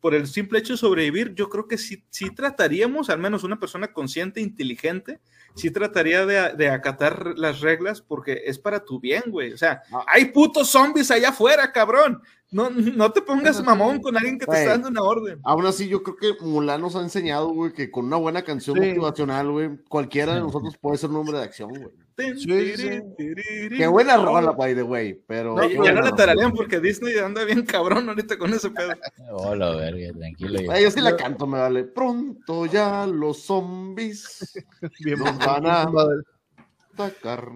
por el simple hecho de sobrevivir, yo creo que sí, sí trataríamos, al menos una persona consciente, inteligente, sí trataría de, de, acatar las reglas porque es para tu bien, güey. O sea, ah. hay putos zombies allá afuera, cabrón. No, no te pongas mamón con alguien que te está dando una orden. Aún así, yo creo que Mulan nos ha enseñado, güey, que con una buena canción motivacional, güey, cualquiera de nosotros puede ser un hombre de acción, güey. Sí, sí. Qué buena rola, by the way, pero... No, ya no la tararean porque Disney anda bien cabrón ahorita con ese pedo. Hola, verga, tranquilo. yo sí la canto, me vale. Pronto ya los zombies bien nos van a atacar.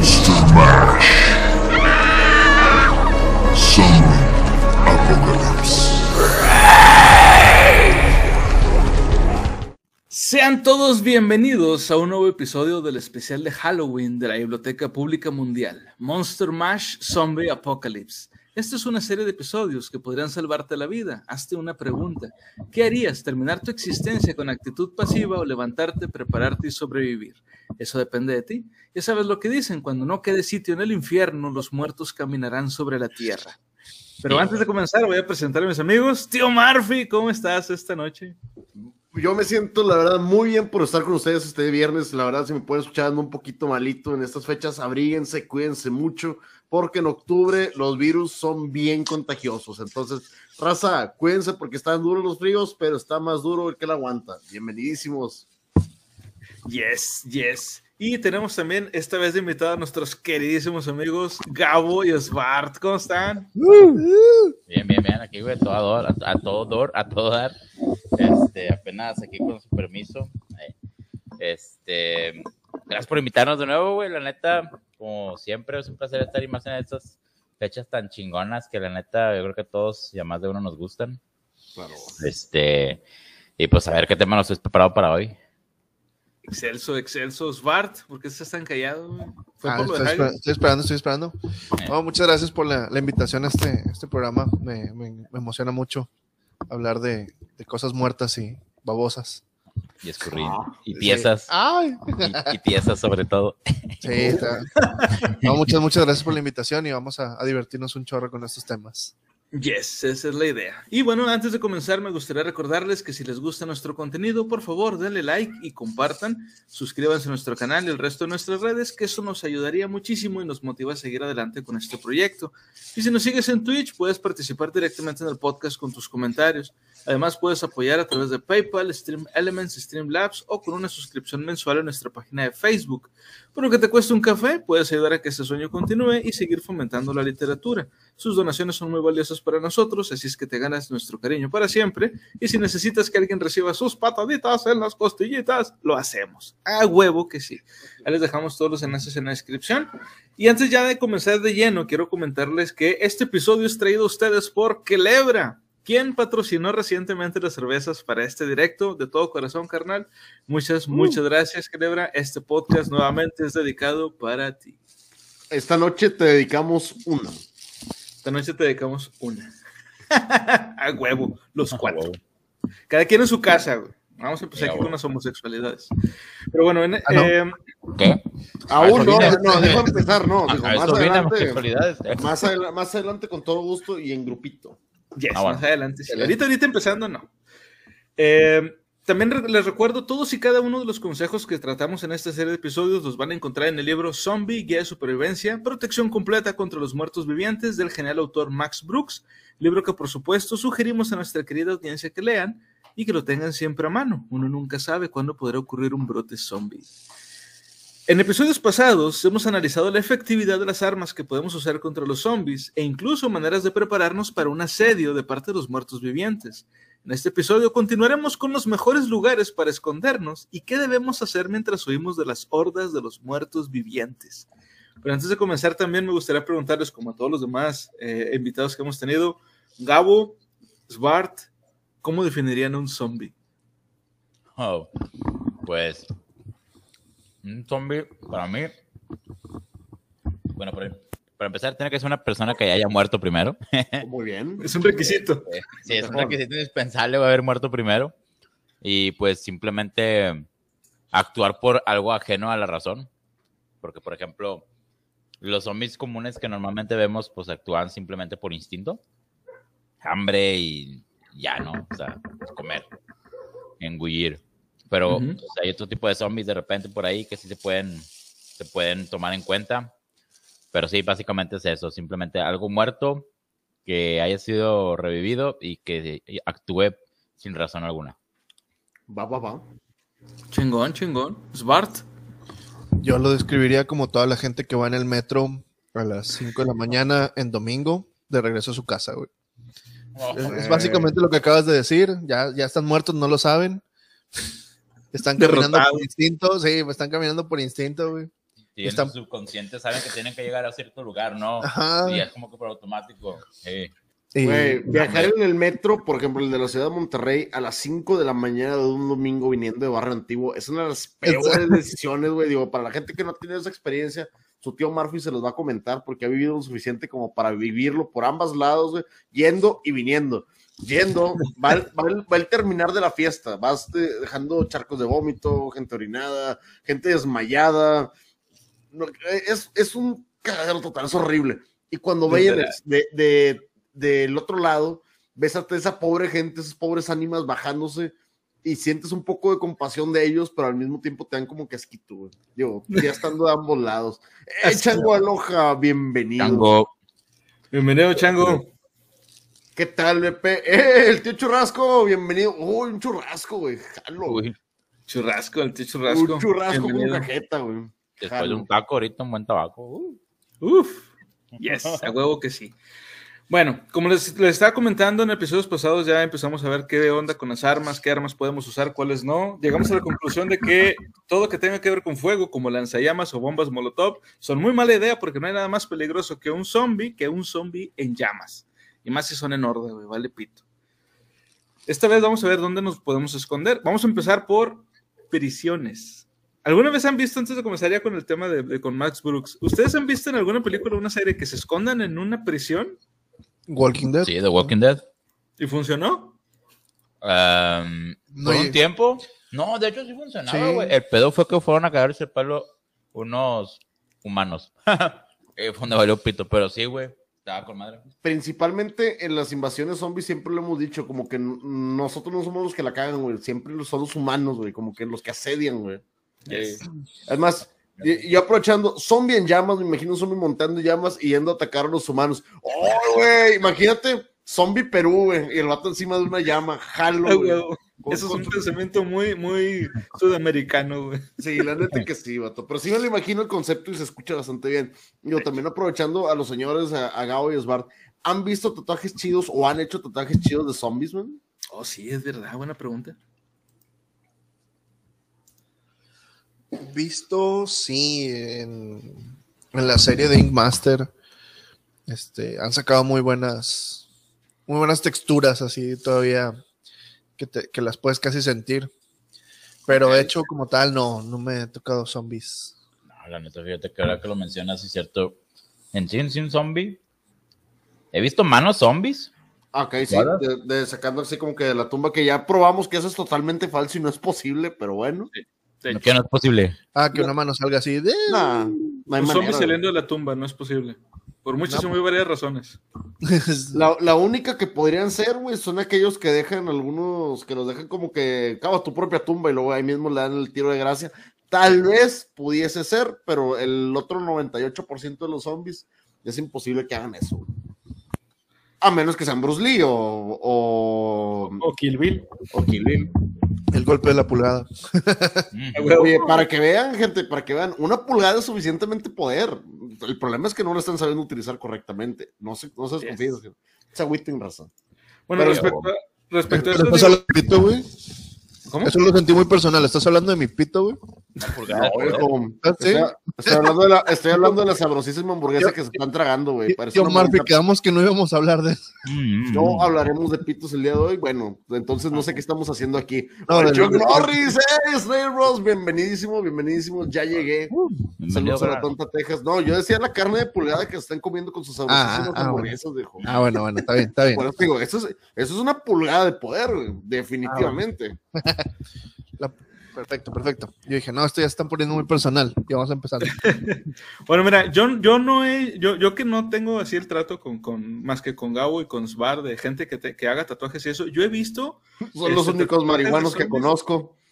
Monster Mash. Sean todos bienvenidos a un nuevo episodio del especial de Halloween de la Biblioteca Pública Mundial, Monster Mash Zombie Apocalypse. Esta es una serie de episodios que podrían salvarte la vida. Hazte una pregunta. ¿Qué harías? ¿Terminar tu existencia con actitud pasiva o levantarte, prepararte y sobrevivir? Eso depende de ti. Ya sabes lo que dicen, cuando no quede sitio en el infierno, los muertos caminarán sobre la tierra. Pero antes de comenzar, voy a presentar a mis amigos. Tío Murphy, ¿cómo estás esta noche? Yo me siento, la verdad, muy bien por estar con ustedes este viernes. La verdad, si me pueden escuchar un poquito malito en estas fechas, abríguense, cuídense mucho, porque en octubre los virus son bien contagiosos. Entonces, raza, cuídense porque están duros los fríos, pero está más duro el que la aguanta. Bienvenidísimos. Yes, yes. Y tenemos también esta vez de invitado a nuestros queridísimos amigos Gabo y Svart. ¿Cómo están? Bien, bien, bien. Aquí, güey, a todo, a, a todo, a todo dar. Este, apenas aquí con su permiso. Este, gracias por invitarnos de nuevo, güey. La neta, como siempre, es un placer estar y más en estas fechas tan chingonas que la neta, yo creo que a todos y a más de uno nos gustan. Claro. Este, y pues a ver qué tema nos has preparado para hoy. Excelso, excelso. Svart, ¿por qué estás tan callado? Ah, estoy, esperando, estoy esperando. Eh. muchas gracias por la, invitación a este, este programa. Me, emociona mucho hablar de, cosas muertas y babosas. Y escurrir. Ah, y piezas. Y, piezas sobre todo. Sí, está. muchas, muchas gracias por la invitación y vamos a divertirnos un chorro con estos temas. Yes, esa es la idea. Y bueno, antes de comenzar, me gustaría recordarles que si les gusta nuestro contenido, por favor, denle like y compartan. Suscríbanse a nuestro canal y el resto de nuestras redes, que eso nos ayudaría muchísimo y nos motiva a seguir adelante con este proyecto. Y si nos sigues en Twitch, puedes participar directamente en el podcast con tus comentarios. Además, puedes apoyar a través de PayPal, Stream Elements, Streamlabs o con una suscripción mensual a nuestra página de Facebook. Por lo que te cueste un café, puedes ayudar a que ese sueño continúe y seguir fomentando la literatura. Sus donaciones son muy valiosas para nosotros, así es que te ganas nuestro cariño para siempre. Y si necesitas que alguien reciba sus pataditas en las costillitas, lo hacemos. A huevo que sí. Ahí les dejamos todos los enlaces en la descripción. Y antes ya de comenzar de lleno, quiero comentarles que este episodio es traído a ustedes por Kelebra ¿Quién patrocinó recientemente las cervezas para este directo? De todo corazón, carnal. Muchas, uh. muchas gracias, Celebra. Este podcast nuevamente es dedicado para ti. Esta noche te dedicamos una. Esta noche te dedicamos una. a huevo, los cuatro. Cada quien en su casa, güey. Vamos a empezar aquí con las homosexualidades. Pero bueno, en, ah, eh, ¿qué? Aún no, no, dejo empezar, no. Digo, más, adelante, más, adelante, más adelante con todo gusto y en grupito. Yes, ah, más adelante. Ahorita, ahorita empezando, no. Eh, también les recuerdo, todos y cada uno de los consejos que tratamos en esta serie de episodios los van a encontrar en el libro Zombie, Guía de Supervivencia, Protección Completa contra los Muertos Vivientes del genial autor Max Brooks, libro que por supuesto sugerimos a nuestra querida audiencia que lean y que lo tengan siempre a mano. Uno nunca sabe cuándo podrá ocurrir un brote zombie. En episodios pasados hemos analizado la efectividad de las armas que podemos usar contra los zombies e incluso maneras de prepararnos para un asedio de parte de los muertos vivientes. En este episodio continuaremos con los mejores lugares para escondernos y qué debemos hacer mientras huimos de las hordas de los muertos vivientes. Pero antes de comenzar también me gustaría preguntarles, como a todos los demás eh, invitados que hemos tenido, Gabo, Svart, ¿cómo definirían un zombie? Oh, pues un zombie, para mí, Bueno, para, empezar, tiene que ser una persona que haya muerto primero. Muy bien. Es un requisito. Sí, es un requisito indispensable haber muerto primero. Y pues simplemente actuar por algo ajeno a la razón. Porque, por ejemplo, los zombies comunes que normalmente vemos, pues actúan simplemente por instinto. Hambre y ya, ¿no? O sea, comer, engullir. Pero hay otro tipo de zombies de repente por ahí que sí se pueden, se pueden tomar en cuenta. Pero sí, básicamente es eso, simplemente algo muerto que haya sido revivido y que actúe sin razón alguna. Va, va, va. Chingón, chingón. Svart. Yo lo describiría como toda la gente que va en el metro a las 5 de la mañana en domingo de regreso a su casa, güey. es, básicamente lo que acabas de decir. Ya, ya están muertos, no lo saben. Están caminando por instinto, sí, están caminando por instinto, güey. Y en su subconsciente saben que tienen que llegar a cierto lugar, ¿no? Y es como que por automático. Sí viajar en el metro, por ejemplo, el de la ciudad de Monterrey, a las 5 de la mañana de un domingo viniendo de Barrio Antiguo, es una de las peores decisiones, güey. Digo, para la gente que no tiene esa experiencia, su tío Murphy se los va a comentar porque ha vivido lo suficiente como para vivirlo por ambos lados, güey, yendo y viniendo. Yendo, va el, va, el, terminar de la fiesta, vas dejando charcos de vómito, gente orinada, gente desmayada. Es, es un cagadero total, es horrible. Y cuando vayan de, de del otro lado, ves a esa pobre gente, esas pobres ánimas bajándose y sientes un poco de compasión de ellos, pero al mismo tiempo te dan como que asquito, güey. Digo, ya estando de ambos lados. Eh, Chango Aloja, bienvenido. Chango. Bienvenido, Chango. ¿Qué tal, Pepe? ¡Eh, el tío Churrasco! Bienvenido. Uy, un churrasco, güey. Jalo. Uy, churrasco, el tío Churrasco. Un churrasco con cajeta, güey. Después de un taco, ahorita un buen tabaco. Uf. Yes, a huevo que sí. Bueno, como les, estaba comentando en episodios pasados, ya empezamos a ver qué onda con las armas, qué armas podemos usar, cuáles no. Llegamos a la conclusión de que todo que tenga que ver con fuego, como lanzallamas o bombas molotov, son muy mala idea porque no hay nada más peligroso que un zombie que un zombie en llamas. Y más si son en orden, vale pito. Esta vez vamos a ver dónde nos podemos esconder. Vamos a empezar por prisiones. ¿Alguna vez han visto, antes de comenzar ya con el tema de, con Max Brooks, ¿ustedes han visto en alguna película o una serie que se escondan en una prisión? Walking Dead. Sí, The Walking Dead. ¿Y funcionó? Um, por un tiempo. No, de hecho sí funcionaba, güey. El pedo fue que fueron a caerse el palo unos humanos. eh, fue donde valió pito, pero sí, güey. Estaba con madre. Principalmente en las invasiones zombies siempre lo hemos dicho, como que nosotros no somos los que la cagan, güey. Siempre son los humanos, güey. Como que los que asedian, güey. Además, y, aprovechando, zombie en llamas, me imagino zombie montando llamas y yendo a atacar a los humanos. ¡Oh, güey! Imagínate, zombie Perú, güey, y el vato encima de una llama, jalo, güey. Eso es un pensamiento muy, muy sudamericano, güey. Sí, la neta que sí, vato. Pero sí me lo imagino el concepto y se escucha bastante bien. Yo también aprovechando a los señores, a, a Gao y Osbart, ¿han visto tatuajes chidos o han hecho tatuajes chidos de zombies, man? Oh, sí, es verdad, buena pregunta. Visto, sí, en, la serie de Ink Master. Este, han sacado muy buenas, muy buenas texturas así todavía que, las puedes casi sentir. Pero hecho como tal, no, no me he tocado zombies. No, la neta, fíjate que ahora que lo mencionas, es cierto. En Sin Sin Zombie, he visto manos zombies. Ok, sí, de, sacando así como que de la tumba que ya probamos que eso es totalmente falso y no es posible, pero bueno. Sí. Que no es posible. Ah, que una mano salga así de. un zombie saliendo de la tumba, no es posible. Por muchas y muy varias razones. La, única que podrían ser, güey, son aquellos que dejan algunos, que los dejan como que cava tu propia tumba y luego ahí mismo le dan el tiro de gracia. Tal vez pudiese ser, pero el otro 98% de los zombies es imposible que hagan eso. A menos que sean Bruce Lee o, o. O Kill Bill. O Kill Bill. El golpe de la pulgada. Oye, para que vean, gente, para que vean, una pulgada es suficientemente poder. El problema es que no lo están sabiendo utilizar correctamente. No se, no se desconfíen. Yes. Esa razón. Bueno, respecto, a, respecto a eso. ¿Estás hablando de pito, güey? ¿Cómo? Eso lo sentí muy personal. ¿Estás hablando de mi pito, güey? ¿Ah, estoy, hablando de la, estoy hablando de la sabrosísima hamburguesa que se están tragando, güey. Yo, Marfi, quedamos que no íbamos a hablar de eso. Mm, no mm. hablaremos de pitos el día de hoy. Bueno, entonces no sé qué estamos haciendo aquí. No, Chuck Norris, hey, Ross, bienvenidísimo, bienvenidísimo. Ya llegué. Uh, Saludos a la tonta Texas. No, yo decía la carne de pulgada que se están comiendo con sus ah, sabrosísimas ah, hamburguesas, dijo. Ah, bueno, bueno, está bien, está bien. Bueno, digo, eso es, eso es una pulgada de poder, definitivamente. la Perfecto, perfecto. Yo dije, no, esto ya están poniendo muy personal. Y vamos a empezar. bueno, mira, yo, yo no he, yo, yo que no tengo así el trato con, con más que con Gabo y con Svar de gente que, que haga tatuajes y eso, yo he visto. Son los este, únicos marihuanos que conozco.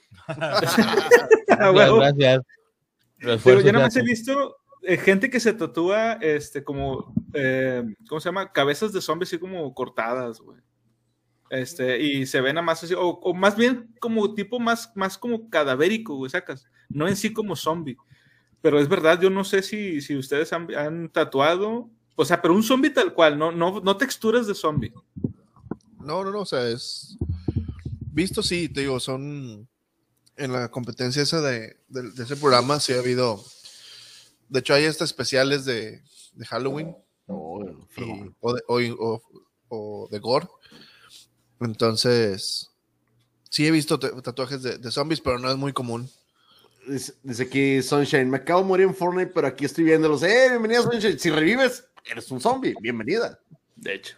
Ah, gracias. Pero yo nada más he visto eh, gente que se tatúa, este, como, eh, ¿cómo se llama? Cabezas de zombies así como cortadas, güey. Este, y se ven a más así, o, más bien como tipo más, más como cadavérico, güey, sacas, no en sí como zombie. Pero es verdad, yo no sé si, si ustedes han, tatuado, o sea, pero un zombie tal cual, no, no, no texturas de zombie. No, no, no, o sea, es visto, sí, te digo, son en la competencia esa de, ese programa, sí ha habido, de hecho hay estas especiales de, Halloween o, o de Gore entonces, sí he visto tatuajes de, zombies, pero no es muy común. Dice, aquí Sunshine, me acabo de morir en Fortnite, pero aquí estoy viéndolos. ¡Eh, bienvenida Sunshine! Si revives, eres un zombie, bienvenida. De hecho.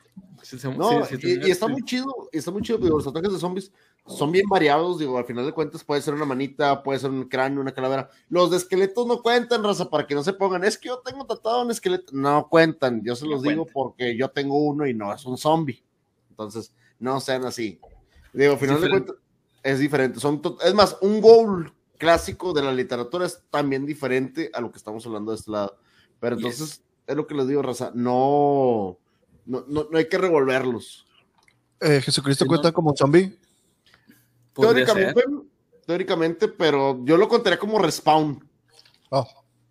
no, y, está muy chido, está muy chido, los tatuajes de zombies son bien variados, digo, al final de cuentas puede ser una manita, puede ser un cráneo, una calavera. Los de esqueletos no cuentan, raza, para que no se pongan, es que yo tengo tatuado un esqueleto. No cuentan, yo se los digo porque yo tengo uno y no es un zombie. Entonces, no sean así. Digo, al final de cuentas, es diferente. Son es más, un goal clásico de la literatura es también diferente a lo que estamos hablando de este lado. Pero entonces, es lo que les digo, Raza, no, no, no, hay que revolverlos. Eh, ¿Jesucristo cuenta como zombie? Teóricamente, teóricamente, pero yo lo contaría como respawn. Oh,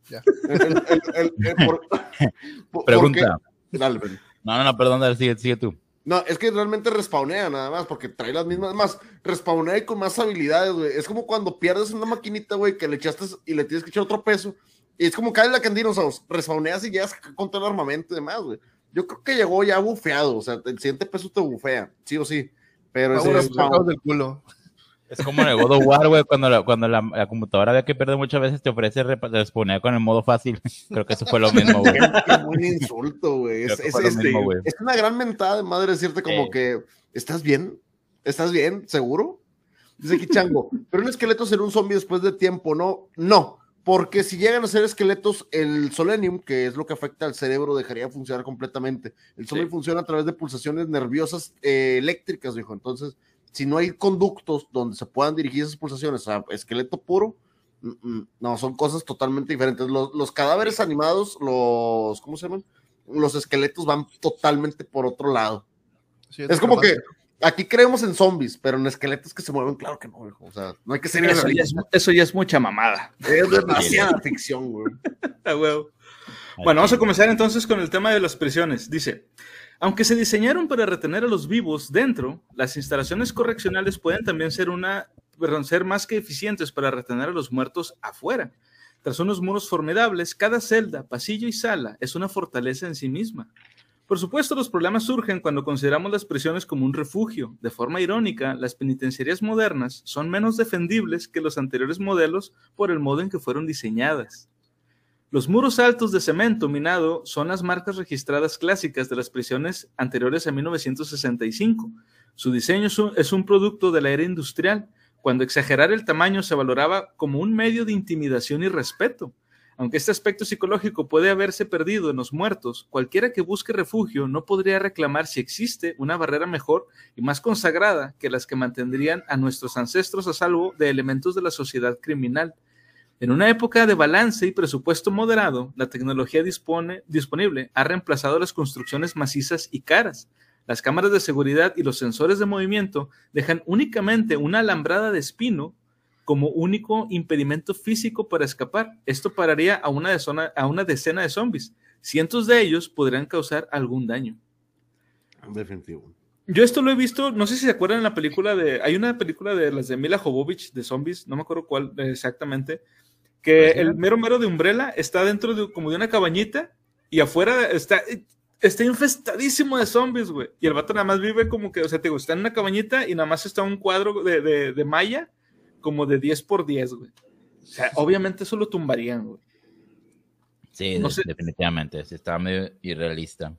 ya. Pregunta. no, no, no, perdón, sigue, sigue tú. No, es que realmente respawnea nada más, porque trae las mismas, más, respawnea y con más habilidades, güey. Es como cuando pierdes una maquinita, güey, que le echaste y le tienes que echar otro peso. Y es como cae la sea, respawneas y llegas con todo el armamento y demás, güey. Yo creo que llegó ya bufeado, o sea, el siguiente peso te bufea, sí o sí. Pero es del culo. Es como en el God of War, güey, cuando, la, cuando la, computadora había que perder muchas veces, te ofrece responder con el modo fácil. Creo que eso fue lo mismo, güey. Qué, buen insulto, güey. Es, es, una gran mentada de madre decirte como que, ¿estás bien? ¿Estás bien? ¿Seguro? Dice aquí Chango, pero un esqueleto será un zombie después de tiempo, ¿no? No, porque si llegan a ser esqueletos, el solenium, que es lo que afecta al cerebro, dejaría de funcionar completamente. El zombie funciona a través de pulsaciones nerviosas eh, eléctricas, dijo. Entonces, si no hay conductos donde se puedan dirigir esas pulsaciones a esqueleto puro, mm, mm, no, son cosas totalmente diferentes. Los, cadáveres animados, los, ¿cómo se llaman? Los esqueletos van totalmente por otro lado. es como que aquí creemos en zombies, pero en esqueletos que se mueven, claro que no, O sea, no hay que ser. Eso, ya es, eso ya es mucha mamada. Es demasiada ficción, güey. Bueno, vamos a comenzar entonces con el tema de las prisiones. Dice, aunque se diseñaron para retener a los vivos dentro, las instalaciones correccionales pueden también ser, una, ser más que eficientes para retener a los muertos afuera. Tras unos muros formidables, cada celda, pasillo y sala es una fortaleza en sí misma. Por supuesto, los problemas surgen cuando consideramos las prisiones como un refugio. De forma irónica, las penitenciarias modernas son menos defendibles que los anteriores modelos por el modo en que fueron diseñadas. Los muros altos de cemento minado son las marcas registradas clásicas de las prisiones anteriores a 1965. Su diseño es un, producto de la era industrial, cuando exagerar el tamaño se valoraba como un medio de intimidación y respeto. Aunque este aspecto psicológico puede haberse perdido en los muertos, cualquiera que busque refugio no podría reclamar si existe una barrera mejor y más consagrada que las que mantendrían a nuestros ancestros a salvo de elementos de la sociedad criminal. En una época de balance y presupuesto moderado, la tecnología disponible ha reemplazado las construcciones macizas y caras. Las cámaras de seguridad y los sensores de movimiento dejan únicamente una alambrada de espino como único impedimento físico para escapar. Esto pararía a una, a una decena de zombies. Cientos de ellos podrían causar algún daño. Definitivo. Yo esto lo he visto, no sé si se acuerdan en la película de. Hay una película de las de Mila Jovovich de zombies, no me acuerdo cuál exactamente. Que el mero mero de Umbrella está dentro de como de una cabañita y afuera está, está infestadísimo de zombies, güey. Y el vato nada más vive como que, o sea, te está en una cabañita y nada más está un cuadro de, de, de malla como de 10 por 10, güey. O sea, obviamente eso lo tumbarían, güey. Sí, definitivamente. Sí, estaba medio irrealista.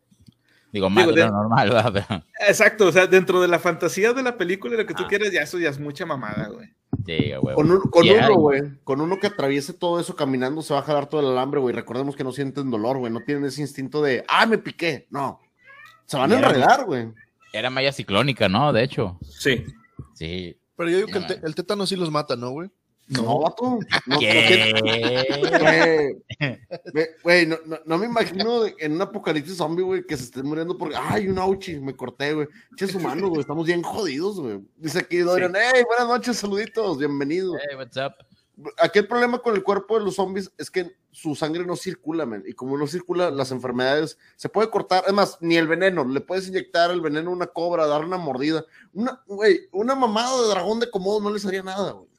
Digo, más de, normal, ¿verdad? Exacto, o sea, dentro de la fantasía de la película y lo que tú ah. quieras, ya eso ya es mucha mamada, güey. Sí, güey. Con, uno, güey, con uno que atraviese todo eso caminando se va a jalar todo el alambre, güey. Recordemos que no sienten dolor, güey. No tienen ese instinto de, ah, me piqué. No. Se van a enredar, güey. Era malla ciclónica, ¿no? De hecho. Sí. Sí. Pero yo digo que el, el, tétano sí los mata, ¿no, güey? No, vato. No, Güey, no, no, me imagino en un apocalipsis zombie, güey, que se esté muriendo porque, ay, un auchi, me corté, güey. Che, humano, güey, estamos bien jodidos, güey. Dice aquí Dorian, hey, buenas noches, saluditos, bienvenido. Hey, what's up? Aquí el problema con el cuerpo de los zombies es que su sangre no circula, man, y como no circula, las enfermedades se puede cortar, además, ni el veneno, le puedes inyectar el veneno a una cobra, darle una mordida. Una, güey, una mamada de dragón de comodo no les haría nada, güey.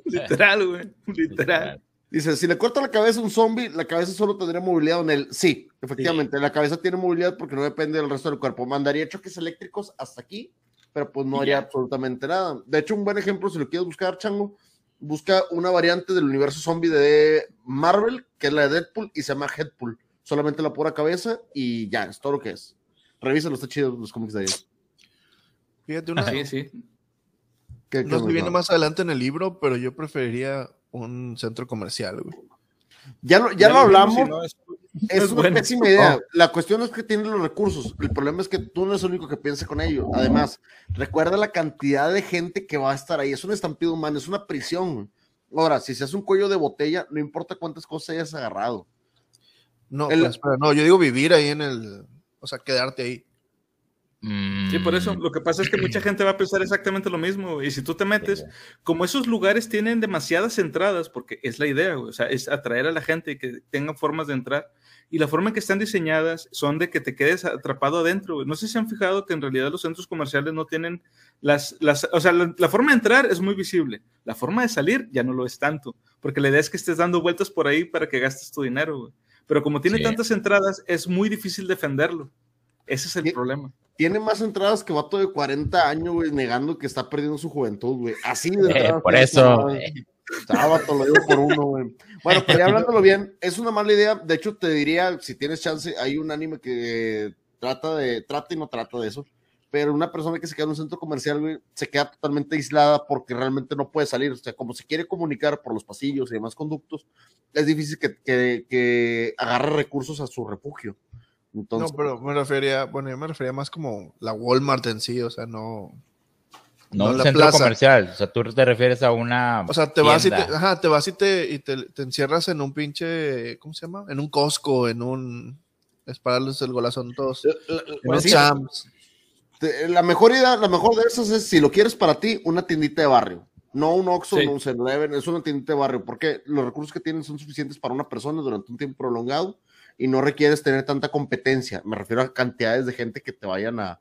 Literal, güey. Literal. Dice, si le corta la cabeza a un zombie, la cabeza solo tendría movilidad en él. Sí, efectivamente, la cabeza tiene movilidad porque no depende del resto del cuerpo. Mandaría choques eléctricos hasta aquí, pero pues no haría absolutamente nada. De hecho, un buen ejemplo, si lo quieres buscar, Chango, busca una variante del universo zombie de Marvel, que es la de Deadpool, y se llama Headpool. Solamente la pura cabeza y ya, es todo lo que es. Revísalo, está chido los cómics de ahí. Fíjate una. Sí, sí no sé, viene más adelante en el libro, pero yo preferiría un centro comercial, güey. Ya lo, ya, lo hablamos. es, una pésima idea. La cuestión es que tienen los recursos. El problema es que tú no eres el único que piensa con ello. Además, recuerda la cantidad de gente que va a estar ahí. Es un estampido humano, es una prisión. Ahora, si se hace un cuello de botella, no importa cuántas cosas hayas agarrado. No, pues, no, yo digo vivir ahí en el. O sea, quedarte ahí. Sí, por eso. Lo que pasa es que mucha gente va a pensar exactamente lo mismo. Y si tú te metes, como esos lugares tienen demasiadas entradas, porque es la idea, o sea, es atraer a la gente y que tengan formas de entrar. Y la forma en que están diseñadas son de que te quedes atrapado adentro. No sé si se han fijado que en realidad los centros comerciales no tienen las. las o sea, la, forma de entrar es muy visible. La forma de salir ya no lo es tanto. Porque la idea es que estés dando vueltas por ahí para que gastes tu dinero. Pero como tiene tantas entradas, es muy difícil defenderlo. Ese es el problema tiene más entradas que vato de 40 años, güey, negando que está perdiendo su juventud, güey. Así de eh, Por eso. Sábado lo digo por uno, güey. Bueno, pero ya hablándolo bien, es una mala idea. De hecho, te diría, si tienes chance, hay un anime que trata de, trata y no trata de eso. Pero una persona que se queda en un centro comercial, güey, se queda totalmente aislada porque realmente no puede salir. O sea, como se quiere comunicar por los pasillos y demás conductos, es difícil que, que, que agarre recursos a su refugio no, pero me refería, bueno, yo me refería más como la Walmart en sí, o sea, no. No, un centro comercial, o sea, tú te refieres a una. O sea, te vas y te, ajá, te vas y te, y te, encierras en un pinche, ¿cómo se llama? En un Costco, en un. Es para darles el golazón todos. en La mejor idea, la mejor de esas es si lo quieres para ti, una tiendita de barrio. No un Oxxo, no un 7 es una tiendita de barrio, porque los recursos que tienen son suficientes para una persona durante un tiempo prolongado y no requieres tener tanta competencia. Me refiero a cantidades de gente que te vayan a,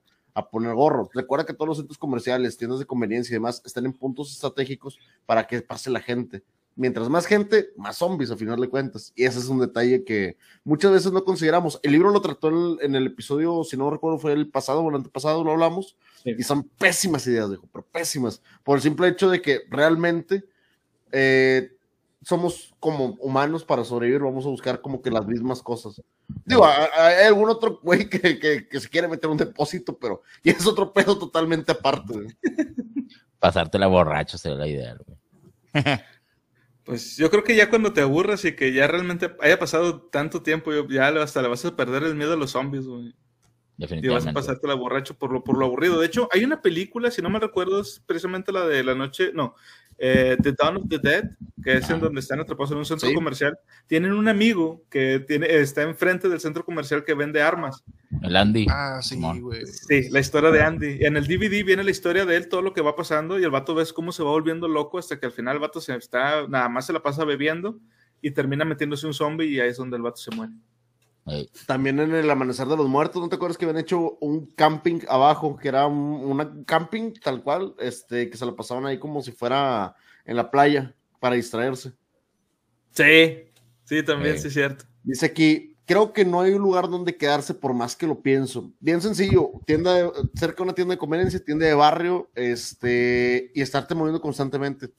poner gorro. Recuerda que todos los centros comerciales, tiendas de conveniencia y demás están en puntos estratégicos para que pase la gente. Mientras más gente, más zombies a final de cuentas. Y ese es un detalle que muchas veces no consideramos. El libro lo trató en el, episodio, si no recuerdo, fue el pasado o el antepasado, lo hablamos. Y son pésimas ideas, dijo, pero pésimas. Por el simple hecho de que realmente eh, somos como humanos para sobrevivir, vamos a buscar como que las mismas cosas. Digo, hay algún otro güey que, se quiere meter un depósito, pero y es otro pedo totalmente aparte. Pasarte la borracho sería la idea, güey. Pues yo creo que ya cuando te aburras y que ya realmente haya pasado tanto tiempo, ya hasta le vas a perder el miedo a los zombies, güey. Y vas a pasarte la borracho por lo, por lo aburrido. De hecho, hay una película, si no me recuerdo, es precisamente la de la noche, no, eh, The Dawn of the Dead, que es en donde están atrapados en un centro comercial. Tienen un amigo que tiene, está enfrente del centro comercial que vende armas. El Andy. Ah, sí, güey. Sí, la historia de Andy. En el DVD viene la historia de él, todo lo que va pasando, y el vato ves cómo se va volviendo loco hasta que al final el vato se está, nada más se la pasa bebiendo y termina metiéndose un zombie y ahí es donde el vato se muere. También en el Amanecer de los Muertos, ¿no te acuerdas que habían hecho un camping abajo, que era un camping tal cual, este, que se lo pasaban ahí como si fuera en la playa para distraerse? Sí, sí, también, sí, es cierto. Dice aquí, creo que no hay un lugar donde quedarse por más que lo pienso. Bien sencillo, tienda cerca de una tienda de conveniencia, tienda de barrio, este, y estarte moviendo constantemente.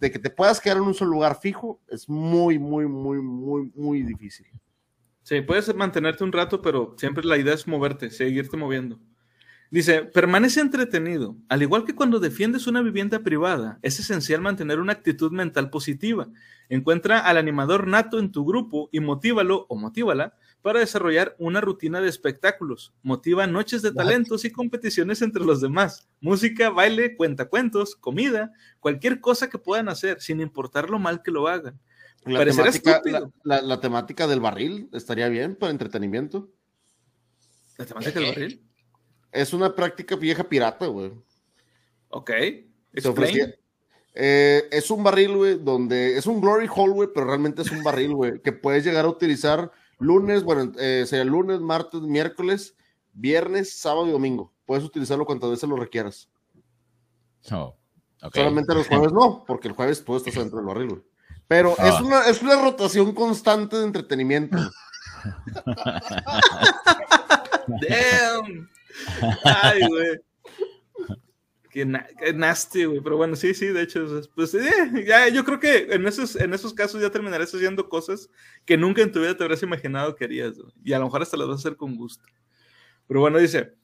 De que te puedas quedar en un solo lugar fijo es muy, muy, muy, muy, muy difícil. Sí, puedes mantenerte un rato, pero siempre la idea es moverte, seguirte moviendo. Dice, permanece entretenido. Al igual que cuando defiendes una vivienda privada, es esencial mantener una actitud mental positiva. Encuentra al animador nato en tu grupo y motívalo o motívala para desarrollar una rutina de espectáculos. Motiva noches de talentos y competiciones entre los demás. Música, baile, cuentacuentos, comida, cualquier cosa que puedan hacer, sin importar lo mal que lo hagan. La temática, la, temática, del barril estaría bien para entretenimiento. ¿La temática del barril? Es una práctica vieja pirata, güey. Ok. Eh, es un barril, güey, donde es un glory hole, güey, pero realmente es un barril, güey, que puedes llegar a utilizar lunes, bueno, eh, sería lunes, martes, miércoles, viernes, sábado y domingo. Puedes utilizarlo cuantas veces lo requieras. Oh, Solamente los jueves no, porque el jueves puedes estar dentro del barril, güey. Pero es, ah. una, es una rotación constante de entretenimiento. Damn. Ay, güey. Qué, nasty, güey. Pero bueno, sí, sí, de hecho, pues eh, ya, yo creo que en esos, en esos casos ya terminarás haciendo cosas que nunca en tu vida te habrías imaginado que harías, Y a lo mejor hasta las vas a hacer con gusto. Pero bueno, dice,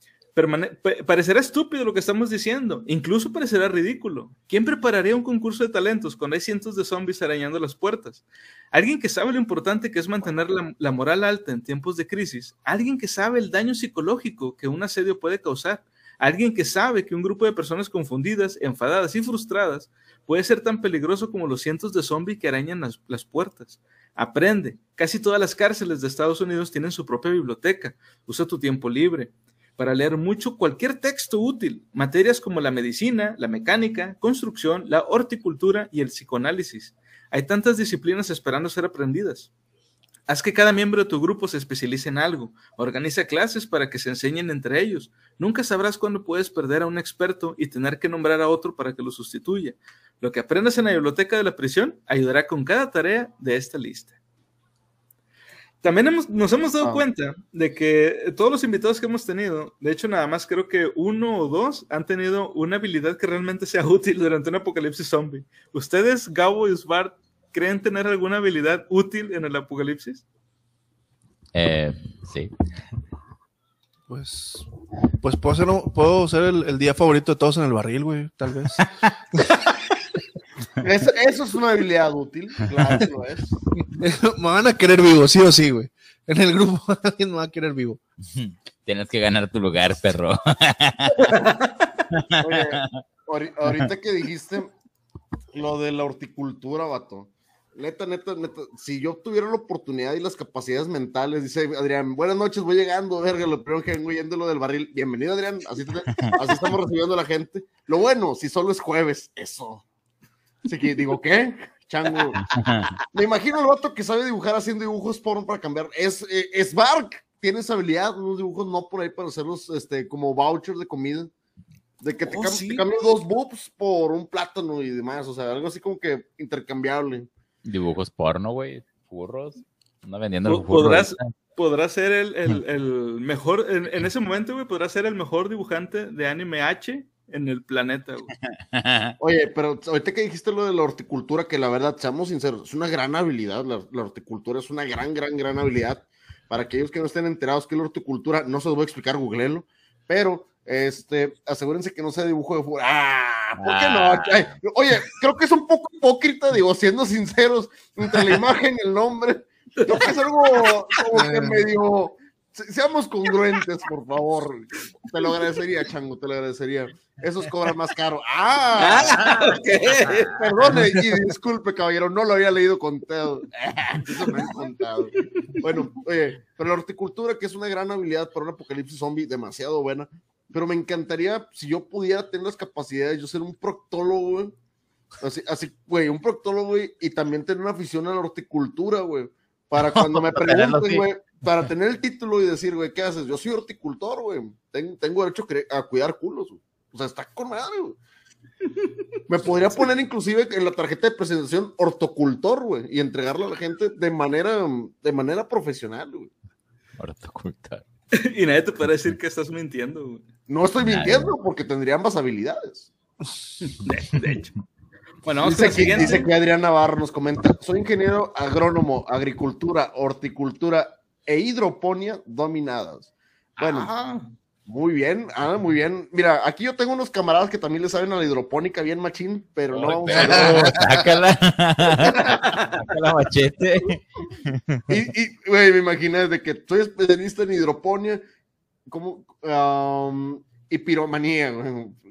parecerá estúpido lo que estamos diciendo, incluso parecerá ridículo. ¿Quién prepararía un concurso de talentos cuando hay cientos de zombies arañando las puertas? Alguien que sabe lo importante que es mantener la, moral alta en tiempos de crisis, alguien que sabe el daño psicológico que un asedio puede causar, alguien que sabe que un grupo de personas confundidas, enfadadas y frustradas puede ser tan peligroso como los cientos de zombies que arañan las, las puertas. Aprende. Casi todas las cárceles de Estados Unidos tienen su propia biblioteca. Usa tu tiempo libre para leer mucho cualquier texto útil, materias como la medicina, la mecánica, construcción, la horticultura y el psicoanálisis. Hay tantas disciplinas esperando ser aprendidas. Haz que cada miembro de tu grupo se especialice en algo. Organiza clases para que se enseñen entre ellos. Nunca sabrás cuándo puedes perder a un experto y tener que nombrar a otro para que lo sustituya. Lo que aprendas en la biblioteca de la prisión ayudará con cada tarea de esta lista. También nos hemos dado ah. cuenta de que todos los invitados que hemos tenido, de hecho nada más creo que uno o dos han tenido una habilidad que realmente sea útil durante un apocalipsis zombie. ¿Ustedes, Gabo y Svart, creen tener alguna habilidad útil en el apocalipsis? Eh, sí. Pues, pues puedo ser, puedo ser el, día favorito de todos en el barril, güey, tal vez. Eso, es una habilidad útil, claro que lo es. me van a querer vivo, sí o sí, güey. En el grupo alguien me va a querer vivo. Tienes que ganar tu lugar, perro. Oye, ahorita que dijiste lo de la horticultura, vato. Neta, neta, neta, si yo tuviera la oportunidad y las capacidades mentales, dice Adrián, buenas noches, voy llegando, verga, lo primero que vengo yendo lo del barril. Bienvenido, Adrián, así, así estamos recibiendo a la gente. Lo bueno, si solo es jueves, eso. Así que digo, ¿qué? Chango. Me imagino el vato que sabe dibujar haciendo dibujos porno para cambiar. Es, eh, es Bark. Tiene esa habilidad, unos dibujos no por ahí para hacerlos este, como vouchers de comida. De que te, oh, dos boobs por un plátano y demás. O sea, algo así como que intercambiable. Dibujos porno, güey. Furros. Anda vendiendo ¿Podrás, podrás ser el, el, el mejor, en, en, ese momento, güey, podrás ser el mejor dibujante de anime H en el planeta. Oye, pero ahorita que dijiste lo de la horticultura, que la verdad, seamos sinceros, es una gran habilidad. La, horticultura es una gran, gran, gran habilidad. Para aquellos que no estén enterados que la horticultura, no se los voy a explicar, googleenlo, pero este, asegúrense que no sea dibujo de fútbol. ¡Ah! ¿Por qué no? Ah. oye, creo que es un poco hipócrita, digo, siendo sinceros, entre la imagen y el nombre. Creo que es algo como que medio seamos congruentes, por favor. Te lo agradecería, Chango, te lo agradecería. Esos cobran más caro. ¡Ah! ah Perdone y disculpe, caballero, no lo había leído contado. Eso me han contado. Bueno, oye, pero la horticultura, que es una gran habilidad para un apocalipsis zombie, demasiado buena. Pero me encantaría, si yo pudiera tener las capacidades, yo ser un proctólogo, güey. Así, así, güey, un proctólogo, güey, y también tener una afición a la horticultura, güey. Para cuando me pregunten, güey para tener el título y decir, güey, ¿qué haces? Yo soy horticultor, güey. tengo derecho a cuidar culos, güey. O sea, está con madre, güey. Me podría poner inclusive en la tarjeta de presentación hortocultor, güey, y entregarlo a la gente de manera, de manera profesional, güey. Hortocultor. y nadie te puede decir que estás mintiendo, güey. No estoy mintiendo porque tendría ambas habilidades. De, hecho. Bueno, dice, que, dice que Adrián Navarro nos comenta: Soy ingeniero agrónomo, agricultura, horticultura e hidroponía dominadas. Bueno, muy bien, ah, muy bien. Mira, aquí yo tengo unos camaradas que también le saben a la hidropónica bien machín, pero no vamos a Sácala. Sácala machete. Y, y güey, me imaginé de que soy especialista en hidroponía, como, um, y piromanía,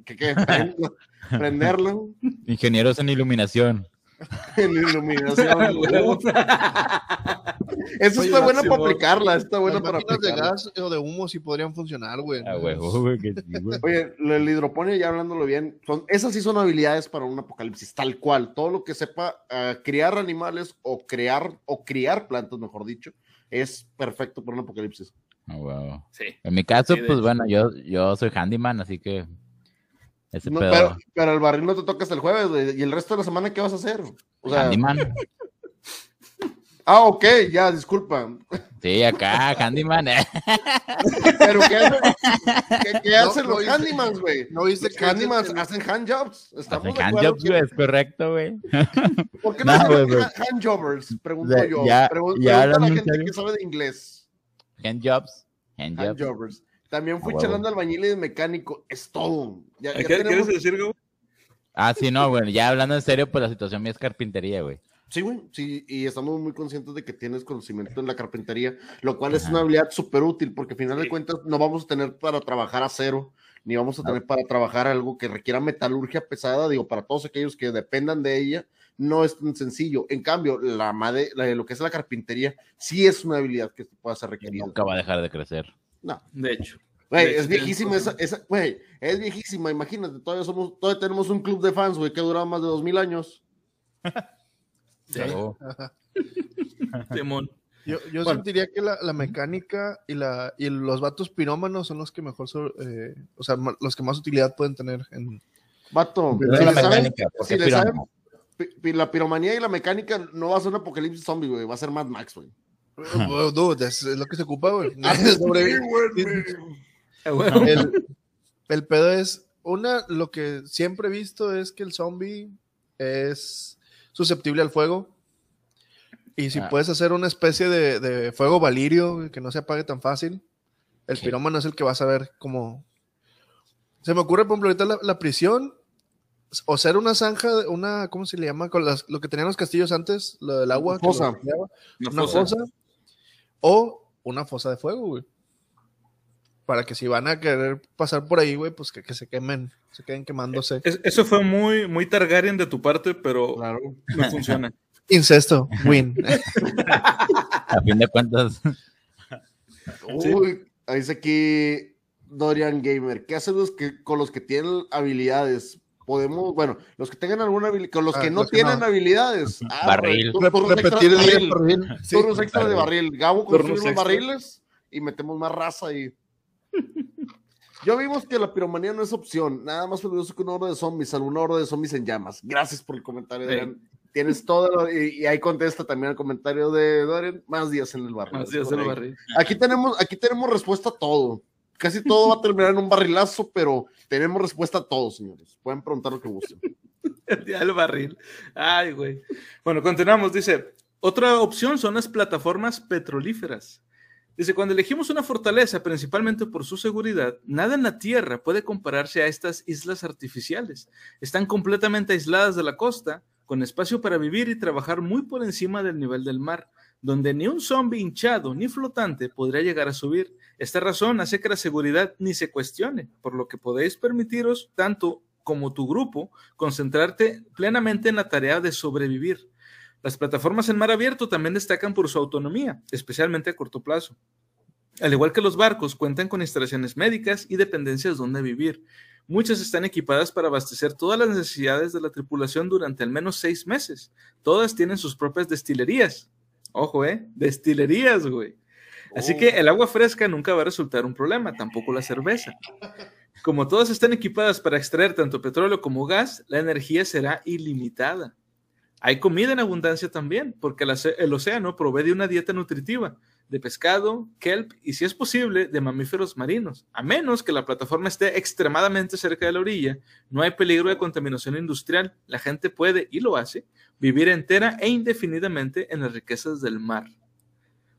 que qué, prenderlo. Ingenieros en iluminación. en iluminación. Eso está bueno para aplicarla, está bueno para aplicarla. de gas o de humo sí podrían funcionar, güey. Ah, güey, Oye, el hidroponio, ya hablándolo bien, son, esas sí son habilidades para un apocalipsis, tal cual. Todo lo que sepa uh, criar animales o crear, o criar plantas, mejor dicho, es perfecto para un apocalipsis. Oh, wow. sí. En mi caso, pues bueno, yo, yo soy handyman, así que pero, pero, el barril no te toca hasta el jueves, ¿Y el resto de la semana qué vas a hacer? O sea, Handyman. Ah, ok, ya, disculpa. Sí, acá, Handyman. Pero ¿qué hacen, qué, hacen los Handymans, güey? ¿No viste que Handymans hacen handjobs? Estamos hacen handjobs, güey, es correcto, güey. ¿Por qué no, hacen handjobbers? Pregunto yo. Ya, Pregunto, ya a la gente que sabe de inglés. Handjobs. Handjobs. También fui charlando albañil y mecánico. Es todo. Ya, ¿Qué, ¿Quieres decir, güey? Ah, sí, no, güey. Ya hablando en serio, pues la situación mía es carpintería, güey. Sí, güey, sí, y estamos muy conscientes de que tienes conocimiento en la carpintería, lo cual es una habilidad súper útil, porque al final de cuentas no vamos a tener para trabajar a cero, ni vamos a tener para trabajar algo que requiera metalurgia pesada, digo, para todos aquellos que dependan de ella, no es tan sencillo. En cambio, la, madre, lo que es la carpintería, sí es una habilidad que puede ser requerida. Nunca va a dejar de crecer. No. De hecho. Güey, es viejísima esa, esa güey, es viejísima, imagínate, todavía somos, todavía tenemos un club de fans, güey, que ha durado más de dos mil años. Yo, yo sentiría que la, la, mecánica y, la, y los vatos pirómanos son los que mejor, eh, o sea, los que más utilidad pueden tener en... Vato, la mecánica, si la piromanía y la mecánica no va a ser un apocalipsis zombie, güey, va a ser Mad Max, güey. Dude, es, lo que se ocupa, güey. Ah, el, el pedo es, una, lo que siempre he visto es que el zombie es susceptible al fuego. Y si ah. puedes hacer una especie de, fuego valirio que no se apague tan fácil, el pirómano es el que va a saber cómo. Se me ocurre, por ejemplo, ahorita la, prisión, o ser una zanja, una, ¿cómo se le llama? Con las, lo que tenían los castillos antes, lo del agua. Fosa. una, fosa. O una fosa de fuego, güey para que si van a querer pasar por ahí, güey, pues que, se quemen, se queden quemándose. eso fue muy, muy Targaryen de tu parte, pero claro. no funciona. Incesto, win. a fin de cuentas. Uy, dice aquí Dorian Gamer, ¿qué hacen los que, con los que tienen habilidades? Podemos, bueno, los que tengan alguna habilidad, con los que no tienen habilidades. Ah, barril. Repetir el barril. Turnos extra de barril. Gabo construye los barriles y metemos más raza y yo vimos que la piromanía no es opción, nada más peligroso que una hora de zombies, alguna hora de zombies en llamas. Gracias por el comentario, Tienes todo, y, ahí contesta también el comentario de Dorian, más días en el barril. Más días en el barril. Aquí tenemos, aquí tenemos respuesta a todo. Casi todo va a terminar en un barrilazo, pero tenemos respuesta a todo, señores. Pueden preguntar lo que gusten. el barril. Ay, güey. Bueno, continuamos. Dice, otra opción son las plataformas petrolíferas. Dice, cuando elegimos una fortaleza, principalmente por su seguridad, nada en la Tierra puede compararse a estas islas artificiales. Están completamente aisladas de la costa, con espacio para vivir y trabajar muy por encima del nivel del mar, donde ni un zombie hinchado ni flotante podría llegar a subir. Esta razón hace que la seguridad ni se cuestione, por lo que podéis permitiros, tanto como tu grupo, concentrarte plenamente en la tarea de sobrevivir. Las plataformas en mar abierto también destacan por su autonomía, especialmente a corto plazo. Al igual que los barcos, cuentan con instalaciones médicas y dependencias donde vivir. Muchas están equipadas para abastecer todas las necesidades de la tripulación durante al menos seis meses. Todas tienen sus propias destilerías. Ojo, ¿eh? Destilerías, güey. Así que el agua fresca nunca va a resultar un problema, tampoco la cerveza. Como todas están equipadas para extraer tanto petróleo como gas, la energía será ilimitada. Hay comida en abundancia también, porque el océano provee de una dieta nutritiva de pescado, kelp y, si es posible, de mamíferos marinos. A menos que la plataforma esté extremadamente cerca de la orilla, no hay peligro de contaminación industrial. La gente puede, y lo hace, vivir entera e indefinidamente en las riquezas del mar.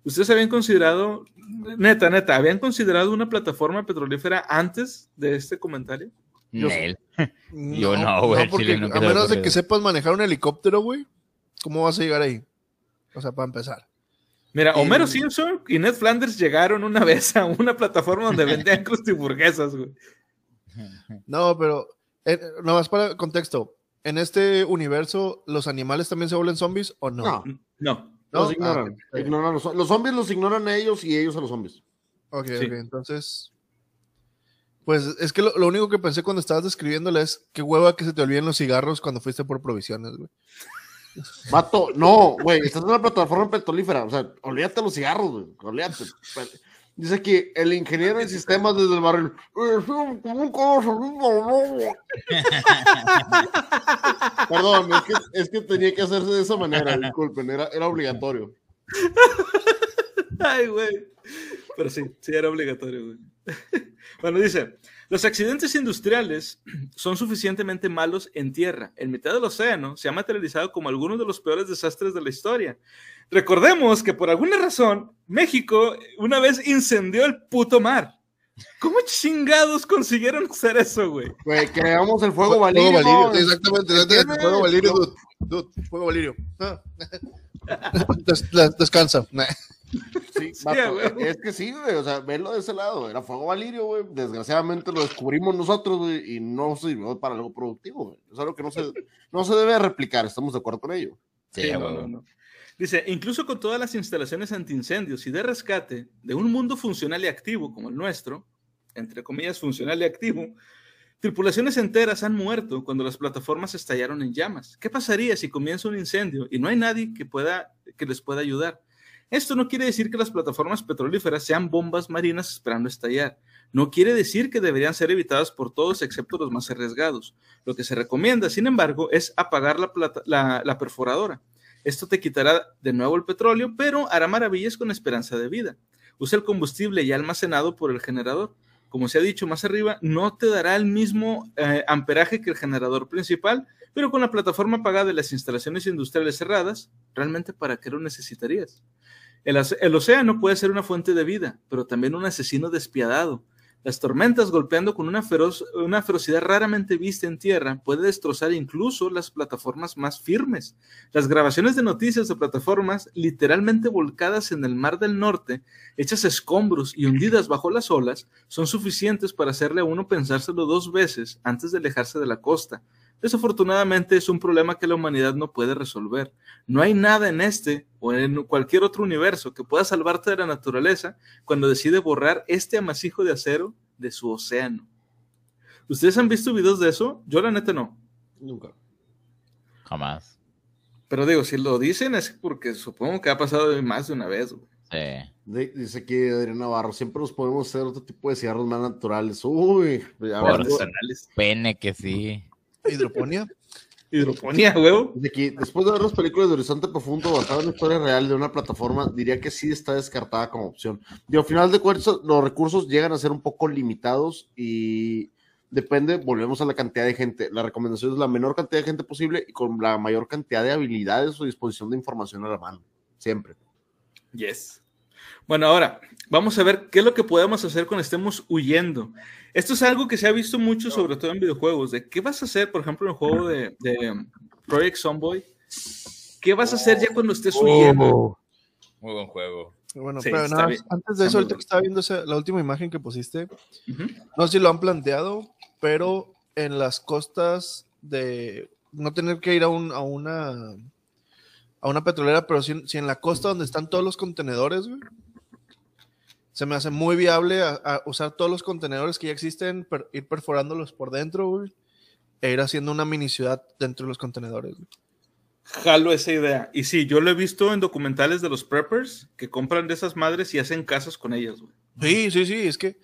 ¿Ustedes habían considerado, neta, neta, habían considerado una plataforma petrolífera antes de este comentario? Yo, Yo no, güey. a menos de que sepas manejar un helicóptero, güey, ¿cómo vas a llegar ahí? O sea, para empezar. Mira, Homero Simpson y Ned Flanders llegaron una vez a una plataforma donde vendían crustiburguesas, güey. No, pero, eh, no más para contexto. ¿En este universo los animales también se vuelven zombies o no? No. no. Los ignoran. Ah, ignoran los, los, zombies los ignoran a ellos y ellos a los zombies. Ok, ok. Entonces, pues es que lo, único que pensé cuando estabas describiéndole es qué hueva que se te olviden los cigarros cuando fuiste por provisiones, güey. Vato, no, güey, estás en una plataforma petrolífera, o sea, olvídate los cigarros, güey, olvídate. Dice aquí, el ingeniero en sistemas desde el barril. Perdón, es que, es que, tenía que hacerse de esa manera, disculpen, era, era obligatorio. Ay, güey. Pero sí, sí era obligatorio, güey. Bueno, dice, los accidentes industriales son suficientemente malos en tierra. En mitad del océano se ha materializado como algunos de los peores desastres de la historia. Recordemos que por alguna razón México una vez incendió el puto mar. ¿Cómo chingados consiguieron hacer eso, güey? Güey, creamos el fuego valirio. Fuego valirio, exactamente. Fuego valirio, dude. fuego valirio. Ah. descansa. Sí, es que sí, güey, o sea, verlo de ese lado, era fuego valirio, güey, desgraciadamente lo descubrimos nosotros, güey, y no sirvió para algo productivo, güey, es algo que no se, no se debe replicar, estamos de acuerdo con ello. Sí, Dice, incluso con todas las instalaciones antiincendios y de rescate de un mundo funcional y activo como el nuestro, entre comillas funcional y activo, tripulaciones enteras han muerto cuando las plataformas estallaron en llamas. ¿Qué pasaría si comienza un incendio y no hay nadie que pueda que les pueda ayudar? Esto no quiere decir que las plataformas petrolíferas sean bombas marinas esperando estallar. No quiere decir que deberían ser evitadas por todos excepto los más arriesgados. Lo que se recomienda, sin embargo, es apagar la, perforadora. Esto te quitará de nuevo el petróleo, pero hará maravillas con esperanza de vida. Usa el combustible ya almacenado por el generador. Como se ha dicho más arriba, no te dará el mismo eh, amperaje que el generador principal, pero con la plataforma apagada y las instalaciones industriales cerradas, ¿realmente para qué lo necesitarías? El, océano puede ser una fuente de vida, pero también un asesino despiadado. Las tormentas golpeando con una, feroz, una ferocidad raramente vista en tierra puede destrozar incluso las plataformas más firmes. Las grabaciones de noticias de plataformas literalmente volcadas en el Mar del Norte, hechas escombros y hundidas bajo las olas, son suficientes para hacerle a uno pensárselo dos veces antes de alejarse de la costa. Desafortunadamente es un problema que la humanidad no puede resolver. No hay nada en este o en cualquier otro universo que pueda salvarte de la naturaleza cuando decide borrar este amasijo de acero de su océano. ¿Ustedes han visto videos de eso? Yo la neta no. Nunca. Jamás. Pero digo, si lo dicen es porque supongo que ha pasado más de una vez. Sí. Dice aquí Adrián Navarro, siempre nos podemos hacer otro tipo de cigarros más naturales. Uy, Pene que sí. Hidroponía. Hidroponía, huevo. después de ver las películas de Horizonte Profundo basadas en la historia real de una plataforma, diría que sí está descartada como opción. Y al final de cuentas, los recursos llegan a ser un poco limitados y depende, volvemos a la cantidad de gente. La recomendación es la menor cantidad de gente posible y con la mayor cantidad de habilidades o disposición de información a la mano. Siempre. Yes. Bueno, ahora vamos a ver qué es lo que podemos hacer cuando estemos huyendo. Esto es algo que se ha visto mucho, sobre todo en videojuegos, de qué vas a hacer, por ejemplo, en el juego de, Project Zomboy. ¿Qué vas a hacer ya cuando estés huyendo? Oh. Muy buen juego. Bueno, pero nada, antes de eso, ahorita que estaba viendo la última imagen que pusiste, no sé si lo han planteado, pero en las costas de no tener que ir a, un, a una a una petrolera, pero si, si, en la costa donde están todos los contenedores, güey, se me hace muy viable a, usar todos los contenedores que ya existen, ir perforándolos por dentro, güey, e ir haciendo una mini ciudad dentro de los contenedores. Jalo esa idea. Y sí, yo lo he visto en documentales de los preppers que compran de esas madres y hacen casas con ellas, güey. Sí, sí, sí, es que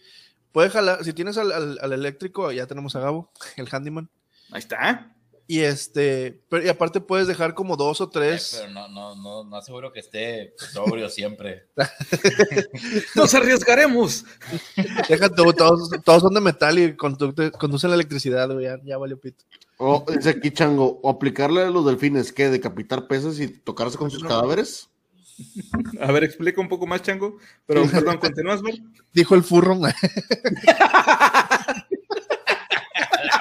puede jalar, si tienes al, al eléctrico, ya tenemos a Gabo, el handyman. Ahí está. Y este, pero y aparte puedes dejar como dos o tres. Eh, pero no, no, no, no aseguro que esté sobrio siempre. Nos arriesgaremos. Déjate, todos, todos son de metal y conducen la electricidad, güey. Ya, ya valió pito. O dice aquí Chango, o aplicarle a los delfines, ¿qué? ¿Decapitar peces y tocarse con sus cadáveres? A ver, explica un poco más, Chango. Pero, perdón, continúas, güey. Dijo el furro.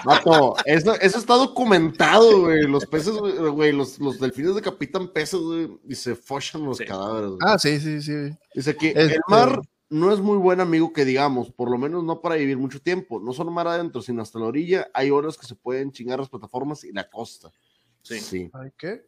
Mato, eso, eso está documentado, güey. Los peces, güey, los, los delfines decapitan peces, güey, y se fochan los cadáveres. Ah, sí, sí, sí. Dice que el mar no es muy buen amigo que digamos, por lo menos no para vivir mucho tiempo. No solo mar adentro, sino hasta la orilla. Hay horas que se pueden chingar las plataformas y la costa. Sí. sí. ¿Hay qué?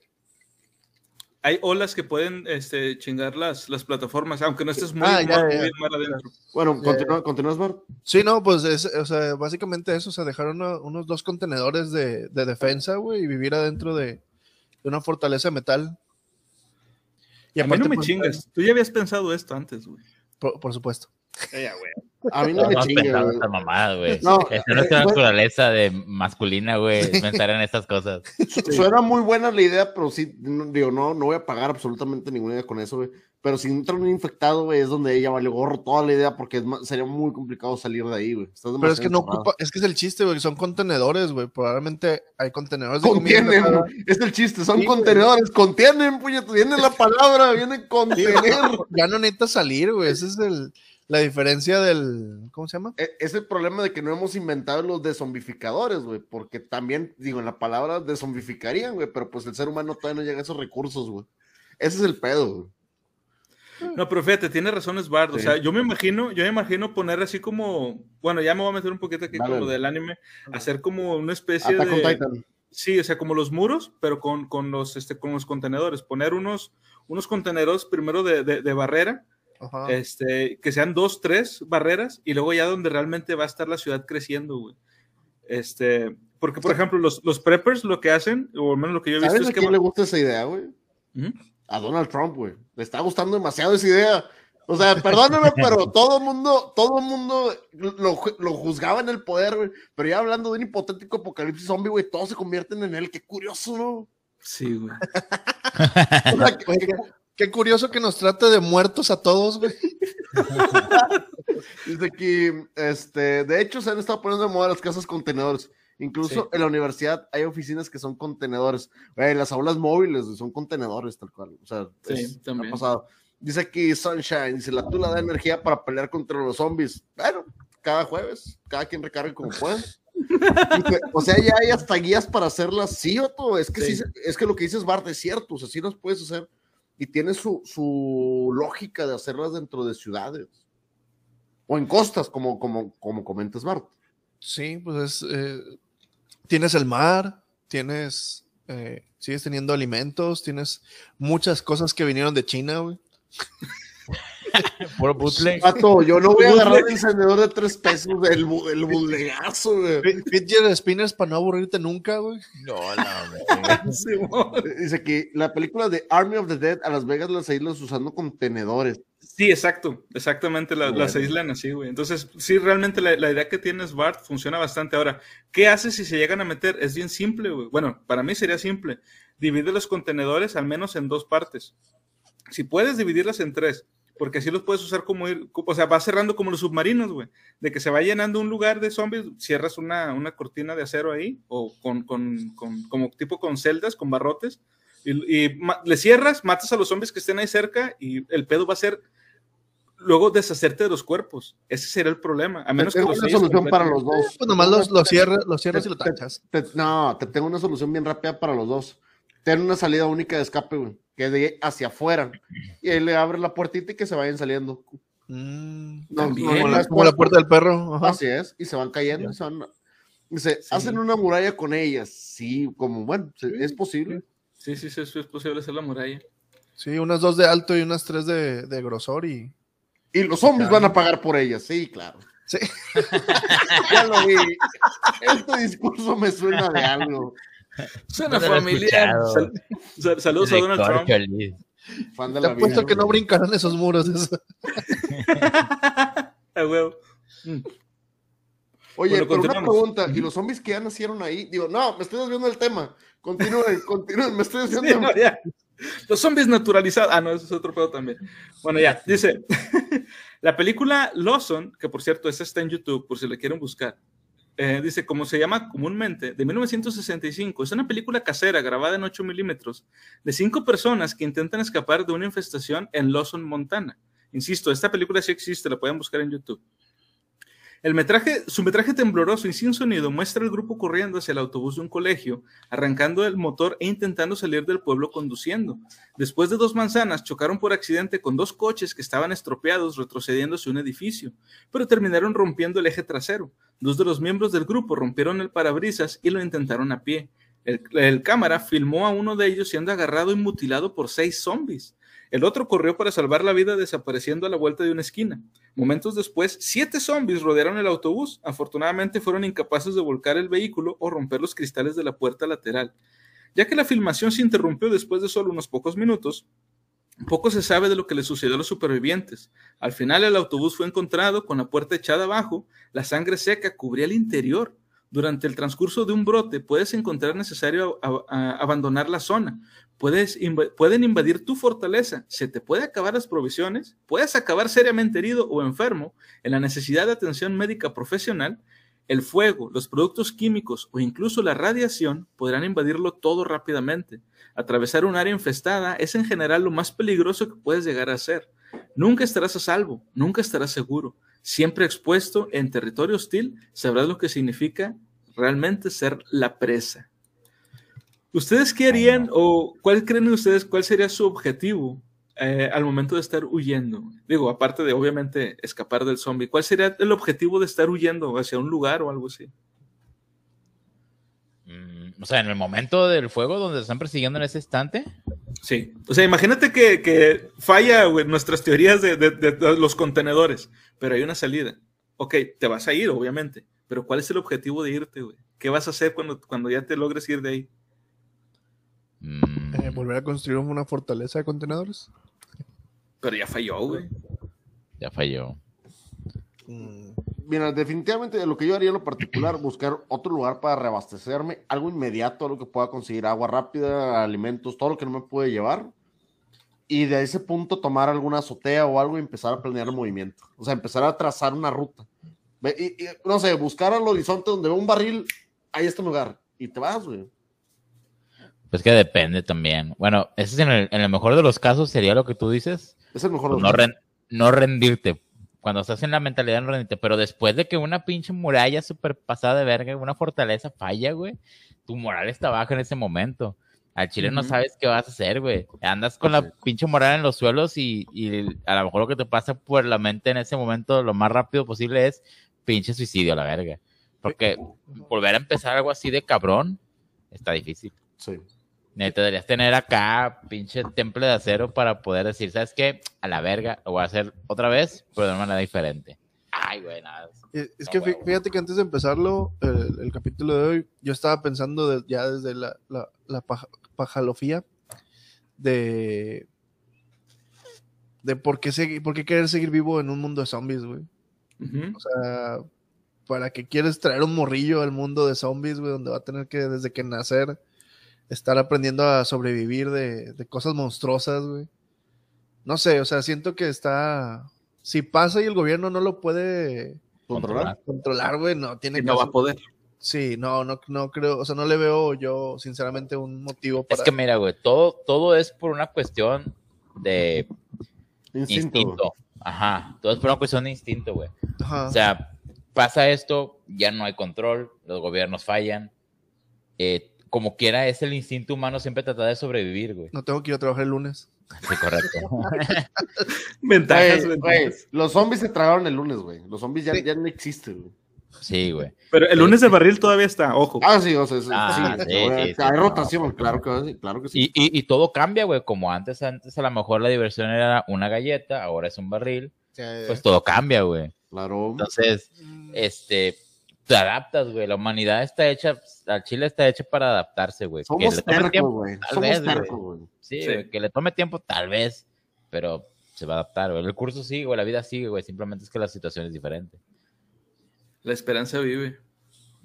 Hay olas que pueden este, chingar las, las plataformas, aunque no estés muy, ah, mar adentro. Bueno, ¿continúas, Bart? Sí, no, pues es, o sea, básicamente eso, o sea, dejar unos dos contenedores de, de defensa, güey, y vivir adentro de, de, una fortaleza de metal. Y a mí no me pues, chingas, tú ya habías pensado esto antes, güey. Por, por supuesto. Güey. A mí no, me chinga, güey. Esta mamada, güey. No, es nuestra naturaleza de masculina, güey, pensar en estas cosas. Suena muy buena la idea, pero sí, digo, no, no voy a pagar absolutamente ninguna idea con eso, güey. Pero si entra un infectado, güey, es donde ella vale gorro toda la idea porque sería muy complicado salir de ahí, güey. Pero es que no ocupa, es que es el chiste, güey, son contenedores, güey. Probablemente hay contenedores de Contienen, comida. Es el chiste, son contenedores, contienen, puñeto, viene la palabra, viene contener. ya no necesitas salir, güey, ese es el la diferencia del. ¿Cómo se llama? E, es el problema de que no hemos inventado los desombificadores, güey. Porque también, digo, en la palabra desombificarían, güey. Pero pues el ser humano todavía no llega a esos recursos, güey. Ese es el pedo, güey. No, pero fíjate, tiene razones Bard. O sea, yo me imagino, yo me imagino poner así como, bueno, ya me voy a meter un poquito aquí con lo del anime, hacer como una especie de. Sí, o sea, como los muros, pero con, con los, este, con los contenedores. Poner unos, unos contenedores primero de, de barrera, este, que sean dos, tres barreras y luego ya donde realmente va a estar la ciudad creciendo, güey. Este, porque, por ejemplo, los, los preppers lo que hacen, o al menos lo que yo he visto es a quién le gusta esa idea, güey? ¿Mm? A Donald Trump, güey. Le está gustando demasiado esa idea. O sea, perdóname, pero todo el mundo, todo el mundo lo, lo, juzgaba en el poder, güey. Pero ya hablando de un hipotético apocalipsis zombie, güey, todos se convierten en él. Qué curioso, ¿no? Sí, güey. Qué curioso que nos trate de muertos a todos, güey. Dice que, este, de hecho, se han estado poniendo de moda las casas contenedores. Incluso en la universidad hay oficinas que son contenedores. Güey, las aulas móviles son contenedores, tal cual. O sea, sí, también. ha pasado. Dice aquí Sunshine, dice, la tula da energía para pelear contra los zombies. Bueno, cada jueves, cada quien recargue como pueda. o sea, ya hay hasta guías para hacerlas, sí o todo. Es que sí. es que lo que dices Bart es cierto, o sea, sí las puedes hacer y tiene su, su, lógica de hacerlas dentro de ciudades o en costas, como, como, como comentas, Bart. Sí, pues eh, tienes el mar, tienes, eh, sigues teniendo alimentos, tienes muchas cosas que vinieron de China, güey. Puro bootleg. yo no voy a agarrar el encendedor de tres pesos del el bootlegazo, güey. Fidget spinners para no aburrirte nunca, güey. No, no, Dice que la película de Army of the Dead a Las Vegas las aíslan usando contenedores. Sí, exacto, exactamente, las aíslan así, güey. Entonces, sí, realmente la, la, idea que tienes, Bart, funciona bastante. Ahora, ¿qué haces si se llegan a meter? Es bien simple, güey. Bueno, para mí sería simple. Divide los contenedores al menos en dos partes. Si puedes dividirlas en tres, porque así los puedes usar como ir, o sea, va cerrando como los submarinos, güey, de que se va llenando un lugar de zombies, cierras una, una cortina de acero ahí, o con, con, con como tipo con celdas, con barrotes, y, le cierras, matas a los zombies que estén ahí cerca, y el pedo va a ser luego deshacerte de los cuerpos. Ese sería el problema. A menos que una solución para los dos. Pues nomás los, los cierras, los cierras y lo tachas. no, te tengo una solución bien rápida para los dos. Ten una salida única de escape, güey que de hacia afuera. Y él le abre la puertita y que se vayan saliendo. Mm, no, como la puerta del perro. Así es, y se van cayendo. Se dice, hacen una muralla con ellas. Sí, como bueno, es posible. Sí, sí, sí, es posible hacer la muralla. Sí, unas dos de alto y unas tres de, de grosor y. Y los zombies van a pagar por ellas, sí, claro. Sí. ya lo vi. Este discurso me suena de algo. Suena familiar. saludos a Donald Trump. Fan de Te apuesto que no brincarán esos muros. Huevo. Mm. Oye, pero una pregunta, ¿y los zombies que ya nacieron ahí? Digo, no, me estoy desviando del tema. Continúen, continúen, me estoy desviando. los zombies naturalizados. Ah, no, eso es otro pedo también. Bueno, ya, dice. la película Lawson, que por cierto, esa está en YouTube, por si la quieren buscar. Eh, dice, como se llama comúnmente, de 1965. Es una película casera grabada en 8 milímetros de cinco personas que intentan escapar de una infestación en Lawson, Montana. Insisto, esta película sí existe, la pueden buscar en YouTube. El metraje, su metraje tembloroso y sin sonido muestra al grupo corriendo hacia el autobús de un colegio, arrancando el motor e intentando salir del pueblo conduciendo. Después de dos manzanas, chocaron por accidente con dos coches que estaban estropeados retrocediendo hacia un edificio, pero terminaron rompiendo el eje trasero. Dos de los miembros del grupo rompieron el parabrisas y lo intentaron a pie. El, cámara filmó a uno de ellos siendo agarrado y mutilado por seis zombies. El otro corrió para salvar la vida desapareciendo a la vuelta de una esquina. Momentos después, siete zombies rodearon el autobús. Afortunadamente fueron incapaces de volcar el vehículo o romper los cristales de la puerta lateral. Ya que la filmación se interrumpió después de solo unos pocos minutos, poco se sabe de lo que le sucedió a los supervivientes. Al final el autobús fue encontrado con la puerta echada abajo, la sangre seca cubría el interior. Durante el transcurso de un brote puedes encontrar necesario abandonar la zona, Puedes pueden invadir tu fortaleza, se te puede acabar las provisiones, puedes acabar seriamente herido o enfermo en la necesidad de atención médica profesional, el fuego, los productos químicos o incluso la radiación podrán invadirlo todo rápidamente. Atravesar un área infestada es en general lo más peligroso que puedes llegar a ser. Nunca estarás a salvo, nunca estarás seguro. Siempre expuesto en territorio hostil, sabrás lo que significa realmente ser la presa. ¿Ustedes qué harían o cuál creen ustedes cuál sería su objetivo eh, al momento de estar huyendo? Digo, aparte de obviamente escapar del zombie, ¿cuál sería el objetivo de estar huyendo hacia un lugar o algo así? O sea, en el momento del fuego donde están persiguiendo en ese instante. Sí. O sea, imagínate que, falla nuestras teorías de, los contenedores, pero hay una salida. Ok, te vas a ir, obviamente, pero ¿cuál es el objetivo de irte, güey? ¿Qué vas a hacer cuando, cuando ya te logres ir de ahí? Mm. Eh, ¿Volver a construir una fortaleza de contenedores? Pero ya falló, güey. Ya falló. Mm. Mira, definitivamente lo que yo haría en lo particular, buscar otro lugar para reabastecerme, algo inmediato, algo que pueda conseguir agua rápida, alimentos, todo lo que no me puede llevar. Y de ese punto tomar alguna azotea o algo y empezar a planear el movimiento. O sea, empezar a trazar una ruta. Y, no sé, buscar al horizonte donde veo un barril, ahí está el lugar. Y te vas, güey. Pues que depende también. Bueno, ese es en el, en el mejor de los casos sería lo que tú dices. Es el mejor de no, no rendirte. Cuando estás en la mentalidad no rendirte. Pero después de que una pinche muralla súper pasada de verga, una fortaleza falla, güey, tu moral está baja en ese momento. Al chile no sabes qué vas a hacer, güey. Andas con la pinche moral en los suelos y, y, a lo mejor lo que te pasa por la mente en ese momento lo más rápido posible es pinche suicidio a la verga. Porque volver a empezar algo así de cabrón está difícil. Sí. Deberías tener acá pinche temple de acero para poder decir, ¿sabes qué? A la verga, lo voy a hacer otra vez, pero de una manera diferente. Ay, güey, nada. Es que fíjate que antes de empezarlo, el, capítulo de hoy, yo estaba pensando ya desde la, la, pajalofía de, de por qué, seguir, por qué querer seguir vivo en un mundo de zombies, güey. O sea, ¿para qué quieres traer un morrillo al mundo de zombies, güey? Donde va a tener que, desde que nacer, estar aprendiendo a sobrevivir de, cosas monstruosas, güey. No sé, o sea, siento que está. Si pasa y el gobierno no lo puede controlar, controlar, güey, no tiene que. No va a poder. Sí, no, no, no creo, o sea, no le veo yo, sinceramente, un motivo para. Es que mira, güey, todo, todo es por una cuestión de instinto. Ajá, todo es por una cuestión de instinto, güey. O sea, pasa esto, ya no hay control, los gobiernos fallan, eh, como quiera, es el instinto humano siempre tratar de sobrevivir, güey. No tengo que ir a trabajar el lunes. Sí, correcto. ventajas, Los zombies se tragaron el lunes, güey. Los zombies ya, ya no existen, güey. Sí, güey. Pero el lunes de barril todavía está, ojo. Ah, sí, o sea, ah, sí, sí, hay rotación, claro que, claro que sí. Y, y, todo cambia, güey, como antes, antes a lo mejor la diversión era una galleta, ahora es un barril, pues todo cambia, güey. Claro. Entonces, este, te adaptas, güey. La humanidad está hecha, al Chile está hecha para adaptarse, güey. Somos tercos, güey. Somos tercos, güey. Sí, sí. que le tome tiempo, tal vez, pero se va a adaptar, güey. El curso sigue, güey, la vida sigue, güey. Simplemente es que la situación es diferente. La esperanza vive.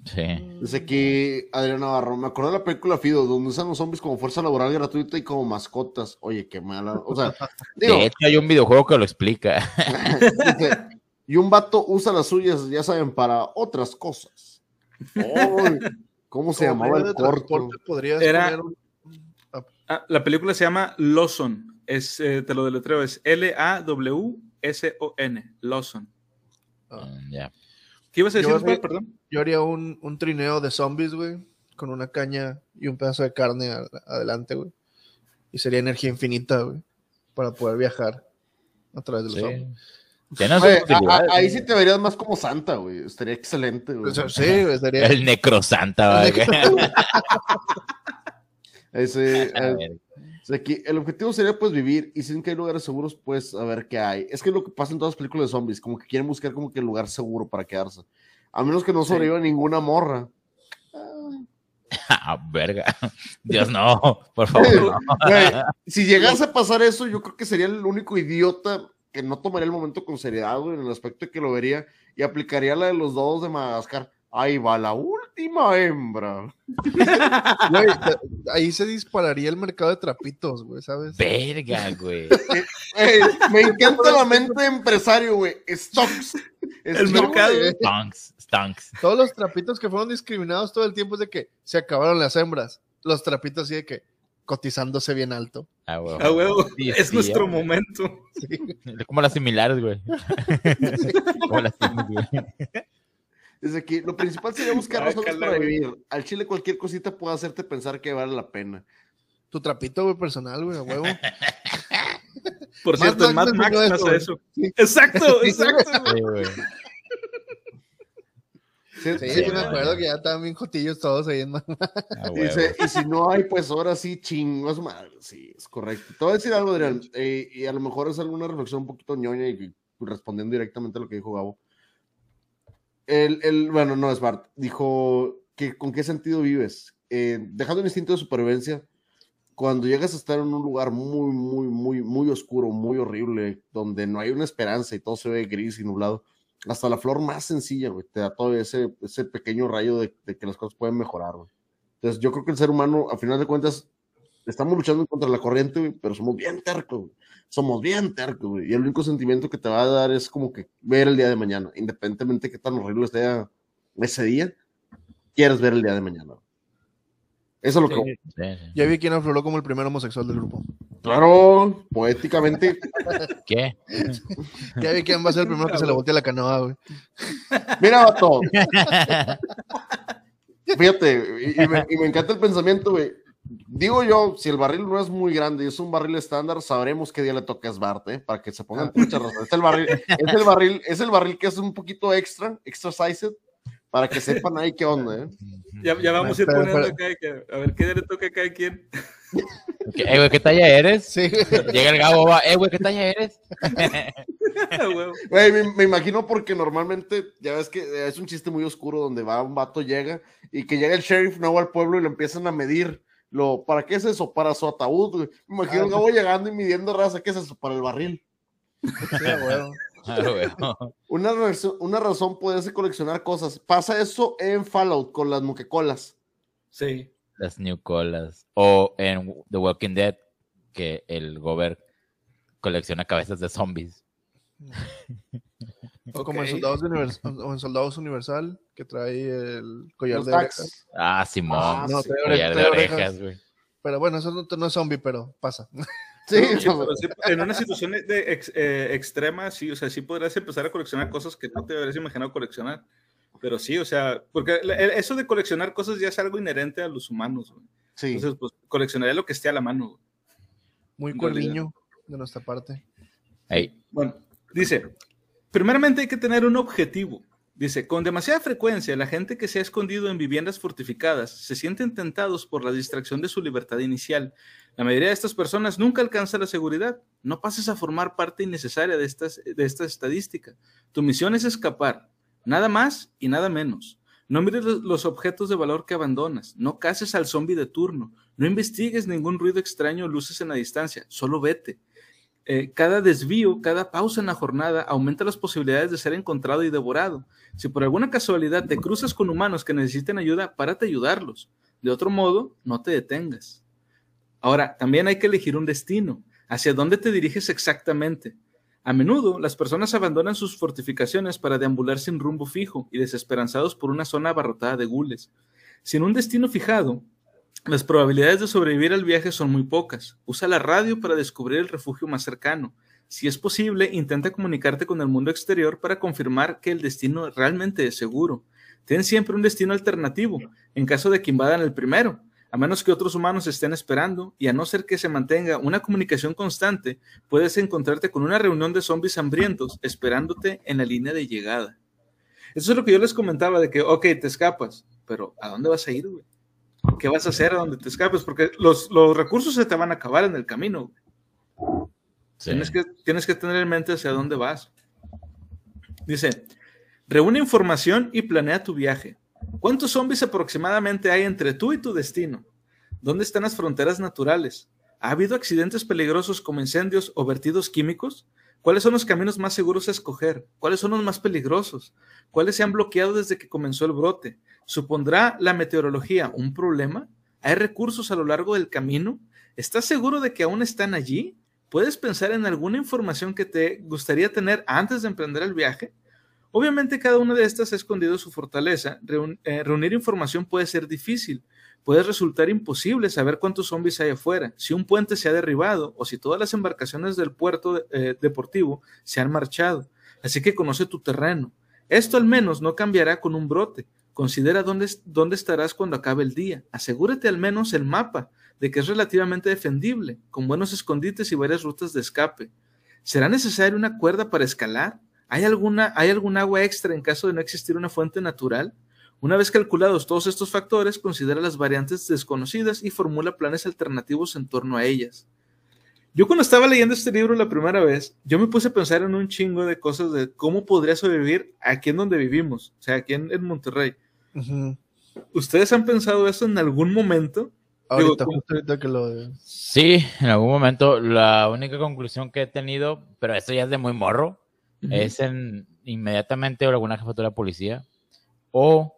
Sí. Dice aquí Adrián Navarro, me acuerdo de la película Fido, donde usan los zombies como fuerza laboral gratuita y como mascotas. Oye, qué mala. O sea, digo, de hecho hay un videojuego que lo explica. y un vato usa las suyas, ya saben, para otras cosas. ¿Cómo se llamaba el corto? Era, ah, la película se llama Lawson. Es, eh, te lo deletreo, es L-A-W-S-O-N. Lawson. Ah, ya. ¿Qué ibas a decir, yo, perdón? Yo haría un, un, trineo de zombies, güey, con una caña y un pedazo de carne adelante, güey. Y sería energía infinita, güey, para poder viajar a través de los zombies. Ahí sí te verías más como Santa, güey. Estaría excelente, güey. Sí, güey, estaría... El necrosanta, güey. Ese, Aquí, el objetivo sería pues vivir y sin que hay lugares seguros, pues a ver qué hay. Es que es lo que pasa en todas las películas de zombies, como que quieren buscar como que el lugar seguro para quedarse. A menos que no sobreviva ninguna morra. Ah, verga. Dios no, por favor. si llegase a pasar eso, yo creo que sería el único idiota que no tomaría el momento con seriedad, güey, en el aspecto de que lo vería y aplicaría la de los dos de Madagascar ahí va la última hembra. ahí se dispararía el mercado de trapitos, güey, ¿sabes? Verga, güey. me encanta la mente de empresario, güey. Stocks. El mercado. Stonks, stonks. Todos los trapitos que fueron discriminados todo el tiempo es de que se acabaron las hembras. Los trapitos así de que cotizándose bien alto. Ah, huevo. Ah, huevo. es nuestro momento. Como las similares, güey. Como las similares, güey. Desde aquí, lo principal sería buscar razones para vivir. Al chile cualquier cosita puede hacerte pensar que vale la pena. Tu trapito, güey, personal, güey, a huevo. Por cierto, el Mad Max hace eso. Exacto, exacto. Sí, sí, sí, me acuerdo que ya estaban bien jotillos todos ahí en Mad ah, Dice, y si no hay, pues ahora sí, chingos madre. Sí, es correcto. Te voy a decir algo, Adrián, eh, y a lo mejor es alguna reflexión un poquito ñoña y respondiendo directamente a lo que dijo Gabo el, bueno, no es Bart, dijo que con qué sentido vives. Eh, dejando el instinto de supervivencia, cuando llegas a estar en un lugar muy, muy, muy, muy oscuro, muy horrible, donde no hay una esperanza y todo se ve gris y nublado, hasta la flor más sencilla, güey, te da todo ese, ese pequeño rayo de, que las cosas pueden mejorar, güey. Entonces, yo creo que el ser humano, a final de cuentas, estamos luchando contra la corriente, pero somos bien tercos, güey somos bien tercos, güey. Y el único sentimiento que te va a dar es como que ver el día de mañana, independientemente de qué tan horrible esté ese día, quieres ver el día de mañana. Eso es lo que. Ya vi quién afloró como el primer homosexual del grupo. Claro, poéticamente. ¿Qué? ya vi quién va a ser el primero que se le voltea la canoa, güey. Mira, vato. Fíjate, y me, y me encanta el pensamiento, güey digo yo, si el barril no es muy grande y es un barril estándar, sabremos qué día le toca a Svart, ¿eh? Para que se pongan muchas razones. Es el barril, es el barril, es el barril que es un poquito extra, extra sized, para que sepan ahí qué onda, ¿eh? Ya, ya vamos a ir poniendo acá, a ver qué le toca a cada quien. Eh, güey, ¿qué talla eres? Sí. Llega el Gabo, va, eh, güey, ¿qué talla eres? Güey, me, me, imagino porque normalmente, ya ves que es un chiste muy oscuro donde va un vato, llega, y que llega el sheriff nuevo al pueblo y lo empiezan a medir lo, ¿para qué es eso? Para su ataúd, Me imagino ah, voy llegando y midiendo raza, ¿qué es eso? Para el barril. Ah, una, razón, una razón puede ser coleccionar cosas. Pasa eso en Fallout con las muquecolas. Sí. Las New Colas. O en The Walking Dead, que el Gober colecciona cabezas de zombies. O como en Soldados, o en Soldados Universal, que trae el collar de orejas. Ah, Simón. Ah, no, collar de orejas, güey. Pero bueno, eso no, es zombie, pero pasa. Sí, en una situación de eh, extrema, sí, o sea, sí podrías empezar a coleccionar cosas que no te habrías imaginado coleccionar. Pero sí, o sea, porque eso de coleccionar cosas ya es algo inherente a los humanos. Güey. Sí. Entonces, pues coleccionaría lo que esté a la mano. Muy cuerviño de nuestra parte. Ahí. Bueno, dice, Primeramente hay que tener un objetivo. Dice, con demasiada frecuencia la gente que se ha escondido en viviendas fortificadas se sienten tentados por la distracción de su libertad inicial. La mayoría de estas personas nunca alcanza la seguridad. No pases a formar parte innecesaria de, estas, de esta estadística. Tu misión es escapar, nada más y nada menos. No mires los objetos de valor que abandonas. No cases al zombie de turno. No investigues ningún ruido extraño o luces en la distancia. Solo vete. Eh, cada desvío, cada pausa en la jornada aumenta las posibilidades de ser encontrado y devorado. Si por alguna casualidad te cruzas con humanos que necesiten ayuda, párate a ayudarlos. De otro modo, no te detengas. Ahora, también hay que elegir un destino. ¿Hacia dónde te diriges exactamente? A menudo, las personas abandonan sus fortificaciones para deambular sin rumbo fijo y desesperanzados por una zona abarrotada de gules. Sin un destino fijado, las probabilidades de sobrevivir al viaje son muy pocas. Usa la radio para descubrir el refugio más cercano. Si es posible, intenta comunicarte con el mundo exterior para confirmar que el destino realmente es seguro. Ten siempre un destino alternativo, en caso de que invadan el primero a menos que otros humanos estén esperando, y a no ser que se mantenga una comunicación constante, puedes encontrarte con una reunión de zombies hambrientos esperándote en la línea de llegada. Eso es lo que yo les comentaba de que, ok, te escapas, pero ¿a dónde vas a ir, güey? ¿Qué vas a hacer a donde te escapes? Porque los, recursos se te van a acabar en el camino. Tienes, que, tienes que tener en mente hacia dónde vas. Dice, reúne información y planea tu viaje. ¿Cuántos zombies aproximadamente hay entre tú y tu destino? ¿Dónde están las fronteras naturales? ¿Ha habido accidentes peligrosos como incendios o vertidos químicos? ¿Cuáles son los caminos más seguros a escoger? ¿Cuáles son los más peligrosos? ¿Cuáles se han bloqueado desde que comenzó el brote? ¿Supondrá la meteorología un problema? ¿Hay recursos a lo largo del camino? ¿Estás seguro de que aún están allí? ¿Puedes pensar en alguna información que te gustaría tener antes de emprender el viaje? Obviamente cada una de estas ha escondido su fortaleza. Eh, reunir información puede ser difícil. Puede resultar imposible saber cuántos zombies hay afuera, si un puente se ha derribado o si todas las embarcaciones del puerto eh, deportivo se han marchado. Así que conoce tu terreno. Esto al menos no cambiará con un brote. Considera dónde, estarás cuando acabe el día. Asegúrate al menos el mapa de que es relativamente defendible, con buenos escondites y varias rutas de escape. ¿Será necesaria una cuerda para escalar? ¿Hay, alguna, ¿Hay algún agua extra en caso de no existir una fuente natural? Una vez calculados todos estos factores, considera las variantes desconocidas y formula planes alternativos en torno a ellas. Yo cuando estaba leyendo este libro la primera vez, yo me puse a pensar en un chingo de cosas de cómo podría sobrevivir aquí en donde vivimos, o sea, aquí en, Monterrey. ¿Ustedes han pensado eso en algún momento? Ahorita, que lo... Sí, en algún momento. La única conclusión que he tenido, pero esto ya es de muy morro, es en inmediatamente alguna jefatura de policía o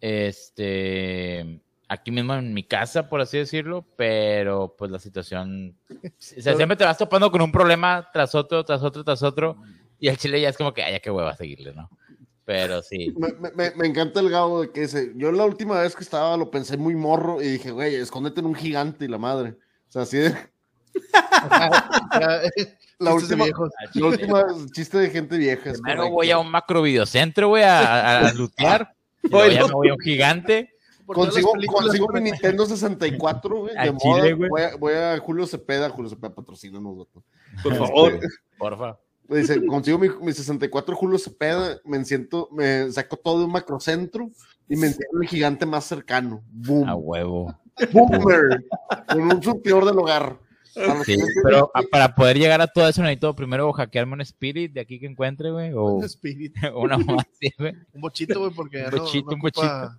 este aquí mismo en mi casa, por así decirlo, pero pues la situación, siempre te vas topando con un problema tras otro, tras otro, tras otro, y el chile ya es como que, ay, ya qué hueva seguirle, ¿no? Pero sí. Me, encanta el gabo de que ese, yo la última vez que estaba lo pensé muy morro y dije, güey, escóndete en un gigante y la madre. O sea, así de... La última, la última chiste de gente vieja. Primero voy a un macro videocentro, voy a, a, lootear. voy, a, voy a un gigante. Consigo, consigo mi Nintendo 64, güey, de moda. voy, a, voy, a, Julio Cepeda, Julio Cepeda patrocina nosotros. Por favor. Porfa. Dice, consigo mi, mi, 64 Julio Cepeda, me siento, me saco todo de un macrocentro y me entiendo el gigante más cercano. Boom. A huevo. Boomer. con un surtidor del hogar. Sí, pero para poder llegar a todo eso necesito primero hackearme un Spirit de aquí que encuentre, güey. O un Spirit. una más, güey. Un bochito, güey, porque un bochito, un bochito.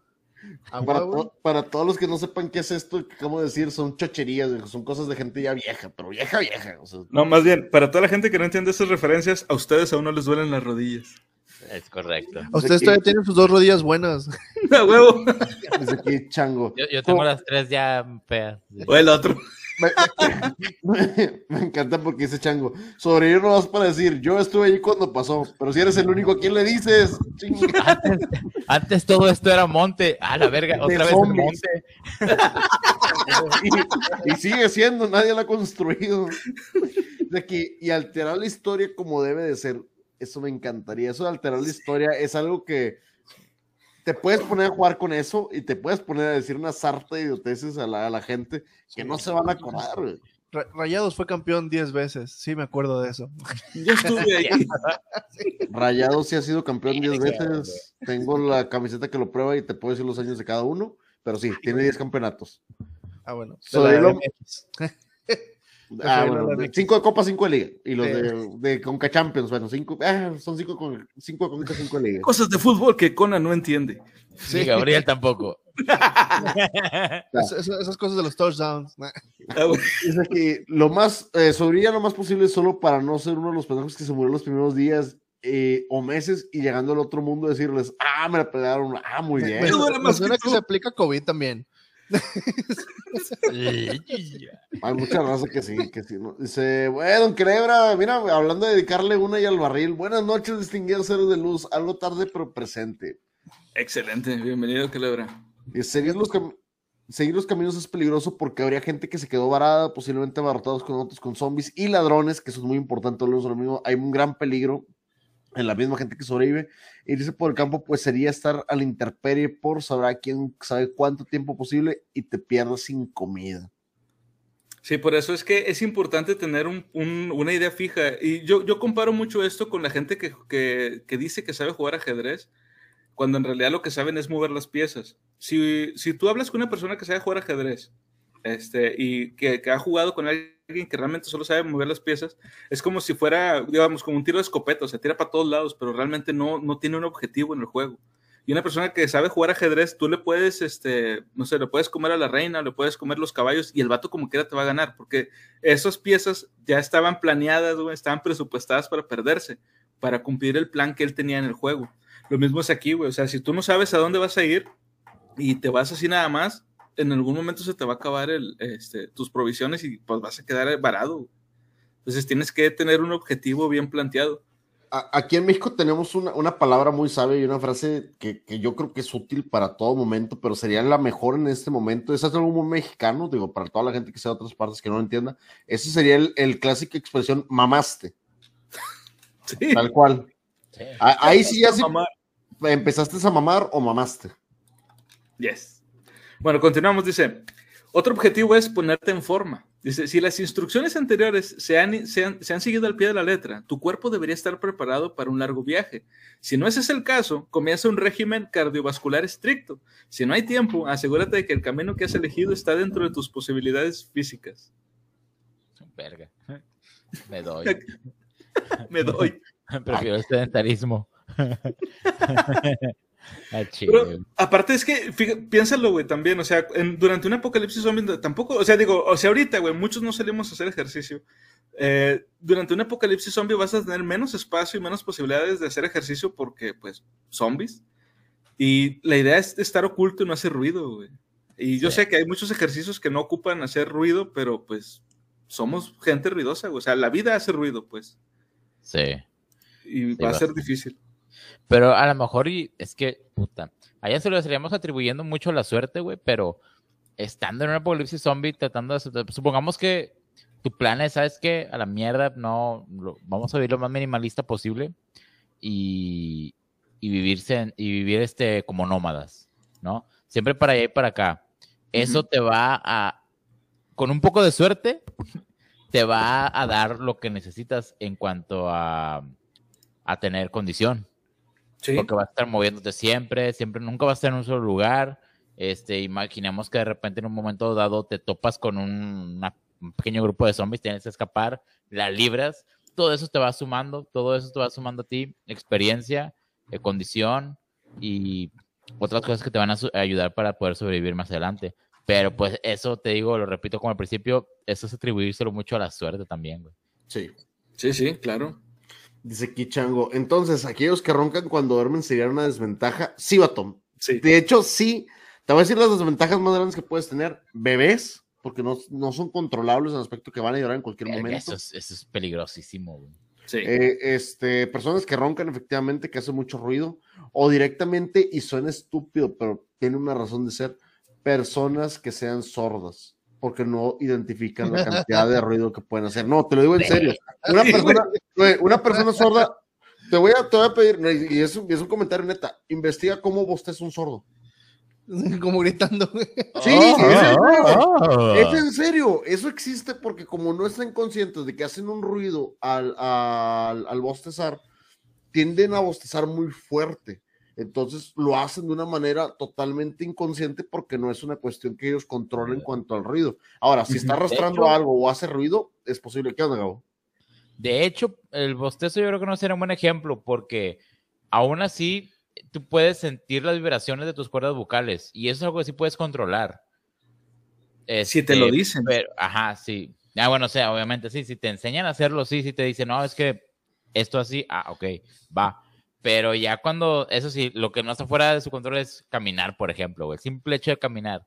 Para, para, todos los que no sepan qué es esto, de decir, son chocherías, son cosas de gente ya vieja, pero vieja, vieja. no, más bien, para toda la gente que no entiende esas referencias, a ustedes aún no les duelen las rodillas. Es correcto. ustedes todavía tienen sus dos rodillas buenas. A huevo. Desde aquí, chango. Yo, tengo las tres ya feas. O el otro. Me, encanta porque dice Chango, sobrevivir no vas para decir, yo estuve ahí cuando pasó, pero si eres el único, ¿a quién le dices? Antes, todo esto era monte, a la verga, otra vez monte. y, sigue siendo, nadie lo ha construido. De aquí, y alterar la historia como debe de ser, eso me encantaría, eso de alterar la historia es algo que te puedes poner a jugar con eso y te puedes poner a decir una sarta de idioteces a la, a la gente que no se van a acordar. Rayados fue campeón 10 veces, sí me acuerdo de eso. Yo estuve ahí. Rayados sí ha sido campeón 10 veces. Tengo la camiseta que lo prueba y te puedo decir los años de cada uno, pero sí, tiene 10 campeonatos. Ah, bueno. Ah, cinco de Copa, cinco de Liga. Y los de, de, Conca Champions, bueno, cinco, ah, son cinco, con, cinco de Conca, cinco de Liga. Cosas de fútbol que Conan no entiende. Sí, Gabriel tampoco. esas cosas de los touchdowns. Ah, Dice que lo más, eh, lo más posible solo para no ser uno de los pendejos que se murió los primeros días eh, o meses y llegando al otro mundo decirles, ah, me la pegaron, ah, muy bien. Me, suena que se aplica COVID también. Hay mucha raza que sí, que sí. Dice, bueno, don Querebra, mira, hablando de dedicarle una y al barril. Buenas noches, distinguidos seres de luz. Algo tarde, pero presente. Excelente, bienvenido, Querebra. seguir, los seguir los caminos es peligroso porque habría gente que se quedó varada, posiblemente abarrotados con otros, con zombies y ladrones, que eso es muy importante. Hay un gran peligro en la misma gente que sobrevive. Irse por el campo, pues sería estar a la intemperie por sabrá quién sabe cuánto tiempo posible y te pierdas sin comida. Sí, por eso es que es importante tener una idea fija. Y yo, yo comparo mucho esto con la gente que, que, dice que sabe jugar ajedrez, cuando en realidad lo que saben es mover las piezas. Si, si tú hablas con una persona que sabe jugar ajedrez este, y que, ha jugado con alguien alguien que realmente solo sabe mover las piezas, es como si fuera, digamos, como un tiro de escopeta, o sea, tira para todos lados, pero realmente no, no tiene un objetivo en el juego. Y una persona que sabe jugar ajedrez, tú le puedes, este, no sé, le puedes comer a la reina, le puedes comer los caballos y el vato como quiera te va a ganar, porque esas piezas ya estaban planeadas, estaban presupuestadas para perderse, para cumplir el plan que él tenía en el juego. Lo mismo es aquí, güey, o sea, si tú no sabes a dónde vas a ir y te vas así nada más, en algún momento se te va a acabar el, este, tus provisiones y pues vas a quedar varado. Entonces tienes que tener un objetivo bien planteado. Aquí en México tenemos una, una palabra muy sabia y una frase que, que, yo creo que es útil para todo momento, pero sería la mejor en este momento. Es algo muy mexicano, digo, para toda la gente que sea de otras partes que no lo entienda. Ese sería el, el clásica expresión mamaste. Sí. Tal cual. Ahí sí ya empezaste a mamar o mamaste. Yes. Bueno, continuamos, dice, otro objetivo es ponerte en forma. Dice, si las instrucciones anteriores se han, se, han, seguido al pie de la letra, tu cuerpo debería estar preparado para un largo viaje. Si no ese es el caso, comienza un régimen cardiovascular estricto. Si no hay tiempo, asegúrate de que el camino que has elegido está dentro de tus posibilidades físicas. Verga. Me doy. Me doy. Prefiero el sedentarismo. Ah, aparte es que, piénsalo, güey, también, o sea, durante un apocalipsis zombie tampoco, o sea, digo, o sea, ahorita, güey, muchos no salimos a hacer ejercicio. Eh, durante un apocalipsis zombie vas a tener menos espacio y menos posibilidades de hacer ejercicio porque, pues, zombies. Y la idea es estar oculto y no hacer ruido, güey. Y yo sé que hay muchos ejercicios que no ocupan hacer ruido, pero pues somos gente ruidosa, güey. O sea, la vida hace ruido, pues. Sí. Y va a ser difícil. Pero a lo mejor y es que, puta, allá se lo estaríamos atribuyendo mucho la suerte, güey, pero estando en un apocalipsis zombie, tratando de, supongamos que tu plan es, ¿sabes qué? A la mierda, no, vamos a vivir lo más minimalista posible y, y vivirse, y vivir este como nómadas, ¿no? Siempre para allá y para acá. Eso te va a, con un poco de suerte, te va a dar lo que necesitas en cuanto a, a tener condición. Porque va a estar moviéndote siempre, siempre, nunca va a estar en un solo lugar. Este, imaginemos que de repente en un momento dado te topas con un, pequeño grupo de zombies, tienes que escapar, la libras, todo eso te va sumando, todo eso te va sumando a ti, experiencia, eh, condición y otras cosas que te van a ayudar para poder sobrevivir más adelante. Pero pues eso te digo, lo repito como al principio, eso es atribuírselo mucho a la suerte también, güey. Sí, sí, sí, claro. Dice Kichango. Entonces, aquellos que roncan cuando duermen sería una desventaja. Sí, Batom. Sí. De hecho, sí. Te voy a decir las desventajas más grandes que puedes tener. Bebés, porque no, no son controlables en el aspecto que van a llorar en cualquier momento. Eso es, eso es peligrosísimo. Sí. Eh, este, personas que roncan efectivamente, que hacen mucho ruido, o directamente, y suena estúpido, pero tiene una razón de ser, personas que sean sordas porque no identifican la cantidad de ruido que pueden hacer. No, te lo digo en serio. Una persona, una persona sorda, te voy a, te voy a pedir, y es, un, es un comentario neta, investiga cómo es un sordo. Como gritando. Sí, ah, ah. es, en serio. Eso existe porque como no están conscientes de que hacen un ruido al, al, al bostezar, tienden a bostezar muy fuerte. Entonces lo hacen de una manera totalmente inconsciente porque no es una cuestión que ellos controlen en cuanto al ruido. Ahora, si está arrastrando algo o hace ruido, es posible. que Gabo? De hecho, el bostezo yo creo que no sería un buen ejemplo porque aún así tú puedes sentir las vibraciones de tus cuerdas vocales y eso es algo que sí puedes controlar. si te lo este, dicen. Pero, ajá, sí. Ah, bueno, o sea, obviamente sí, si te enseñan a hacerlo, sí, si te dicen, no, es que esto así, ah, ok, va. Pero ya cuando, eso sí, lo que no está fuera de su control es caminar, por ejemplo, el simple hecho de caminar.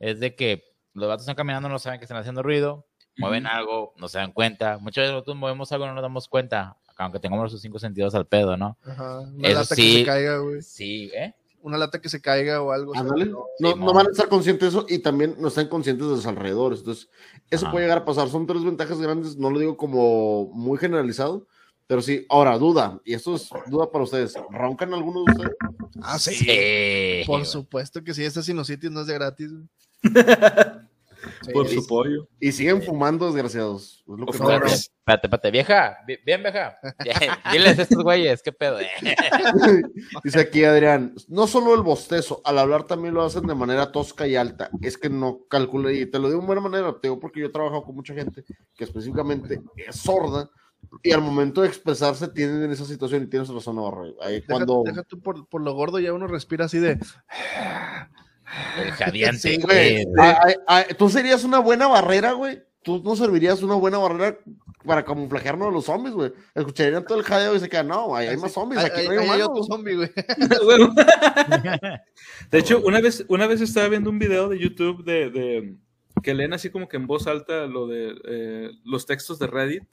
Es de que los gatos están caminando, no saben que están haciendo ruido, mueven algo, no se dan cuenta. Muchas veces nosotros movemos algo y no nos damos cuenta, aunque tengamos los cinco sentidos al pedo, ¿no? Ajá, una lata que se caiga, güey. Sí, ¿eh? Una lata que se caiga o algo. no, no, van a estar conscientes de eso y también no están conscientes de los alrededores. Entonces, eso puede llegar a pasar. Son tres ventajas grandes, no lo digo como muy generalizado, pero sí, ahora, duda, y esto es duda para ustedes. ¿Roncan alguno de ustedes? Ah, sí. Por supuesto que sí, esta sinusitis no es de gratis. Por su pollo. Y siguen fumando, desgraciados. espérate, espérate, vieja. Bien, vieja. Diles a estos güeyes, qué pedo. Dice aquí Adrián, no solo el bostezo, al hablar también lo hacen de manera tosca y alta. Es que no calcula, y te lo digo de buena manera, te digo porque yo he trabajado con mucha gente que específicamente es sorda y al momento de expresarse tienen en esa situación y tienes razón, Navarro. Ahí cuando... Deja tú por, por, lo gordo ya uno respira así de... Jadiante. Tú serías una buena barrera, güey. Tú no servirías una buena barrera para camuflajearnos a los zombies, güey. Escucharían todo el jadeo y se quedan, no, hay, más zombies. Aquí no hay, otro zombie, güey. de hecho, una vez, una vez estaba viendo un video de YouTube de, de que leen así como que en voz alta lo de eh, los textos de Reddit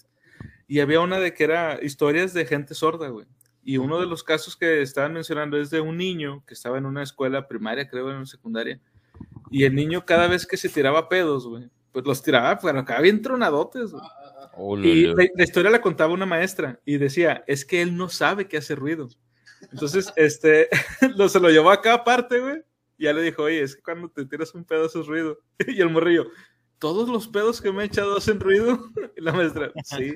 y había una de que era historias de gente sorda, güey. Y uno de los casos que estaban mencionando es de un niño que estaba en una escuela primaria, creo, en una secundaria. Y el niño cada vez que se tiraba pedos, güey, pues los tiraba, pero acá bien tronadotes, güey. Oh, y la, historia la contaba una maestra y decía, es que él no sabe que hace ruido. Entonces, este, lo, se lo llevó a cada parte, güey. Y ya le dijo, oye, es que cuando te tiras un pedo haces ruido. y el morrillo, ¿todos los pedos que me he echado hacen ruido? Y la maestra, sí.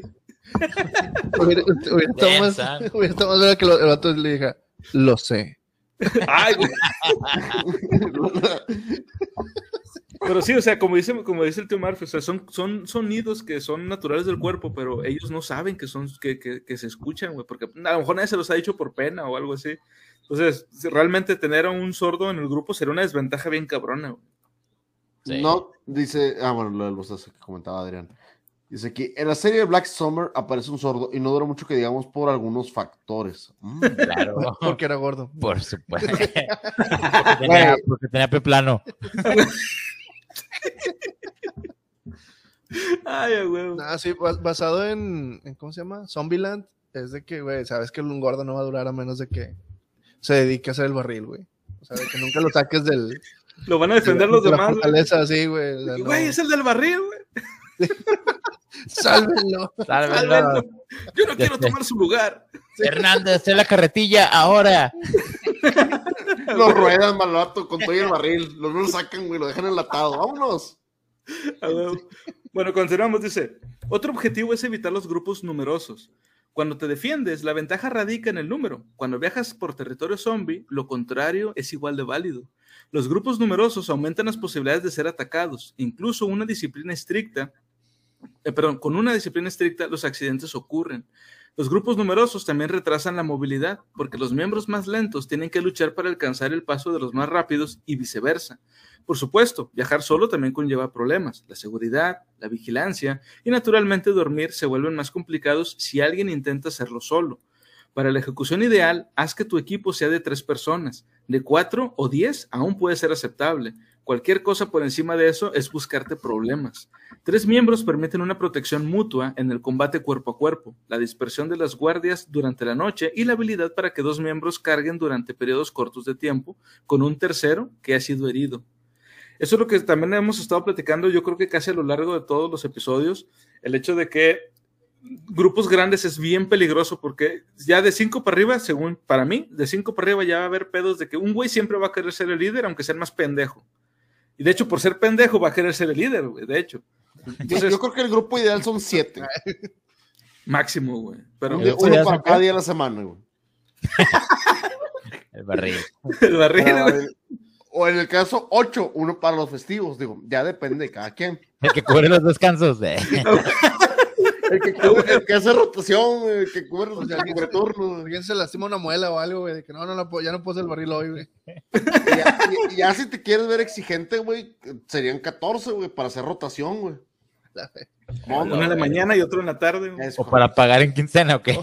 Hubiera estado más que el vato le diga, lo sé. pero sí, o sea, como dice, como dice el tío Murphy, o sea, son, son sonidos que son naturales del cuerpo, pero ellos no saben que son que, que, se escuchan, güey, porque a lo mejor nadie se los ha dicho por pena o algo así. Entonces, realmente tener a un sordo en el grupo sería una desventaja bien cabrona, No, dice, ah, bueno, lo del bostezo que comentaba Adrián. Dice aquí, en la serie de Black Summer aparece un sordo y no dura mucho que digamos por algunos factores. Mm, claro. porque era gordo. Por supuesto. porque, tenía, porque tenía peplano. Ay, güey. Ah, sí, basado en, en, ¿cómo se llama? Zombieland. Es de que, güey, sabes que un gordo no va a durar a menos de que se dedique a hacer el barril, güey. O sea, de que nunca lo saques del... Lo van a defender los demás. sí, güey. Güey, es el del barril, güey. Sálvenlo. Sálvenlo. Yo no quiero tomar su lugar. Hernández, en la carretilla ahora. Lo ruedan, malato, con todo el barril. Los lo sacan, güey, lo dejan enlatado. Vámonos. Bueno, continuamos, dice. Otro objetivo es evitar los grupos numerosos. Cuando te defiendes, la ventaja radica en el número. Cuando viajas por territorio zombie, lo contrario es igual de válido. Los grupos numerosos aumentan las posibilidades de ser atacados. Incluso una disciplina estricta eh, perdón, con una disciplina estricta los accidentes ocurren. Los grupos numerosos también retrasan la movilidad, porque los miembros más lentos tienen que luchar para alcanzar el paso de los más rápidos y viceversa. Por supuesto, viajar solo también conlleva problemas. La seguridad, la vigilancia y naturalmente dormir se vuelven más complicados si alguien intenta hacerlo solo. Para la ejecución ideal, haz que tu equipo sea de tres personas. De cuatro o diez aún puede ser aceptable. Cualquier cosa por encima de eso es buscarte problemas. Tres miembros permiten una protección mutua en el combate cuerpo a cuerpo, la dispersión de las guardias durante la noche y la habilidad para que dos miembros carguen durante periodos cortos de tiempo con un tercero que ha sido herido. Eso es lo que también hemos estado platicando, yo creo que casi a lo largo de todos los episodios, el hecho de que grupos grandes es bien peligroso porque ya de cinco para arriba, según para mí, de cinco para arriba ya va a haber pedos de que un güey siempre va a querer ser el líder, aunque sea más pendejo. Y de hecho, por ser pendejo, va a querer ser el líder, güey, de hecho. Entonces, yo creo que el grupo ideal son siete. Máximo, güey. Pero uno para cada día de la semana, güey. El barril. El barril, güey. O en el caso 8, uno para los festivos, digo, ya depende de cada quien. El que cubre los descansos. De... El que, cubre, el que hace rotación, el que cubre, O sea, el que cubre turnos. Alguien se lastima una muela o algo, güey, de que no, no, la puedo- ya no puedo hacer el barril hoy, güey. Y ya, y- y ya si te quieres ver exigente, güey, serían 14, güey, para hacer rotación, güey. No, no, Uno en la mañana y otro en la tarde. güey. es O para pagar en quincena, ¿o qué? A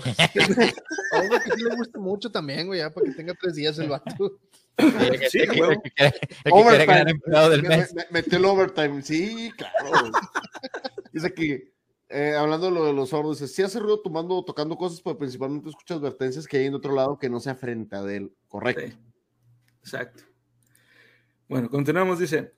uno que sí le gusta mucho también, güey, ya para que tenga tres días el vato. El que, Sí, el que- el que quiere- el que quiere Overtime. ganar empleado del Me- mes. me- Mete el overtime. Sí, claro. Dice aquí, eh, hablando de lo de los sordos, si hace ruido tomando, tocando cosas, pero principalmente escucha advertencias que hay en otro lado que no sea frente a él. Correcto. Sí. Exacto. Bueno, continuamos, dice,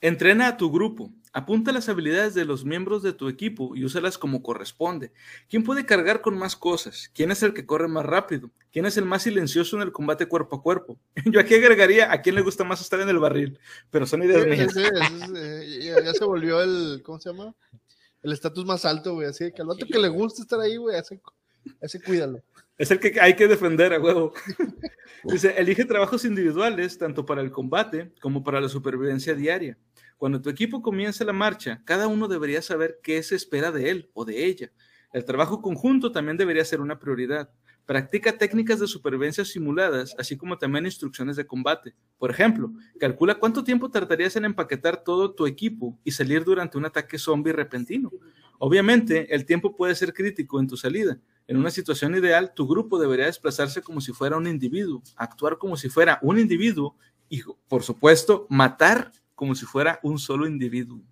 entrena a tu grupo, apunta las habilidades de los miembros de tu equipo y úsalas como corresponde. ¿Quién puede cargar con más cosas? ¿Quién es el que corre más rápido? ¿Quién es el más silencioso en el combate cuerpo a cuerpo? Yo aquí agregaría a quién le gusta más estar en el barril, pero son ideas Sí, mías. sí, sí, sí, ya, ya se volvió el, ¿cómo se llama? El estatus más alto, güey, así que al vato que le gusta estar ahí, güey, ese, ese cuídalo. Es el que hay que defender a huevo. Dice, elige trabajos individuales tanto para el combate como para la supervivencia diaria. Cuando tu equipo comience la marcha, cada uno debería saber qué se espera de él o de ella. El trabajo conjunto también debería ser una prioridad. Practica técnicas de supervivencia simuladas, así como también instrucciones de combate. Por ejemplo, calcula cuánto tiempo tardarías en empaquetar todo tu equipo y salir durante un ataque zombie repentino. Obviamente, el tiempo puede ser crítico en tu salida. En una situación ideal, tu grupo debería desplazarse como si fuera un individuo, actuar como si fuera un individuo y, por supuesto, matar como si fuera un solo individuo.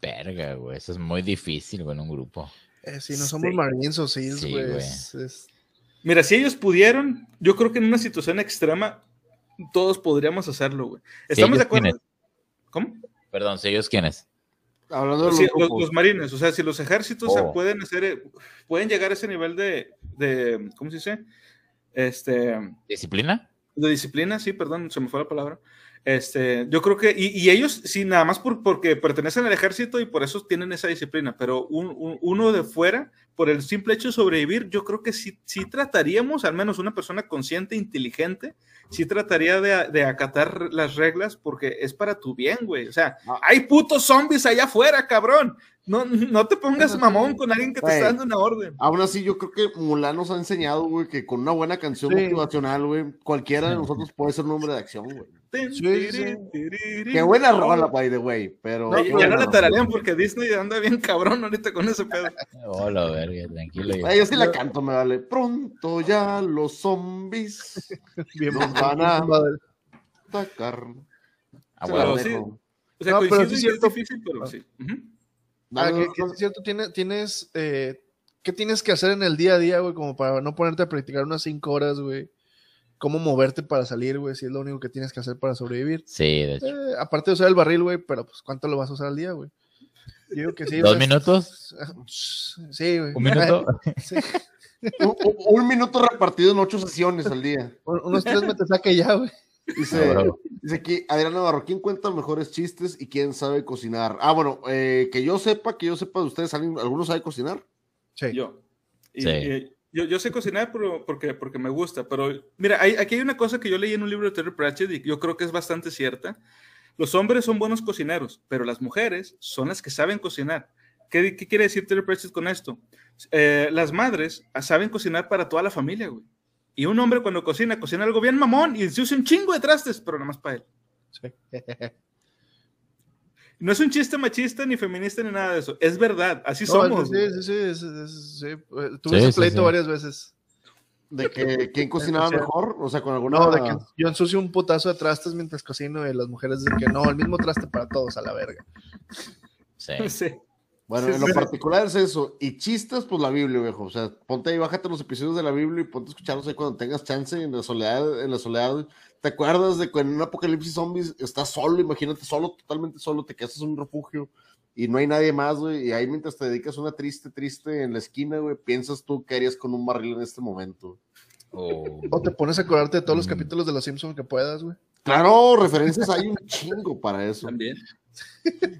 Verga, güey. Eso es muy difícil, güey, en un grupo. Eh, si no somos Sí. Marines o SEALs, Sí, güey, es- es- Mira, si ellos pudieron, yo creo que en una situación extrema todos podríamos hacerlo, güey. ¿Estamos de acuerdo? quiénes? ¿Cómo? Perdón, ¿sí ellos quiénes? Hablando de los, Sí, los, los marines, o sea, si los ejércitos se Oh. pueden hacer, eh, pueden llegar a ese nivel de, de, ¿cómo se dice? Este, ¿Disciplina? de disciplina, sí, perdón, se me fue la palabra. Este, yo creo que, y, ellos, sí, nada más por, porque pertenecen al ejército y por eso tienen esa disciplina, pero un- un- uno de fuera, por el simple hecho de sobrevivir, yo creo que sí, sí trataríamos, al menos una persona consciente, inteligente, sí trataría de, de acatar las reglas porque es para tu bien, güey. O sea, Ah. hay putos zombies allá afuera, cabrón. No, no te pongas mamón con alguien que te Güey. está dando una orden. Aún así, yo creo que Mulan nos ha enseñado, güey, que con una buena canción Sí. motivacional, güey, cualquiera de nosotros puede ser un hombre de acción, güey. Sí, Qué buena rola, by the way, pero... No, Ya no la tararean porque Disney anda bien cabrón ahorita con ese pedo. Oh, la verga, tranquilo. yo. Ay, yo sí la canto, me vale. Pronto ya los zombies bien Nos van a- atacar. Ah, bueno. sí. dejo. O sea, No, pero sí es cierto. difícil, pero sí. Ah, no, que no, es cierto, tienes, tienes eh, ¿qué tienes que hacer en el día a día, güey? Como para no ponerte a practicar unas cinco horas, güey. Cómo moverte para salir, güey, si es lo único que tienes que hacer para sobrevivir. Sí, de hecho. Eh, aparte de usar el barril, güey, pero pues ¿cuánto lo vas a usar al día, güey? Yo digo que sí. ¿Dos sea, minutos? Sí, güey. ¿Un minuto? Sí. Un, un- un minuto repartido en ocho sesiones al día. Un- Unos tres me te saque ya, güey. Dice, Ah, dice aquí, Adrián Navarro, ¿quién cuenta mejores chistes y quién sabe cocinar? Ah, bueno, eh, que yo sepa, que yo sepa de ustedes, ¿alguien- ¿alguno sabe cocinar? Sí. Yo. Y, Sí. eh, yo, yo sé cocinar pero, porque, porque me gusta, pero mira, hay- aquí hay una cosa que yo leí en un libro de Terry Pratchett y yo creo que es bastante cierta. Los hombres son buenos cocineros, pero las mujeres son las que saben cocinar. ¿Qué, qué quiere decir Terry Pratchett con esto? Eh, las madres saben cocinar para toda la familia, güey. Y un hombre cuando cocina, cocina algo bien mamón y se usa un chingo de trastes, pero nada más para él. Sí. No es un chiste machista ni feminista ni nada de eso. Es verdad, así No, somos. sí, sí, sí, sí. Eh, Tuve Sí, ese sí, pleito sí. varias veces. ¿De que quién cocinaba mejor? O sea, con alguna... No, de que yo ensucio un putazo de trastes mientras cocino y las mujeres dicen que no, el mismo traste para todos a la verga. Sí. Sí. Bueno, Sí, en lo sí. particular es eso. Y chistes, pues la Biblia, viejo. O sea, ponte ahí, bájate los episodios de la Biblia y ponte a escucharlos ahí cuando tengas chance en la soledad. En la soledad. ¿Te acuerdas de que en un apocalipsis zombies estás solo? Imagínate, solo, totalmente solo, te quedas en un refugio y no hay nadie más, güey. Y ahí mientras te dedicas una triste, triste en la esquina, güey, piensas tú qué harías con un barril en este momento. Oh. O te pones a acordarte de todos los capítulos de Los Simpsons que puedas, güey. Claro, referencias hay un chingo para eso. También.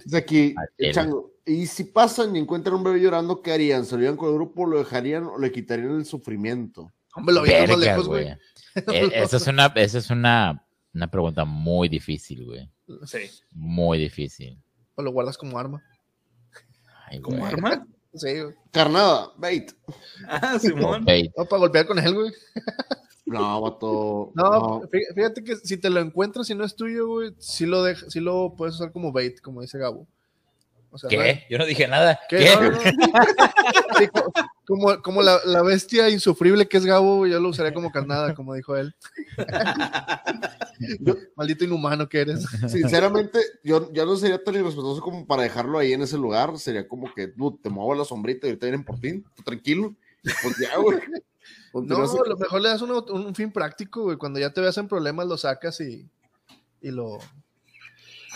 Dice aquí, el tela. chango, y si pasan y encuentran un bebé llorando, ¿qué harían? ¿Se lo llevan con el grupo, lo dejarían o le quitarían el sufrimiento? Hombre, lo Verga, más lejos, güey. güey. Eh, Esa es una, esa es una, una pregunta muy difícil, güey. Sí. Muy difícil. O lo guardas como arma. Ay, ¿Como güey. arma? Sí, güey. Carnada, bait. Ah, Simón. Bait. No, para golpear con él, güey. No, vato. No, fí- fíjate que si te lo encuentras y no es tuyo, güey, sí lo, deja, sí lo puedes usar como bait, como dice Gabo. O sea, no- ¿Qué? Yo no dije nada. ¿Qué? ¿Qué? No, no, no. Sí, co- como como la, la bestia insufrible que es Gabo, yo lo usaría como carnada, como dijo él. Maldito inhumano que eres. Sinceramente, yo, yo no sería tan irrespetuoso como para dejarlo ahí en ese lugar. Sería como que, dude, te muevo la sombrita y ahorita vienen por ti, tú tranquilo. Pues ya, güey. No, Continúas- lo mejor le das un, un fin práctico, güey. Cuando ya te veas en problemas, lo sacas y, y lo,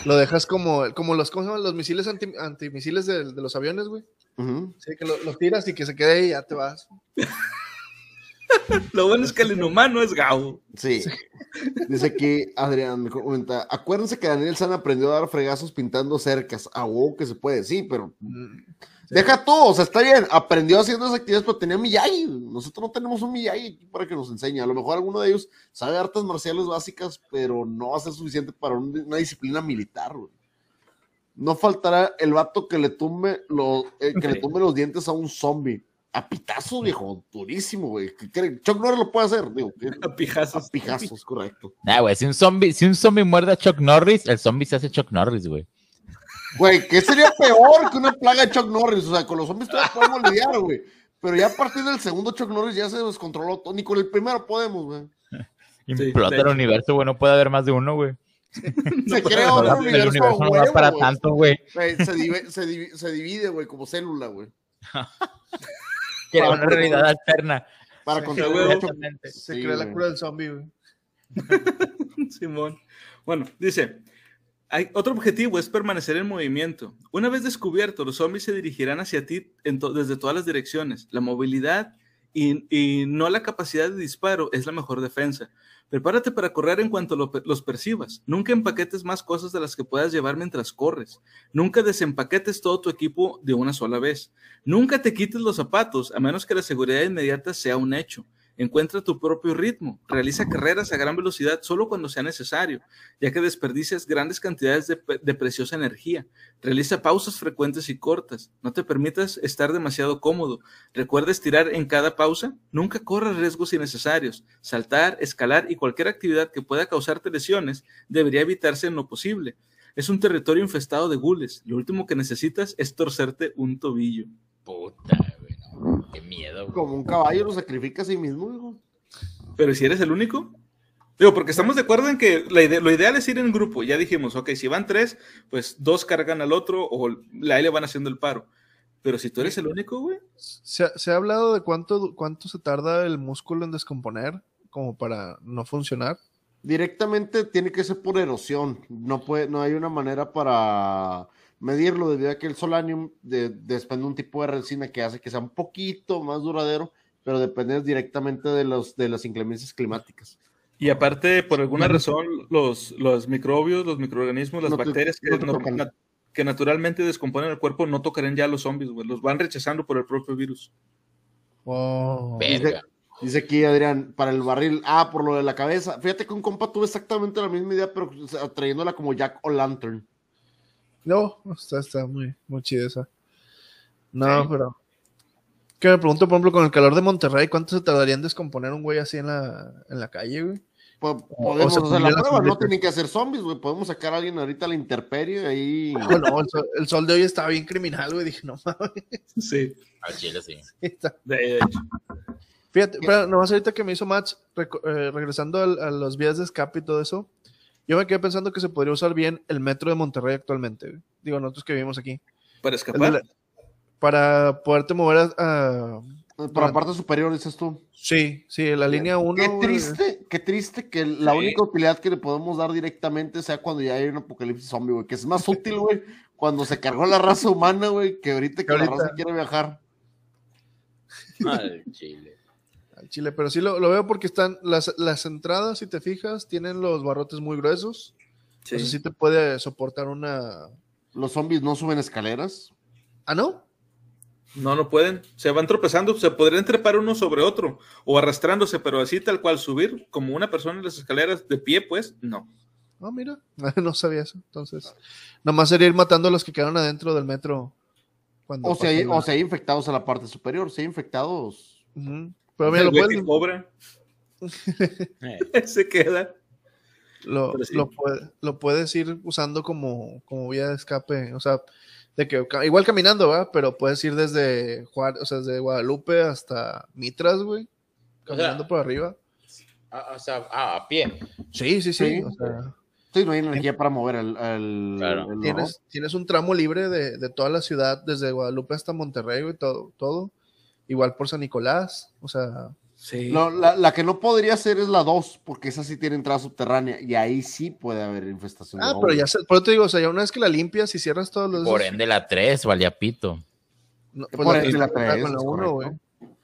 lo dejas como, como los, ¿cómo se llaman? los misiles anti, antimisiles de, de los aviones, güey. Sí, que lo, lo tiras y que se quede ahí y ya te vas. Lo bueno es que el inhumano es Gabo. Sí. Dice aquí Adrián, comenta, acuérdense que Daniel San aprendió a dar fregazos pintando cercas. A huevo que se puede, sí, pero Mm, deja todo, o sea, está bien, aprendió haciendo esas actividades, pero tenía Miyagi. Nosotros no tenemos un Miyagi aquí para que nos enseñe. A lo mejor alguno de ellos sabe artes marciales básicas, pero no va a ser suficiente para un- una disciplina militar, güey. No faltará el vato que le tumbe, lo- eh, que le tumbe los dientes a un zombie. A pitazos, viejo, durísimo, güey. ¿Qué creen? Chuck Norris lo puede hacer, digo. A pijazos. A pijazos, correcto. Nah, güey, si un zombie, si un zombie muerde a Chuck Norris, el zombie se hace Chuck Norris, güey. Güey, ¿qué sería peor que una plaga de Chuck Norris? O sea, con los zombies todavía podemos lidiar, güey. Pero ya a partir del segundo Chuck Norris ya se descontroló todo. Ni con el primero podemos, güey. Implota el universo, güey, no puede haber más de uno, güey. Se crea otro el universo, universo no a da huevo, para güey. tanto, güey. Se, divi- se divi- se divide, güey, como célula, güey. Crea una realidad alterna. Para Sí, controlar huevo. a Chuck- Exactamente. Se Sí, crea la cura del zombie, güey. Simón. Bueno, dice, hay, otro objetivo es permanecer en movimiento. Una vez descubierto, los zombies se dirigirán hacia ti desde todas las direcciones. La movilidad y, no la capacidad de disparo es la mejor defensa. Prepárate para correr en cuanto lo- los percibas. Nunca empaquetes más cosas de las que puedas llevar mientras corres. Nunca desempaquetes todo tu equipo de una sola vez. Nunca te quites los zapatos a menos que la seguridad inmediata sea un hecho. Encuentra tu propio ritmo. Realiza carreras a gran velocidad solo cuando sea necesario, ya que desperdicias grandes cantidades de, de preciosa energía. Realiza pausas frecuentes y cortas. No te permitas estar demasiado cómodo. Recuerda estirar en cada pausa. Nunca corras riesgos innecesarios. Saltar, escalar y cualquier actividad que pueda causarte lesiones debería evitarse en lo posible. Es un territorio infestado de gules. Lo último que necesitas es torcerte un tobillo. Puta. Qué miedo, güey. Como un caballo lo sacrifica a sí mismo, güey. Pero si eres el único. Digo, porque estamos de acuerdo en que la ide- lo ideal es ir en grupo. Ya dijimos, ok, si van tres, pues dos cargan al otro o la le van haciendo el paro. Pero si tú eres el único, güey. ¿Se, ha- se ha hablado de cuánto, cuánto se tarda el músculo en descomponer como para no funcionar? Directamente tiene que ser por erosión. No, puede, no hay una manera para medirlo debido a que el solanium de- desprende un tipo de resina que hace que sea un poquito más duradero, pero depende directamente de, los, de las inclemencias climáticas. Y aparte, por alguna razón, los, los microbios, los microorganismos, las No te- bacterias que, no no- naturalmente descomponen el cuerpo no tocarán ya a los zombies, güey. Los van rechazando por el propio virus. Oh. Verga. Dice aquí Adrián, para el barril, ah, por lo de la cabeza. Fíjate que un compa tuvo exactamente la misma idea, pero o sea, trayéndola como Jack o Lantern. No, está, está muy, muy chida esa. No, pero. Que me pregunto, por ejemplo, con el calor de Monterrey, ¿cuánto se tardaría en descomponer un güey así en la, en la calle, güey? Po- O- podemos o hacer la pondría las prueba, no tienen que hacer zombies, güey. Podemos sacar a alguien ahorita a la intemperie ahí. No, no, el sol, el sol de hoy estaba bien criminal, güey. Dije, no mames. Sí, Al chile, sí. está- de, hecho. Fíjate, pero nomás ahorita que me hizo match, eh, regresando a los vías de escape y todo eso, yo me quedé pensando que se podría usar bien el metro de Monterrey actualmente. güey. Digo, nosotros que vivimos aquí. Para escapar. la- para poderte mover a, a- Por la parte superior, dices tú. Sí, sí, la línea 1. Qué triste, qué triste que la Sí. única utilidad que le podemos dar directamente sea cuando ya hay un apocalipsis zombie, güey. Que es más útil, güey, cuando se cargó la raza humana, güey, que ahorita que Que la raza quiere viajar. Al chile. Al Chile, pero sí lo, lo veo porque están las, las entradas, si te fijas, tienen los barrotes muy gruesos. Sí. Sea, sí te puede soportar una. Los zombies no suben escaleras. Ah, ¿no? No, no pueden. Se van tropezando. Se podrían trepar uno sobre otro o arrastrándose, pero así tal cual subir como una persona en las escaleras de pie, pues no. Ah, mira, no sabía eso. Entonces, nomás sería ir matando a los que quedaron adentro del metro. Cuando o, sea, hay, o sea, hay infectados a la parte superior, si hay infectados. Pero mira, lo pueden... Se queda. Lo, lo, puedes ir usando como, como vía de escape. O sea, de que igual caminando, ¿va? Pero puedes ir desde, o sea, desde Guadalupe hasta Mitras, güey. Caminando por arriba. o sea, a pie. Sí, sí, sí. O sea, Sí, no hay energía para mover el. el, ¿Tienes, tienes, un tramo libre de, de, toda la ciudad, desde Guadalupe hasta Monterrey y todo, todo. Igual por San Nicolás, o sea. Sí. la, la, que no podría ser es la 2, porque esa sí tiene entrada subterránea y ahí sí puede haber infestación. Ah, pero ya sé, por eso te digo, o sea, ya una vez que la limpias y cierras todos los. Por ende, la 3, valía pito. No, pues por ende, la 3. Con la 1, güey.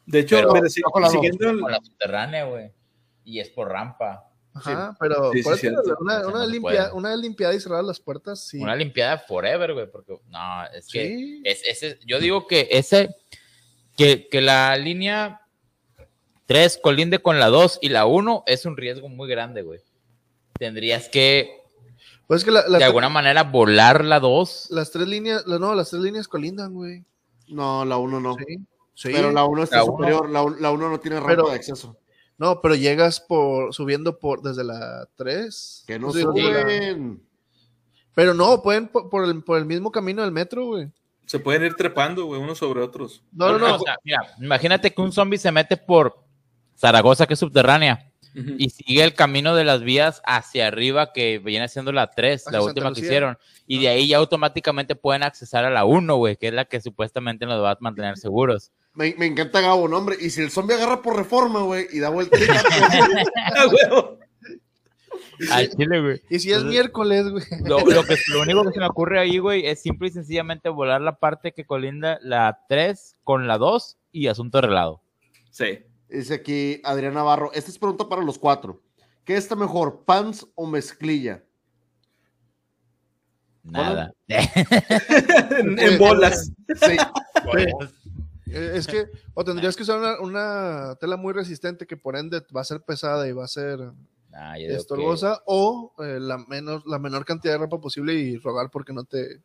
De hecho, pero, pero, con la siguiendo el... con la subterránea, güey. Y es por rampa. Ajá, pero una, una, limpia, una, limpiada y cerrar las puertas, sí. Una limpiada forever, güey, porque no, es que es, ese, yo digo que ese, que, que la línea 3 colinde con la 2 y la 1 es un riesgo muy grande, güey. Tendrías que, pues que la, de alguna manera volar la 2. Las tres líneas, no, las tres líneas colindan, güey. No, la 1 no. Sí. Pero la 1 está superior, la 1 no tiene rampa de acceso. No, pero llegas por subiendo por desde la 3. Que no suben. Pero no, pueden por, el, por el mismo camino del metro, güey. Se pueden ir trepando, güey, unos sobre otros. No, no, no. O sea, mira, imagínate que un zombie se mete por Zaragoza, que es subterránea, y sigue el camino de las vías hacia arriba, que viene siendo la 3, la última que hicieron. Y de ahí ya automáticamente pueden accesar a la 1, güey, que es la que supuestamente nos va a mantener seguros. Me, me, encanta Gabo, ¿no, hombre? Y si el zombie agarra por reforma, güey, y da vuelta. Al chile, güey. Y si es miércoles, güey. Lo, lo, que, lo único que se me ocurre ahí, güey, es simple y sencillamente volar la parte que colinda la 3 con la 2 y asunto arreglado. Sí. Dice aquí Adrián Navarro. Esta es pregunta para los cuatro. ¿Qué está mejor, pants o mezclilla? Nada. en, bolas. Sí. Eh, es que, o tendrías que usar una, tela muy resistente que por ende va a ser pesada y va a ser nah, estorbosa, o eh, la, menos, la menor cantidad de ropa posible y rogar porque no te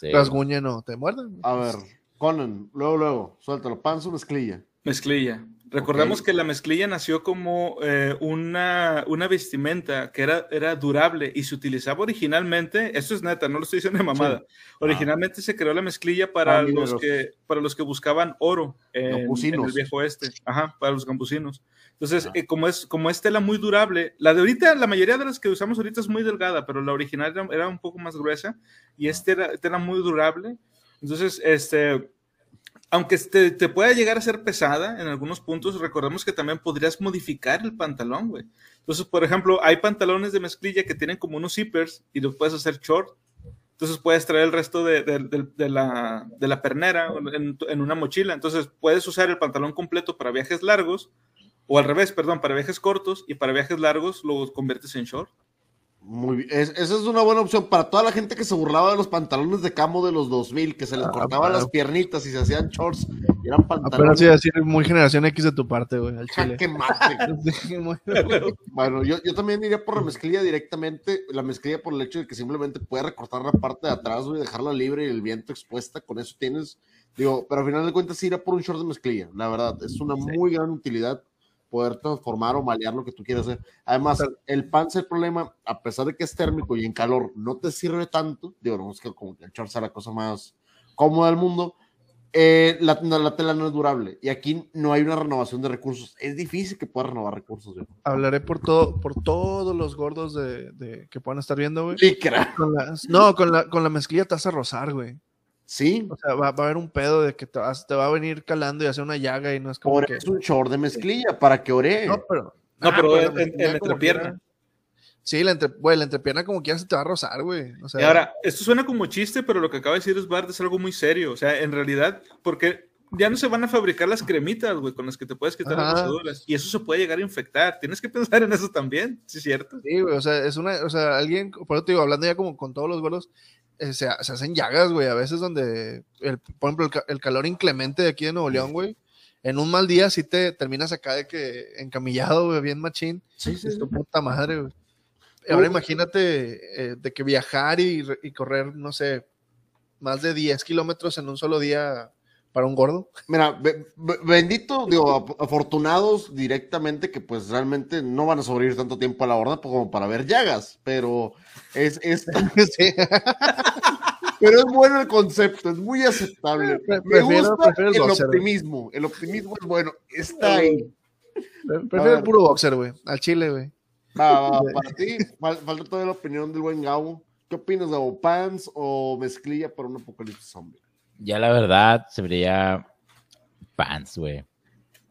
rasguñen o te muerdan. A ver, Conan, luego, luego, suéltalo. ¿Pants o mezclilla? Mezclilla. Recordamos que la mezclilla nació como eh, una, una, vestimenta que era, era durable y se utilizaba originalmente, esto es neta, no lo estoy diciendo de mamada, originalmente se creó la mezclilla para, los que, para los que buscaban oro en, el viejo oeste, Ajá, para los campusinos. Entonces, eh, como, es, como es tela muy durable, la de ahorita, la mayoría de las que usamos ahorita es muy delgada, pero la original era, era un poco más gruesa y esta era tela muy durable. Entonces, este aunque te, te, pueda llegar a ser pesada en algunos puntos, recordemos que también podrías modificar el pantalón, güey. Entonces, por ejemplo, hay pantalones de mezclilla que tienen como unos zippers y los puedes hacer short. Entonces puedes traer el resto de, de, la, de la, pernera en, en, una mochila. Entonces puedes usar el pantalón completo para viajes largos, o al revés, perdón, para viajes cortos y para viajes largos lo conviertes en short. Muy bien. esa es una buena opción para toda la gente que se burlaba de los pantalones de camo de los 2000, que se les ah, cortaban las piernitas y se hacían shorts y eran pantalones. Muy generación X de tu parte, güey, al chile. ¡Qué bueno, yo, yo, también iría por la mezclilla directamente, la mezclilla por el hecho de que simplemente puedes recortar la parte de atrás, güey, dejarla libre y el viento expuesta, con eso tienes, digo, pero al final de cuentas iría por un short de mezclilla, la verdad, es una muy gran utilidad poder transformar o malear lo que tú quieras hacer. Además, el pan el problema, a pesar de que es térmico y en calor no te sirve tanto, digo, no es que como que el short sea la cosa más cómoda del mundo, eh, la, la, tela no es durable y aquí no hay una renovación de recursos. Es difícil que puedas renovar recursos. Hablaré por todo, por todos los gordos de, que puedan estar viendo, güey. Sí, no, con la, con la mezclilla te a rozar, güey. Sí. O sea, va, a haber un pedo de que te, te, va a venir calando y hacer una llaga y no es como Por que... es un short de mezclilla para que ore. No, pero... No, pero ah, en, la entrepierna. Sí, la, entre, la entrepierna como quiera se te va a rozar, güey. O sea, y ahora, esto suena como chiste, pero lo que acaba de decir es Bart es algo muy serio. O sea, en realidad, porque ya no se van a fabricar las cremitas, güey, con las que te puedes quitar las rosaduras. Y eso se puede llegar a infectar. Tienes que pensar en eso también, ¿sí es cierto? Sí, güey, o sea, es una, o sea, alguien, por eso te digo, hablando ya como con todos los vuelos, eh, se, hacen llagas, güey, a veces donde, el, por ejemplo, el, calor inclemente de aquí de Nuevo León, güey, en un mal día sí te terminas acá de que encamillado, güey, bien machín. Sí, sí. Es tu puta madre, güey. Ahora imagínate eh, de que viajar y, y, correr, no sé, más de 10 kilómetros en un solo día para un gordo. Mira, bendito, digo, afortunados directamente que pues realmente no van a sobrevivir tanto tiempo a la horda como para ver llagas, pero es, es... pero es bueno el concepto, es muy aceptable. Me gusta el, optimismo, el optimismo es bueno, está ahí. Prefiero el puro boxer, güey, al chile, güey. para ti, falta toda la opinión del buen Gabo. ¿Qué opinas de Pants o mezclilla para un apocalipsis zombie? Ya la verdad, se vería pants, güey.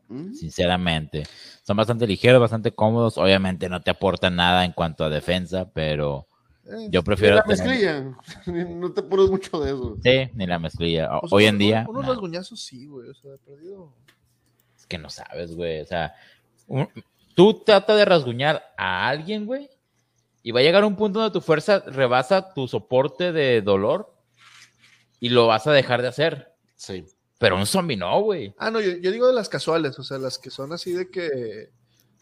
¿Mm? Sinceramente. Son bastante ligeros, bastante cómodos. Obviamente no te aportan nada en cuanto a defensa, pero eh, yo prefiero. la mezclilla. no te pones mucho de eso. Sí, ni la mezclilla. Hoy en día. Unos no. rasguñazos sí, güey. O sea, perdido. Es que no sabes, güey. O sea, tú trata de rasguñar a alguien, güey. Y va a llegar un punto donde tu fuerza rebasa tu soporte de dolor y lo vas a dejar de hacer. Sí. Pero un zombie no, güey. Ah, no, yo, digo de las casuales, o sea, las que son así de que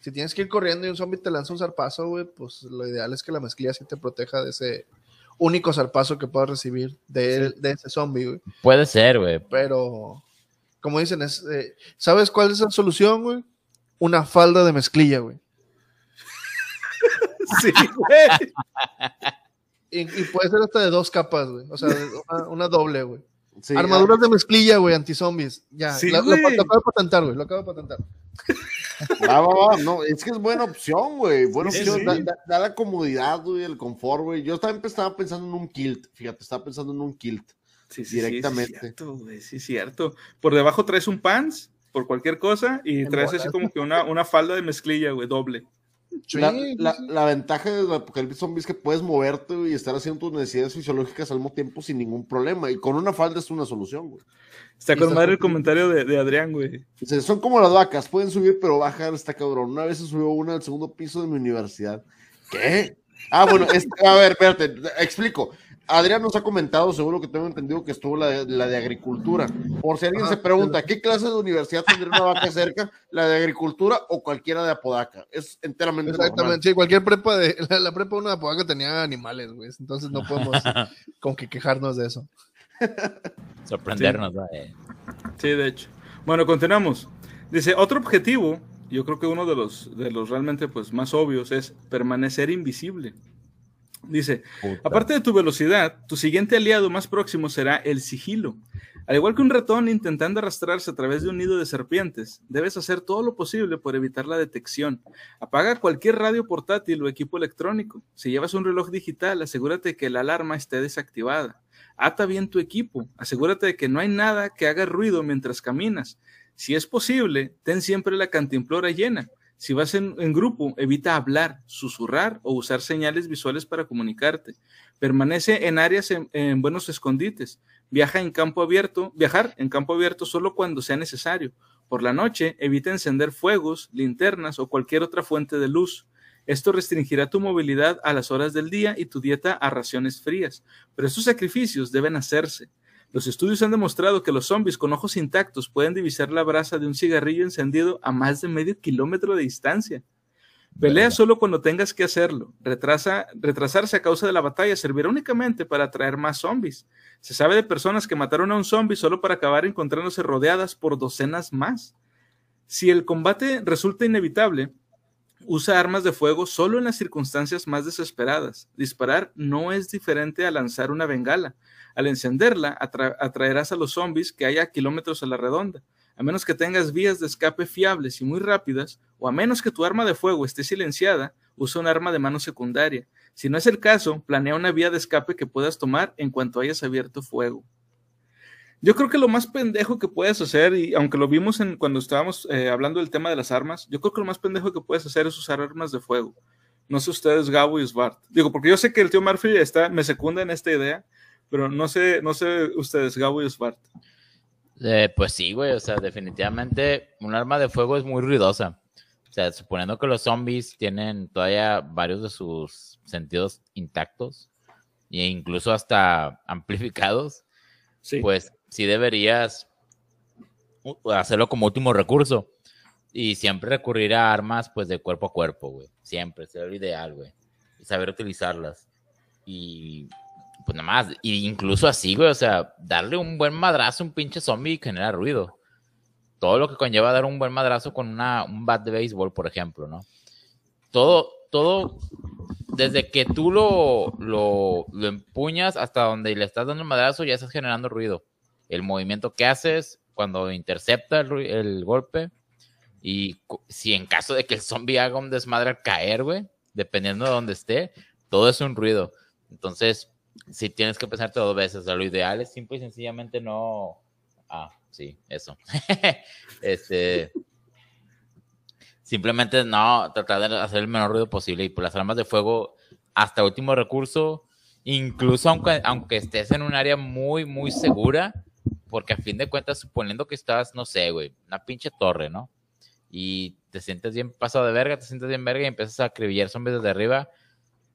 si tienes que ir corriendo y un zombie te lanza un zarpazo, güey, pues lo ideal es que la mezclilla sí te proteja de ese único zarpazo que puedas recibir de, de ese zombie, güey. Puede ser, güey. Pero, como dicen, es, eh, ¿sabes cuál es la solución, güey? Una falda de mezclilla, güey. sí, güey. Y, puede ser hasta de dos capas, güey. O sea, una, doble, güey. Armaduras de mezclilla, güey, anti-zombies. Ya, lo, acabo de patentar, güey. Lo acabo de patentar. Va, va, va. No, es que es buena opción, güey. Buena opción. Da, la comodidad, güey, el confort, güey. Yo también estaba pensando en un kilt. Fíjate, estaba pensando en un kilt. Sí, sí, directamente. Sí, cierto, güey. Sí, cierto. Por debajo traes un pants, por cualquier cosa, y traes así como que una, una falda de mezclilla, güey, doble la, ventaja de la apocalipsis zombie es que puedes moverte y estar haciendo tus necesidades fisiológicas al mismo tiempo sin ningún problema. Y con una falda es una solución, güey. Está con madre el comentario de, Adrián, güey. son como las vacas, pueden subir pero bajar, está cabrón. Una vez se subió una al segundo piso de mi universidad. ¿Qué? Ah, bueno, a ver, espérate, explico. Adrián nos ha comentado, seguro que tengo entendido que estuvo la de, la de agricultura. Por si alguien se pregunta, ¿qué clase de universidad tendría una vaca cerca? ¿La de agricultura o cualquiera de Apodaca? Es enteramente Exactamente, sí, cualquier prepa de, la, prepa de una de Apodaca tenía animales, güey. Entonces no podemos con que quejarnos de eso. Sorprendernos, sí. sí, de hecho. Bueno, continuamos. Dice, otro objetivo, yo creo que uno de los, de los realmente pues, más obvios es permanecer invisible. Dice, aparte de tu velocidad, tu siguiente aliado más próximo será el sigilo. Al igual que un ratón intentando arrastrarse a través de un nido de serpientes, debes hacer todo lo posible por evitar la detección. Apaga cualquier radio portátil o equipo electrónico. Si llevas un reloj digital, asegúrate que la alarma esté desactivada. Ata bien tu equipo. Asegúrate de que no hay nada que haga ruido mientras caminas. Si es posible, ten siempre la cantimplora llena. Si vas en, grupo, evita hablar, susurrar o usar señales visuales para comunicarte. Permanece en áreas en, buenos escondites. Viaja en campo abierto, viajar en campo abierto solo cuando sea necesario. Por la noche, evita encender fuegos, linternas o cualquier otra fuente de luz. Esto restringirá tu movilidad a las horas del día y tu dieta a raciones frías. Pero estos sacrificios deben hacerse. Los estudios han demostrado que los zombies con ojos intactos pueden divisar la brasa de un cigarrillo encendido a más de medio kilómetro de distancia. Pelea solo cuando tengas que hacerlo. Retrasa, retrasarse a causa de la batalla servirá únicamente para atraer más zombies. Se sabe de personas que mataron a un zombie solo para acabar encontrándose rodeadas por docenas más. Si el combate resulta inevitable, usa armas de fuego solo en las circunstancias más desesperadas. Disparar no es diferente a lanzar una bengala. Al encenderla, atraerás a los zombies que haya kilómetros a la redonda. A menos que tengas vías de escape fiables y muy rápidas, o a menos que tu arma de fuego esté silenciada, usa un arma de mano secundaria. Si no es el caso, planea una vía de escape que puedas tomar en cuanto hayas abierto fuego. Yo creo que lo más pendejo que puedes hacer, y aunque lo vimos en, cuando estábamos eh, hablando del tema de las armas, yo creo que lo más pendejo que puedes hacer es usar armas de fuego. No sé ustedes, Gabo y Svart. Digo, porque yo sé que el tío Murphy está, me secunda en esta idea, pero no sé, no sé ustedes, Gabo y Svart. Eh, pues sí, güey, o sea, definitivamente un arma de fuego es muy ruidosa. O sea, suponiendo que los zombies tienen todavía varios de sus sentidos intactos, e incluso hasta amplificados, pues sí deberías hacerlo como último recurso. Y siempre recurrir a armas, pues, de cuerpo a cuerpo, güey. Siempre, sería lo ideal, güey. Y saber utilizarlas. Y, pues, nada más. Y incluso así, güey, o sea, darle un buen madrazo a un pinche zombie genera ruido. Todo lo que conlleva dar un buen madrazo con una, un bat de béisbol, por ejemplo, ¿no? Todo, todo, desde que tú lo, lo, lo empuñas hasta donde le estás dando el madrazo, ya estás generando ruido. El movimiento que haces, cuando intercepta el, golpe. Y si en caso de que el zombie haga un desmadre al caer, güey, dependiendo de dónde esté, todo es un ruido. Entonces, si tienes que pensarte dos veces, lo ideal es simple y sencillamente no. Ah, sí, eso. este. Simplemente no, tratar de hacer el menor ruido posible. Y por las armas de fuego, hasta último recurso, incluso aunque, aunque estés en un área muy, muy segura, porque a fin de cuentas, suponiendo que estás, no sé, güey, una pinche torre, ¿no? Y te sientes bien pasado de verga, te sientes bien verga y empiezas a acribillar zombies desde arriba.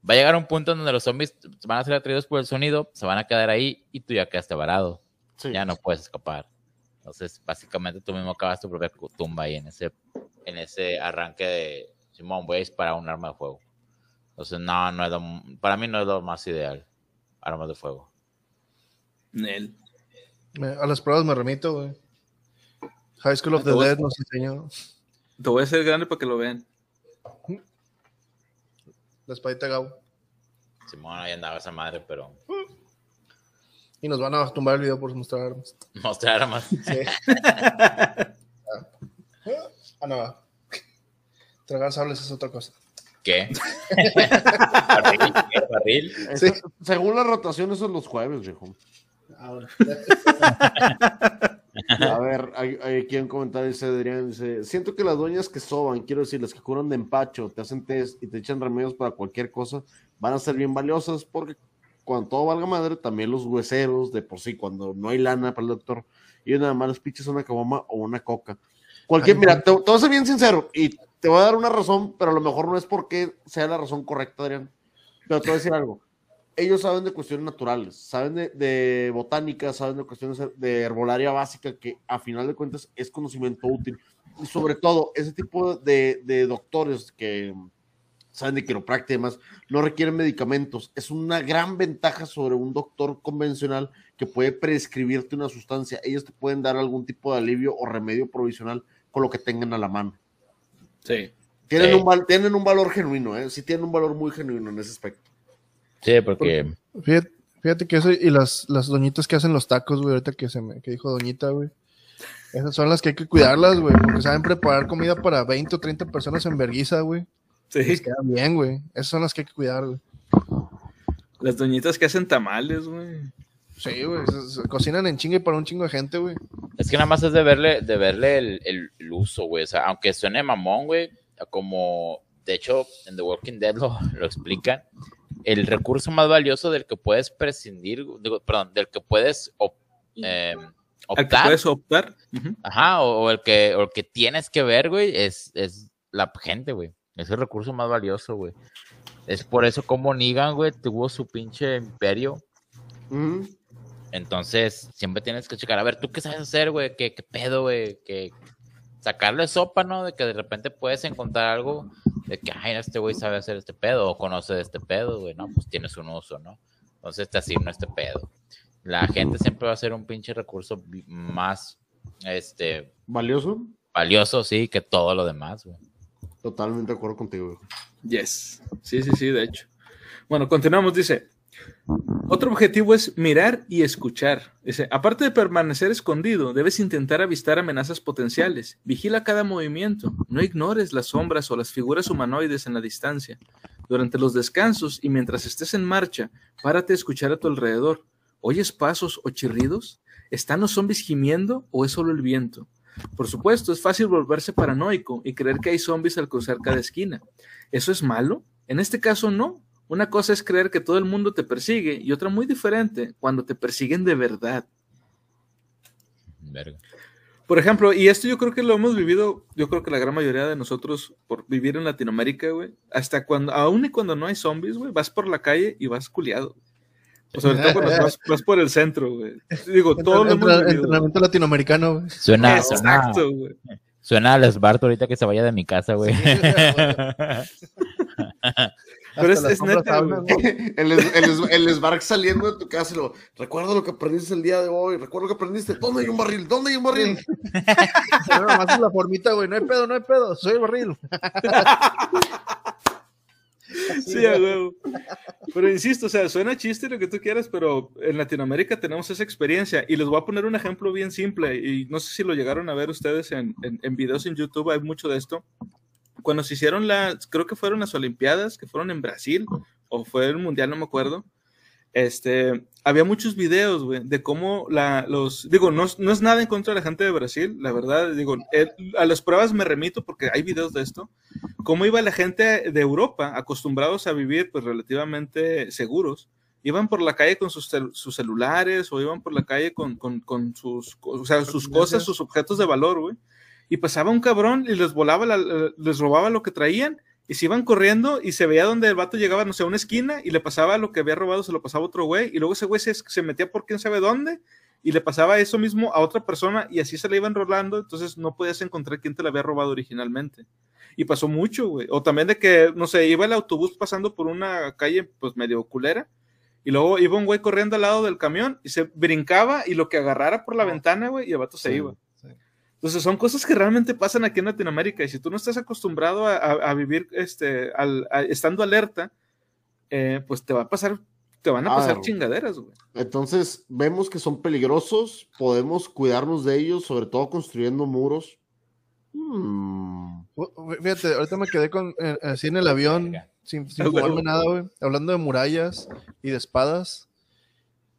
Va a llegar un punto en donde los zombies van a ser atraídos por el sonido, se van a quedar ahí y tú ya quedaste varado. Ya no puedes escapar. Entonces, básicamente tú mismo acabas tu propia tumba ahí en ese, en ese arranque de Simón, voy a disparar un arma de fuego. Entonces, no, no es para mí no es lo más ideal. Armas de fuego. Nel. A las pruebas me remito, güey. High School of the Dead nos enseñó. Te voy a hacer grande para que lo vean. La espadita Gabo. Simón, ahí andaba esa madre, pero. Y nos van a tumbar el video por mostrar armas. Mostrar armas. Sí. ah, no. Tragar sables es otra cosa. ¿Qué? ¿Barril? ¿Barril? Sí. Según la rotación, eso es los jueves, viejo. A ver, hay, aquí un comentario dice Adrián, dice, siento que las dueñas que soban, quiero decir, las que curan de empacho, te hacen test y te echan remedios para cualquier cosa, van a ser bien valiosas porque cuando todo valga madre, también los hueseros, de por sí, cuando no hay lana para el doctor, y nada más los piches una caboma o una coca. Cualquier, mira, te, te voy a ser bien sincero y te voy a dar una razón, pero a lo mejor no es porque sea la razón correcta, Adrián. Pero te voy a decir algo ellos saben de cuestiones naturales, saben de, botánica, saben de cuestiones de herbolaria básica, que a final de cuentas es conocimiento útil. Y sobre todo, ese tipo de, doctores que saben de quiropráctica y demás, no requieren medicamentos. Es una gran ventaja sobre un doctor convencional que puede prescribirte una sustancia. Ellos te pueden dar algún tipo de alivio o remedio provisional con lo que tengan a la mano. Sí. Tienen, Un, tienen un valor genuino, ¿eh? Sí tienen un valor muy genuino en ese aspecto. Sí, porque. Fíjate, que eso y las, las doñitas que hacen los tacos, güey, ahorita que, se me, que dijo doñita, güey. Esas son las que hay que cuidarlas, güey, porque saben preparar comida para 20 o 30 personas en verguiza, güey. Sí. Les quedan bien, güey. Esas son las que hay que cuidar, güey. Las doñitas que hacen tamales, güey. Sí, güey, cocinan en chingue para un chingo de gente, güey. Es que nada más es de verle, de verle el, el, uso, güey. O sea, aunque suene mamón, güey, como de hecho en The Walking Dead lo, lo explican, el recurso más valioso del que puedes prescindir, perdón, del que puedes eh, optar. que puedes optar. Ajá, o, el que, o el que tienes que ver, güey, es, es la gente, güey. Es el recurso más valioso, güey. Es por eso como Negan, güey, tuvo su pinche imperio. Entonces, siempre tienes que checar, a ver, ¿tú qué sabes hacer, güey? ¿Qué, ¿Qué, pedo, güey? ¿Qué, sacarle sopa, ¿no? De que de repente puedes encontrar algo de que, ay, este güey sabe hacer este pedo o conoce de este pedo, güey, ¿no? Pues tienes un uso, ¿no? Entonces te asigno este pedo. La gente siempre va a ser un pinche recurso más, este... ¿Valioso? Valioso, sí, que todo lo demás, güey. Totalmente de acuerdo contigo, güey. Yes. Sí, sí, sí, de hecho. Bueno, continuamos, dice, otro objetivo es mirar y escuchar. aparte de permanecer escondido, debes intentar avistar amenazas potenciales. Vigila cada movimiento. No ignores las sombras o las figuras humanoides en la distancia. Durante los descansos y mientras estés en marcha, párate a escuchar a tu alrededor. ¿Oyes pasos o chirridos? ¿Están los zombies gimiendo o es solo el viento? Por supuesto, es fácil volverse paranoico y creer que hay zombies al cruzar cada esquina. ¿Eso es malo? En este caso no, una cosa es creer que todo el mundo te persigue y otra muy diferente, cuando te persiguen de verdad. Por ejemplo, y esto yo creo que lo hemos vivido, yo creo que la gran mayoría de nosotros por vivir en Latinoamérica, güey, hasta cuando, aún y cuando no hay zombies, güey, vas por la calle y vas culiado. sobre todo cuando vas, por el centro, güey. Digo, todo lo Entrenamiento latinoamericano, güey. Suena, Exacto, güey. Suena al Sbart ahorita que se vaya de mi casa, güey. Pero es, es neta, El, el, el, Sbark saliendo de tu casa, lo, recuerdo lo que aprendiste el día de hoy, recuerdo lo que aprendiste, ¿dónde hay un barril? ¿Dónde hay un barril? Nada más es la formita, güey, no hay pedo, no hay pedo, soy el barril. Sí, a huevo. Pero insisto, o sea, suena chiste lo que tú quieras, pero en Latinoamérica tenemos esa experiencia. Y les voy a poner un ejemplo bien simple. Y no sé si lo llegaron a ver ustedes en, en, en videos en YouTube, hay mucho de esto cuando se hicieron las, creo que fueron las Olimpiadas, que fueron en Brasil, o fue el Mundial, no me acuerdo, este, había muchos videos, güey, de cómo la, los, digo, no, no, es nada en contra de la gente de Brasil, la verdad, digo, a las pruebas me remito porque hay videos de esto, cómo iba la gente de Europa, acostumbrados a vivir, pues, relativamente seguros, iban por la calle con sus, sus celulares o iban por la calle con, con, con sus, o sea, sus cosas, sus objetos de valor, güey, y pasaba un cabrón y les volaba, les robaba lo que traían y se iban corriendo y se veía donde el vato llegaba, no sé, a una esquina y le pasaba lo que había robado, se lo pasaba a otro güey y luego ese güey se, se metía por quién sabe dónde y le pasaba eso mismo a otra persona y así se le iban rolando, entonces no podías encontrar quién te lo había robado originalmente. Y pasó mucho, güey. O también de que, no sé, iba el autobús pasando por una calle pues medio culera y luego iba un güey corriendo al lado del camión y se brincaba y lo que agarrara por la ventana, güey, y el vato se iba. Entonces son cosas que realmente pasan aquí en Latinoamérica y si tú no estás acostumbrado a, vivir este, al, estando alerta, eh, pues te va a pasar, te van a pasar chingaderas, güey. Entonces vemos que son peligrosos, podemos cuidarnos de ellos, sobre todo construyendo muros. Hmm. Fíjate, ahorita me quedé con, eh, así en el avión, sin, sin nada, güey, hablando de murallas y de espadas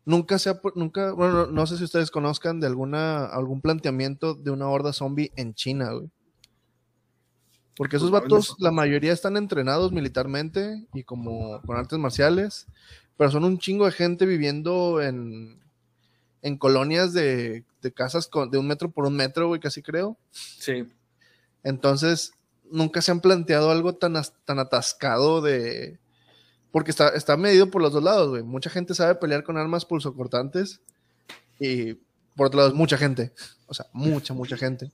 nunca se ha, nunca, bueno, no sé si ustedes conozcan de alguna, algún planteamiento de una horda zombie en China, güey. Porque esos pues, vatos, la mayoría están entrenados militarmente y como con artes marciales, pero son un chingo de gente viviendo en, en colonias de, de casas de un metro por un metro, güey, casi creo. Sí. Entonces, nunca se han planteado algo tan, tan atascado de, porque está, está medido por los dos lados, güey. Mucha gente sabe pelear con armas pulsocortantes y por otro lado mucha gente. O sea, mucha, mucha gente.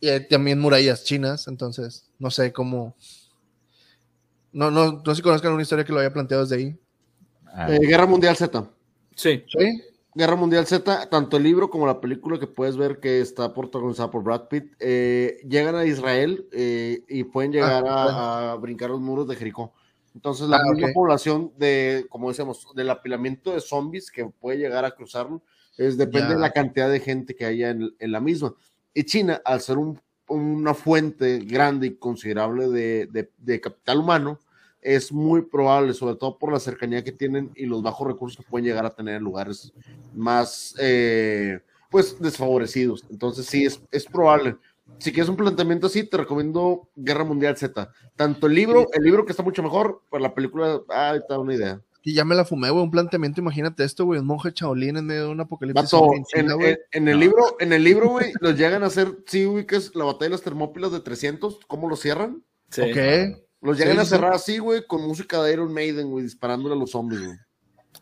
Y hay también murallas chinas, entonces no sé cómo. No, no, no sé si conozcan una historia que lo haya planteado desde ahí. Ah. Eh, Guerra Mundial Z. Sí. ¿Sí? Guerra Mundial Z, tanto el libro como la película que puedes ver que está protagonizada por Brad Pitt, eh, llegan a Israel eh, y pueden llegar ah, a, brincar los muros de Jericó. Entonces, la ah, población de, como decíamos, del apilamiento de zombies que puede llegar a cruzarlo, es depende de la cantidad de gente que haya en, la misma. Y China, al ser una fuente grande y considerable de, capital humano, es muy probable, sobre todo por la cercanía que tienen y los bajos recursos que pueden llegar a tener en lugares más, eh, pues, desfavorecidos. Entonces, sí, es, es probable si quieres un planteamiento así, te recomiendo Guerra Mundial Z. Tanto el libro, el libro que está mucho mejor, pero la película, ah, está una idea. Y ya me la fumé, güey, un planteamiento, imagínate esto, güey, un monje chaolín en medio de un apocalipsis. en, el libro, en el libro, güey, los llegan a hacer, sí, güey, que es la batalla de las termópilas de 300, ¿cómo lo cierran? Sí. Ok. Los llegan a cerrar así, güey, con música de Iron Maiden, güey, disparándole a los hombres, güey.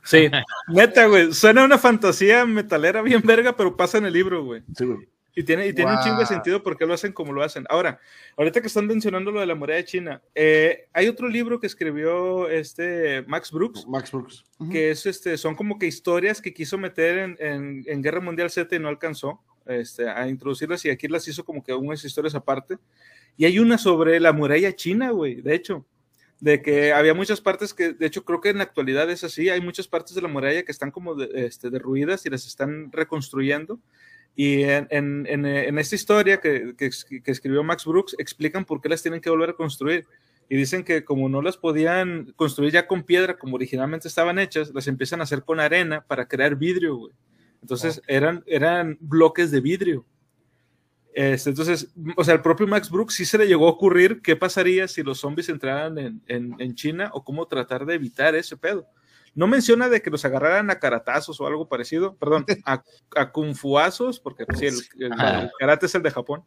Sí, neta, güey, suena una fantasía metalera bien verga, pero pasa en el libro, güey. Sí, güey. Y tiene, y tiene un chingo de sentido porque lo hacen como lo hacen. Ahora, ahorita que están mencionando lo de la muralla de China, eh, hay otro libro que escribió este Max Brooks. Max Brooks. Que es este, son como que historias que quiso meter en, en, Guerra Mundial Z y no alcanzó este, a introducirlas y aquí las hizo como que unas historias aparte. Y hay una sobre la muralla china, güey, de hecho de que había muchas partes que, de hecho, creo que en la actualidad es así, hay muchas partes de la muralla que están como este, derruidas y las están reconstruyendo. Y en, en, en, esta historia que, que, escribió Max Brooks, explican por qué las tienen que volver a construir. Y dicen que como no las podían construir ya con piedra como originalmente estaban hechas, las empiezan a hacer con arena para crear vidrio, güey. Entonces eran, eran bloques de vidrio. Este, entonces, o sea, el propio Max Brooks sí se le llegó a ocurrir qué pasaría si los zombies entraran en, en China o cómo tratar de evitar ese pedo. No menciona de que los agarraran a caratazos o algo parecido, perdón, a, a kunfuazos, porque pues, sí, el, karate es el de Japón.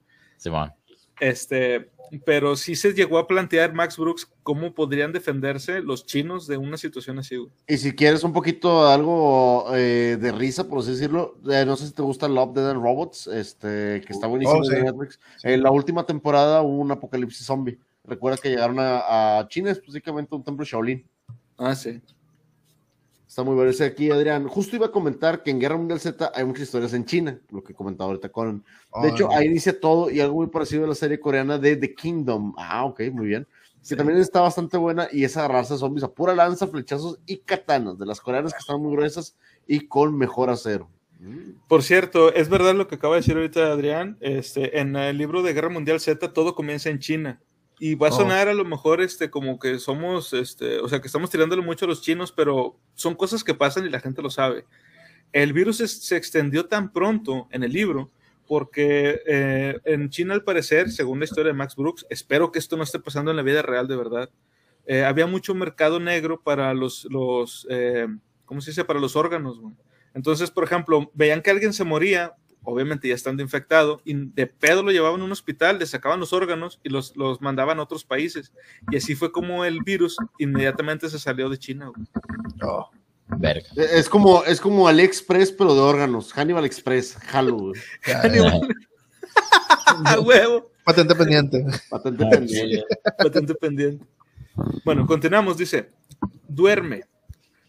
Este, pero sí se llegó a plantear Max Brooks cómo podrían defenderse los chinos de una situación así, güey. Y si quieres un poquito algo eh, de risa, por así decirlo, eh, no sé si te gusta Love, Dead and Robots, este, que está buenísimo Oh, sí. de Netflix. En la última temporada hubo un apocalipsis zombie. Recuerda que llegaron a, a China, específicamente a un templo Shaolin. Ah, sí. Está muy bueno ese aquí, Adrián. Justo iba a comentar que en Guerra Mundial Z hay muchas historias en China, lo que comentaba ahorita Conan. De hecho, ahí inicia todo y algo muy parecido a la serie coreana de The Kingdom. Ah, ok, muy bien. Que también está bastante buena y es agarrarse a zombies a pura lanza, flechazos y katanas de las coreanas que están muy gruesas y con mejor acero. Mm. Por cierto, es verdad lo que acaba de decir ahorita Adrián. Este, en el libro de Guerra Mundial Z todo comienza en China. Y va a Oh. sonar a lo mejor este, como que somos, este, o sea, que estamos tirándole mucho a los chinos, pero son cosas que pasan y la gente lo sabe. El virus es- se extendió tan pronto en el libro porque eh, en China, al parecer, según la historia de Max Brooks, espero que esto no esté pasando en la vida real de verdad, eh, había mucho mercado negro para los, los eh, ¿cómo se dice? Para los órganos. güey. Entonces, por ejemplo, veían que alguien se moría, obviamente ya estando infectado, y de pedo lo llevaban a un hospital, le sacaban los órganos y los, los mandaban a otros países. Y así fue como el virus inmediatamente se salió de China. güey. Oh, Verga. Es como, es como AliExpress, pero de órganos. Hannibal Express, Halo, ya. ¡A huevo! Patente pendiente. Patente pendiente. Patente pendiente. Bueno, continuamos. Dice: Duerme.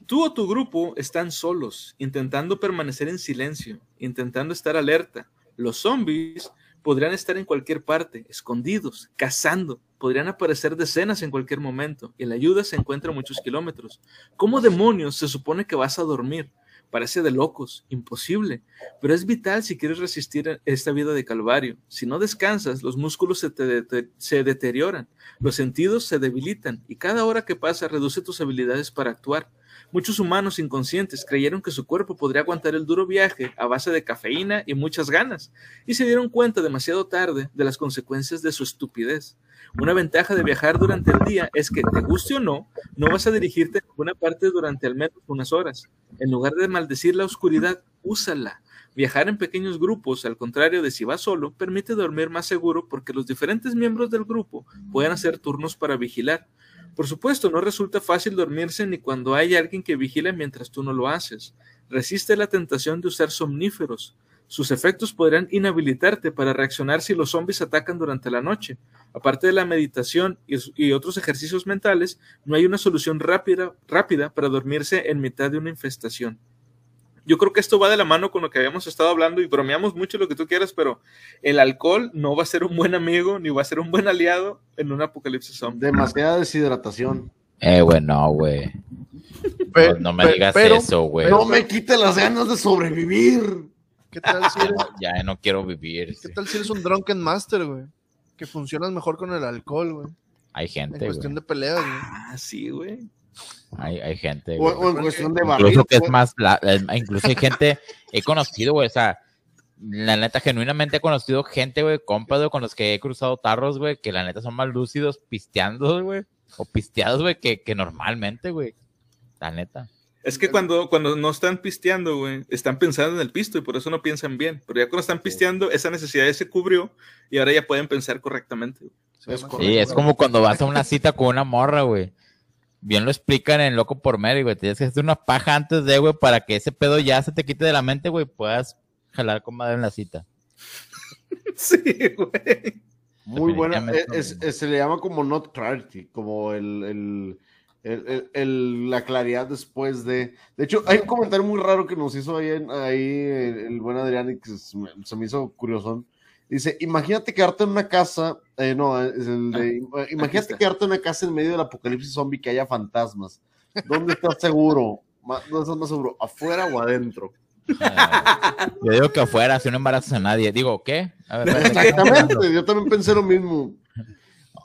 Tú o tu grupo están solos, intentando permanecer en silencio, intentando estar alerta. Los zombies podrían estar en cualquier parte, escondidos, cazando. Podrían aparecer decenas en cualquier momento y la ayuda se encuentra a muchos kilómetros. ¿Cómo demonios se supone que vas a dormir? Parece de locos, imposible, pero es vital si quieres resistir esta vida de calvario. Si no descansas, los músculos se, te se deterioran, los sentidos se debilitan y cada hora que pasa reduce tus habilidades para actuar. Muchos humanos inconscientes creyeron que su cuerpo podría aguantar el duro viaje a base de cafeína y muchas ganas, y se dieron cuenta demasiado tarde de las consecuencias de su estupidez. Una ventaja de viajar durante el día es que, te guste o no, no vas a dirigirte a ninguna parte durante al menos unas horas. En lugar de maldecir la oscuridad, úsala. Viajar en pequeños grupos, al contrario de si vas solo, permite dormir más seguro porque los diferentes miembros del grupo pueden hacer turnos para vigilar. Por supuesto, no resulta fácil dormirse ni cuando hay alguien que vigila mientras tú no lo haces. Resiste la tentación de usar somníferos. Sus efectos podrían inhabilitarte para reaccionar si los zombies atacan durante la noche. Aparte de la meditación y, y otros ejercicios mentales, no hay una solución rápida, rápida para dormirse en mitad de una infestación. Yo creo que esto va de la mano con lo que habíamos estado hablando y bromeamos mucho lo que tú quieras, pero el alcohol no va a ser un buen amigo ni va a ser un buen aliado en un apocalipsis zombie. Demasiada deshidratación. Eh, güey, no, güey. Pe- No, no me digas pero, eso, güey. No me quite las ganas de sobrevivir. ¿Qué tal si eres, Ya no quiero vivir. qué tal si eres un Drunken Master, güey? Que funcionas mejor con el alcohol, güey. Hay En gente, cuestión güey. de peleas, güey. Ah, sí, güey. Hay, hay gente, O, güey. o en cuestión de Incluso barril. que es más, la- incluso hay gente, he conocido, güey, o sea, la neta, genuinamente he conocido gente, güey, compas, güey, con los que he cruzado tarros, güey, que la neta son más lúcidos pisteando, güey, o pisteados, güey, que, que normalmente, güey. La neta. Es que cuando, cuando no están pisteando, güey, están pensando en el pisto y por eso no piensan bien. Pero ya cuando están pisteando, esa necesidad ya se cubrió y ahora ya pueden pensar correctamente. güey. Se Es correcto. Sí, es como cuando vas a una cita con una morra, güey. Bien lo explican en Loco por Medio, güey. Tienes que hacer una paja antes de, güey, para que ese pedo ya se te quite de la mente, güey, puedas jalar con madre en la cita. Sí, güey. Muy buena. Es- es- se le llama como not clarity, como el, el- el- el- el- la claridad después de. De hecho, hay un comentario muy raro que nos hizo ahí, en- ahí el, el buen Adrián y que se me, se me hizo curiosón. Dice: Imagínate quedarte en una casa. eh, no, es el de. imagínate quedarte en una casa en medio del apocalipsis zombie que haya fantasmas. ¿Dónde estás seguro? ¿Dónde estás más seguro? ¿Afuera o adentro? Yo digo que afuera, si no embarazas a nadie. Digo, ¿qué? A ver. Exactamente, yo también pensé lo mismo.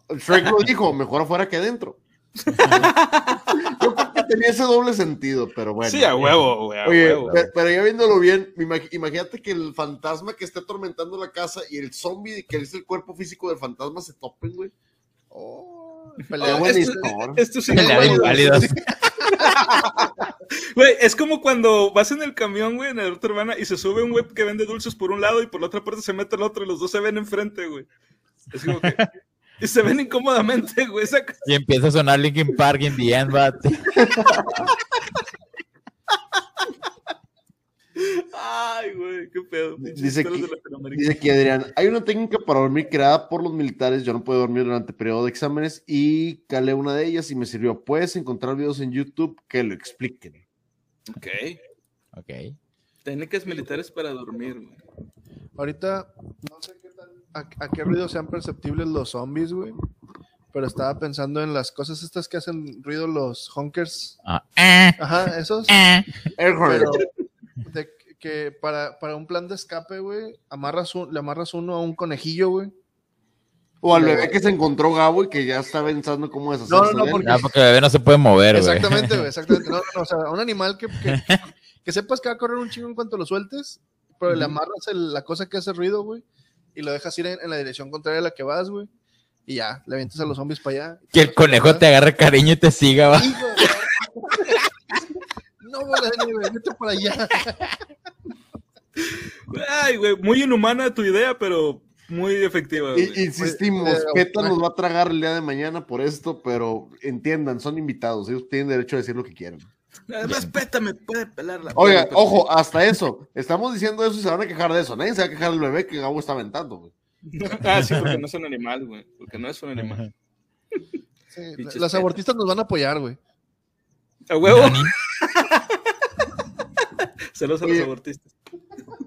Shrek lo dijo, mejor afuera que adentro. yo tenía ese doble sentido, pero bueno. Sí, a huevo, güey. a Oye, huevo. pero ya viéndolo bien, imagínate que el fantasma que esté atormentando la casa y el zombie que es el cuerpo físico del fantasma se topen, güey. Oh, pelea, buena esto, esto sí, Pelea de güey. inválidos. Güey, es como cuando vas en el camión, güey, en la ruta urbana y se sube un güey que vende dulces por un lado y por la otra parte se mete el otro y los dos se ven enfrente, güey. Y se ven incómodamente, güey. Y empieza a sonar Linkin Park in the end, but... Ay, güey, qué pedo. Dice que, dice que, Adrián, hay una técnica para dormir creada por los militares. Yo no puedo dormir durante periodo de exámenes y calé una de ellas y me sirvió. Puedes encontrar videos en YouTube que lo expliquen. Ok. Ok. Técnicas militares para dormir, güey. Ahorita, no sé qué tal, a, qué ruido sean perceptibles los zombies, güey. Pero estaba pensando en las cosas estas que hacen ruido los honkers. Ah. Ajá, esos. Ah. Pero, de que para, para un plan de escape, güey, amarras le amarras uno a un conejillo, güey. O al bebé que se encontró Gabo y que ya está pensando cómo deshacerse no, no, porque... porque el bebé no se puede mover, güey. Exactamente, güey, exactamente. No, no, o sea, un animal que, que, sepas que va a correr un chingo en cuanto lo sueltes, pero le amarras la cosa que hace ruido, güey, y lo dejas ir en, la dirección contraria a la que vas, güey. Y ya, le avientas a los zombies para allá. Que el conejo te agarre cariño y te siga, va. no, güey, vete para allá. Ay, güey, muy inhumana tu idea, pero muy efectiva. insistimos, Peta nos va a tragar el día de mañana por esto, pero entiendan, son invitados, ellos tienen derecho a decir lo que quieran. Además, Peta me puede pelar la Oiga, ojo, hasta eso. Estamos diciendo eso y se van a quejar de eso. Nadie se va a quejar del bebé que Gabo está aventando, güey. ah, sí, porque no es un animal, güey. Porque no es un animal. las abortistas nos van a apoyar, güey. A huevo. Celos a los abortistas.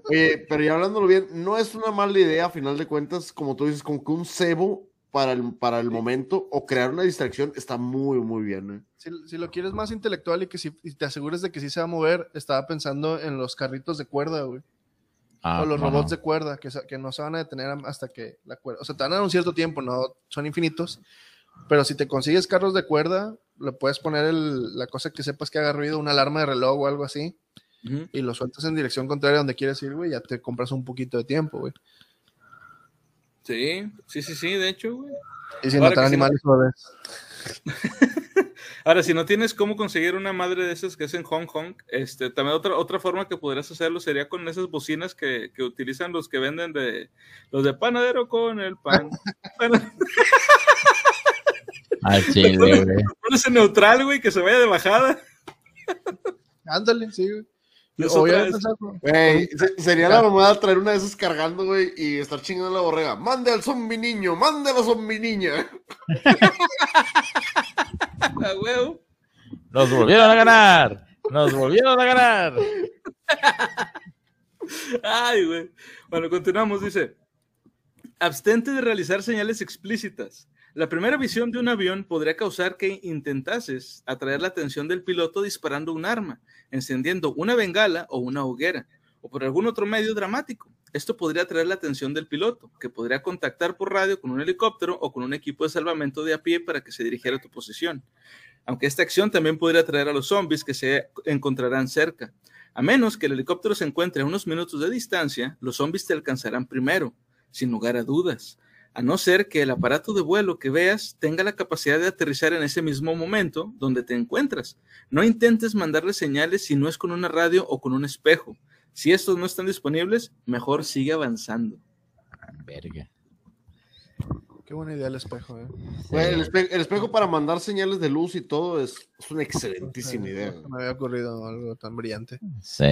Oye, pero ya hablándolo bien, no es una mala idea, a final de cuentas, como tú dices, como que un cebo para el, para el momento o crear una distracción está muy, muy bien. ¿eh? Si, lo quieres más intelectual y que si te asegures de que sí se va a mover, estaba pensando en los carritos de cuerda, güey. Ah, o los robots de cuerda, que, que no se van a detener hasta que la cuerda. O sea, te van a dar un cierto tiempo, no son infinitos. Pero si te consigues carros de cuerda, le puedes poner la cosa que sepas que haga ruido, una alarma de reloj o algo así y lo sueltas en dirección contraria a donde quieres ir, güey, ya te compras un poquito de tiempo, güey. Sí, sí, sí, sí, de hecho, güey. Y si notar animales Ahora, si no tienes cómo conseguir una madre de esas que hacen Hong Kong, este, también otra, otra forma que podrías hacerlo sería con esas bocinas que, que utilizan los que venden de los de panadero con el pan. Al chile, güey. Pones neutral, güey, que se vaya de bajada. Ándale, sí, güey sería la mamada traer una de esas cargando, güey, y estar chingando la borrega. Mande al zombie niño, la zombie niña. Nos volvieron a ganar. Nos volvieron a ganar. Ay, güey. Bueno, continuamos. Dice: Abstente de realizar señales explícitas. La primera visión de un avión podría causar que intentases atraer la atención del piloto disparando un arma, encendiendo una bengala o una hoguera, o por algún otro medio dramático. Esto podría atraer la atención del piloto, que podría contactar por radio con un helicóptero o con un equipo de salvamento de a pie para que se dirigiera a tu posición. Aunque esta acción también podría atraer a los zombies que se encontrarán cerca. A menos que el helicóptero se encuentre a unos minutos de distancia, los zombies te alcanzarán primero, sin lugar a dudas a no ser que el aparato de vuelo que veas tenga la capacidad de aterrizar en ese mismo momento donde te encuentras. No intentes mandarle señales si no es con una radio o con un espejo. Si estos no están disponibles, mejor sigue avanzando. Verga. Qué buena idea el espejo, ¿eh? el, espejo, para mandar señales de luz y todo es, una excelentísima idea. No me había ocurrido algo tan brillante. Sí.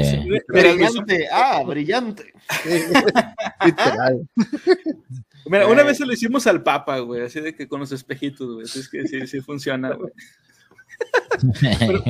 brillante, ah, brillante. Literal. Mira, una vez se lo hicimos al Papa, güey, así de que con los espejitos, güey. Es que sí, sí funciona, güey. Pero,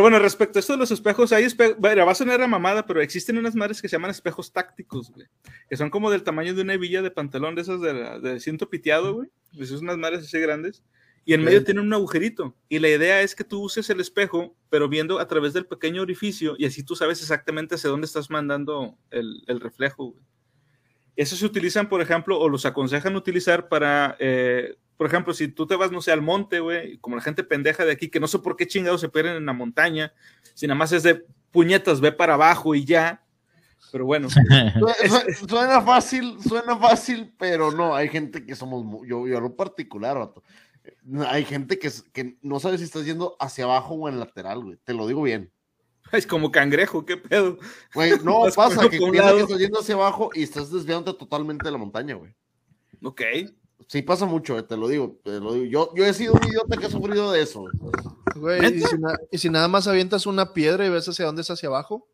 bueno, respecto a esto de los espejos, hay espejos, va a sonar a mamada, pero existen unas madres que se llaman espejos tácticos, güey. Que son como del tamaño de una hebilla de pantalón de esos de, de cinto piteado, güey. Pues son unas madres así grandes. Y en medio tiene un agujerito. Y la idea es que tú uses el espejo, pero viendo a través del pequeño orificio, y así tú sabes exactamente hacia dónde estás mandando el, el reflejo, güey. Esos se utilizan, por ejemplo, o los aconsejan utilizar para, eh, por ejemplo, si tú te vas, no sé, al monte, güey, como la gente pendeja de aquí, que no sé por qué chingados se pierden en la montaña, si nada más es de puñetas, ve para abajo y ya. Pero bueno. suena fácil, suena fácil, pero no, hay gente que somos, yo, yo lo particular, hay gente que, que no sabe si estás yendo hacia abajo o en lateral, güey, te lo digo bien. Es como cangrejo, qué pedo. Güey, no pasa que, que estás yendo hacia abajo y estás desviándote totalmente de la montaña, güey. Ok. Sí pasa mucho, eh, te lo digo, te lo digo. Yo, yo he sido un idiota que ha sufrido de eso. Güey, y si, nada más avientas una piedra y ves hacia dónde es hacia abajo.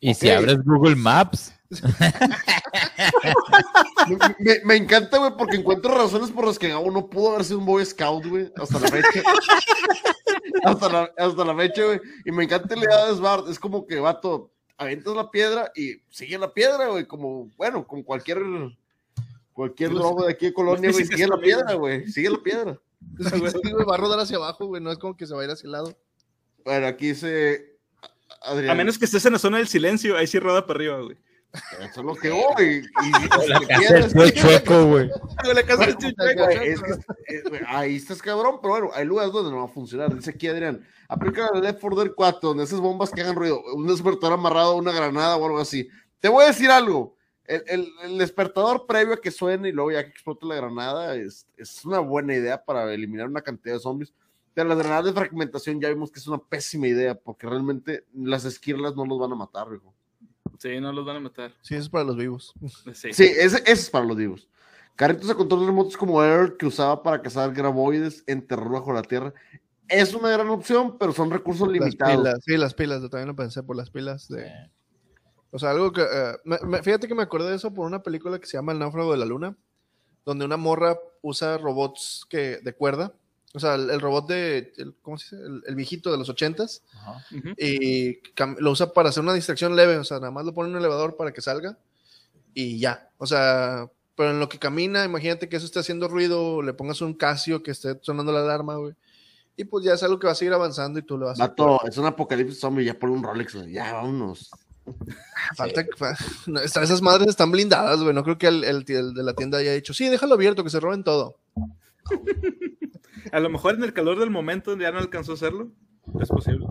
Y si abres Google Maps. me, encanta, güey, porque encuentro razones por las que Gabo no pudo haber sido un Boy Scout, güey, hasta la fecha. hasta, la, hasta la fecha, güey. Y me encanta la idea de Svart. Es como que, vato, avientas la piedra y sigue la piedra, güey, como, bueno, como cualquier cualquier drogo de aquí de Colonia, güey, sigue la piedra, güey, sigue la piedra. va a rodar hacia abajo, güey, no es como que se va a ir hacia el lado. Bueno, aquí dice Adrián. A menos que estés en la zona del silencio, ahí sí roda para arriba, güey. Eso es lo que voy. Y, la casa chueco, güey. La casa del chueco. Ahí estás cabrón, pero bueno, hay lugares donde no va a funcionar. Dice aquí Adrián, aplica el Left 4 Dead 4, donde esas bombas que hagan ruido, un despertador amarrado a una granada o algo así. Te voy a decir algo. El, el, el, despertador previo a que suene y luego ya que explote la granada es, es, una buena idea para eliminar una cantidad de zombies. Pero las granadas de fragmentación ya vimos que es una pésima idea porque realmente las esquirlas no los van a matar, viejo. Sí, no los van a matar. Sí, eso es para los vivos. Sí, sí ese, es para los vivos. Carritos de control remotos como Air que usaba para cazar graboides en terror bajo la tierra. Es una gran opción, pero son recursos limitados. sí, las pilas, yo también lo pensé por las pilas de... O sea, algo que... Eh, fíjate que me acordé de eso por una película que se llama El náufrago de la luna, donde una morra usa robots que, de cuerda o sea, el, robot de, ¿cómo se dice? El, viejito de los ochentas. Y lo usa para hacer una distracción leve. O sea, nada más lo pone en un elevador para que salga. Y ya. O sea, pero en lo que camina, imagínate que eso esté haciendo ruido, le pongas un Casio que esté sonando la alarma, güey. Y pues ya es algo que va a seguir avanzando y tú lo vas a hacer. es un apocalipsis zombie, ya pon un Rolex, ya vámonos. Falta que, esas madres están blindadas, güey. No creo que el, el, de la tienda haya dicho, sí, déjalo abierto, que se roben todo. A lo mejor en el calor del momento ya no alcanzó a hacerlo. Es posible.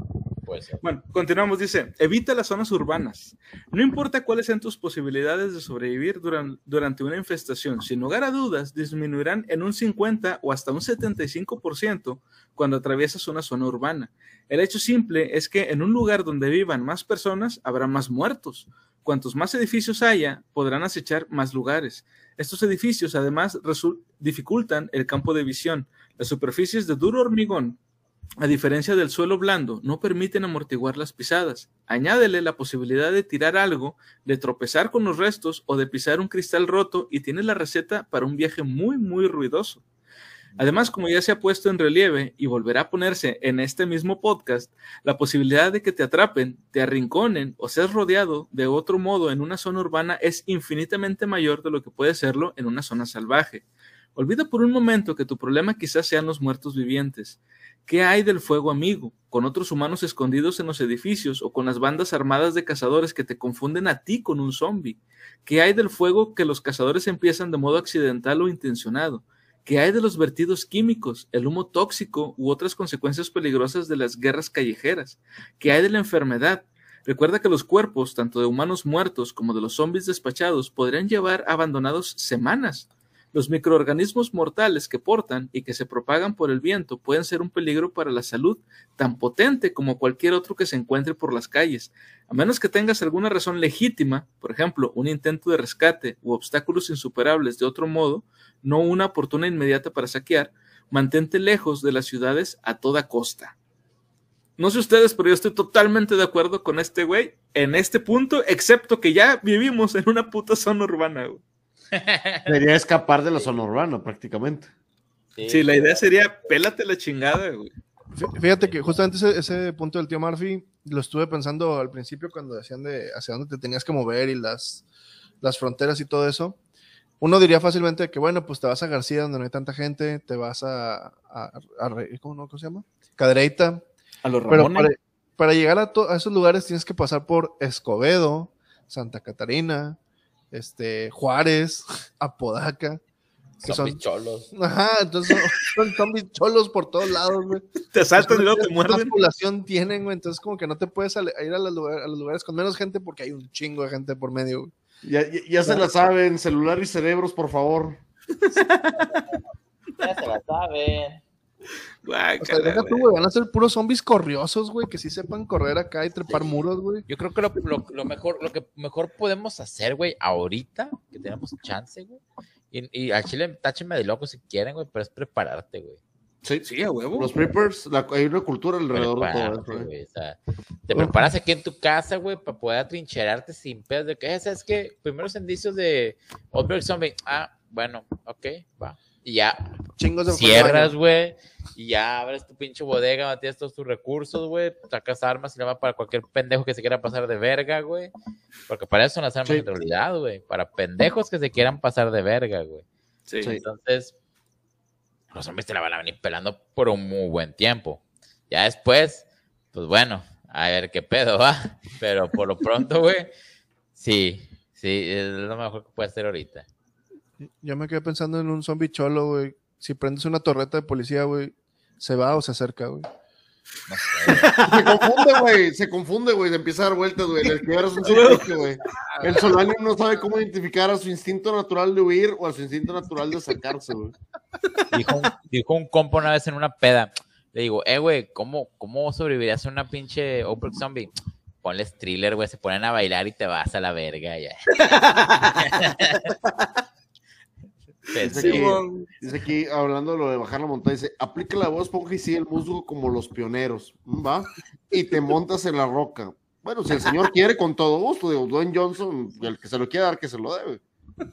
Bueno, continuamos. Dice, evita las zonas urbanas. No importa cuáles sean tus posibilidades de sobrevivir durante, una infestación, sin lugar a dudas, disminuirán en un 50 o hasta un 75% cuando atraviesas una zona urbana. El hecho simple es que en un lugar donde vivan más personas, habrá más muertos. Cuantos más edificios haya, podrán acechar más lugares. Estos edificios además dificultan el campo de visión. Las superficies de duro hormigón, a diferencia del suelo blando, no permiten amortiguar las pisadas. Añádele la posibilidad de tirar algo, de tropezar con los restos o de pisar un cristal roto y tiene la receta para un viaje muy, muy ruidoso. Además, como ya se ha puesto en relieve y volverá a ponerse en este mismo podcast, la posibilidad de que te atrapen, te arrinconen o seas rodeado de otro modo en una zona urbana es infinitamente mayor de lo que puede serlo en una zona salvaje. Olvida por un momento que tu problema quizás sean los muertos vivientes. ¿Qué hay del fuego amigo, con otros humanos escondidos en los edificios o con las bandas armadas de cazadores que te confunden a ti con un zombie? ¿Qué hay del fuego que los cazadores empiezan de modo accidental o intencionado? ¿Qué hay de los vertidos químicos, el humo tóxico u otras consecuencias peligrosas de las guerras callejeras? ¿Qué hay de la enfermedad? Recuerda que los cuerpos, tanto de humanos muertos como de los zombies despachados, podrían llevar abandonados semanas. Los microorganismos mortales que portan y que se propagan por el viento pueden ser un peligro para la salud tan potente como cualquier otro que se encuentre por las calles, a menos que tengas alguna razón legítima, por ejemplo, un intento de rescate u obstáculos insuperables de otro modo, no una oportuna inmediata para saquear, mantente lejos de las ciudades a toda costa. No sé ustedes, pero yo estoy totalmente de acuerdo con este güey en este punto, excepto que ya vivimos en una puta zona urbana, güey. Sería escapar de la zona urbana, prácticamente. Sí, la idea sería pélate la chingada, güey. Fíjate que justamente ese, ese, punto del tío Murphy lo estuve pensando al principio cuando decían de hacia dónde te tenías que mover y las, las fronteras y todo eso uno diría fácilmente que, bueno, pues te vas a García donde no hay tanta gente, te vas a, ¿cómo, se llama? Cadereyta. A los Pero para, llegar a, esos lugares tienes que pasar por Escobedo, Santa Catarina, este, Juárez, Apodaca. Que son cholos. Ajá, entonces son, zombies cholos por todos lados, güey. Te saltan y luego te muerden. población tienen, güey? Entonces como que no te puedes ir a los, lugares, a los lugares con menos gente porque hay un chingo de gente por medio, güey. Ya, se la saben, celular y cerebros, por favor. ya se la saben. O sea, deja tú, güey, van a ser puros zombies corriosos, güey, que sí sepan correr acá y trepar muros, güey. Yo creo que lo, mejor, lo que mejor podemos hacer, güey, ahorita, que tenemos chance, güey, Y, y al chile, táchenme de loco si quieren, güey, pero es prepararte, güey. Sí, sí, a huevo. Los preppers, hay una cultura alrededor de todo eso. Güey, o sea, te preparas aquí en tu casa, güey, para poder atrincherarte sin pedos de que, ¿sabes qué? Primeros indicios de Outbreak Zombie. Ah, bueno, ok, va. Y ya Chingos de cierras, güey, y ya abres tu pinche bodega, matías todos tus recursos, güey, sacas armas y le va para cualquier pendejo que se quiera pasar de verga, güey. Porque para eso son las armas en realidad, güey. Para pendejos que se quieran pasar de verga, güey. Sí. Entonces, los hombres te la van a venir pelando por un muy buen tiempo. Ya después, pues bueno, a ver qué pedo va. Pero por lo pronto, güey, sí, sí, es lo mejor que puede hacer ahorita. Yo me quedé pensando en un zombie cholo, güey. Si prendes una torreta de policía, güey, ¿se va o se acerca, güey? se confunde, güey. Se confunde, güey. Se empieza a dar vueltas, güey. El un güey. El solano no sabe cómo identificar a su instinto natural de huir o a su instinto natural de sacarse, güey. Dijo, dijo un compa una vez en una peda. Le digo, eh, güey, ¿cómo, ¿cómo sobrevivirías a una pinche Oprah Zombie? Ponle thriller, güey. Se ponen a bailar y te vas a la verga, ya. Dice aquí, hablando de lo de bajar la montaña, dice, aplica la voz, ponga y sí el musgo como los pioneros, ¿va? Y te montas en la roca. Bueno, si el señor quiere, con todo gusto, digo, Dwayne Johnson, el que se lo quiera dar, que se lo debe.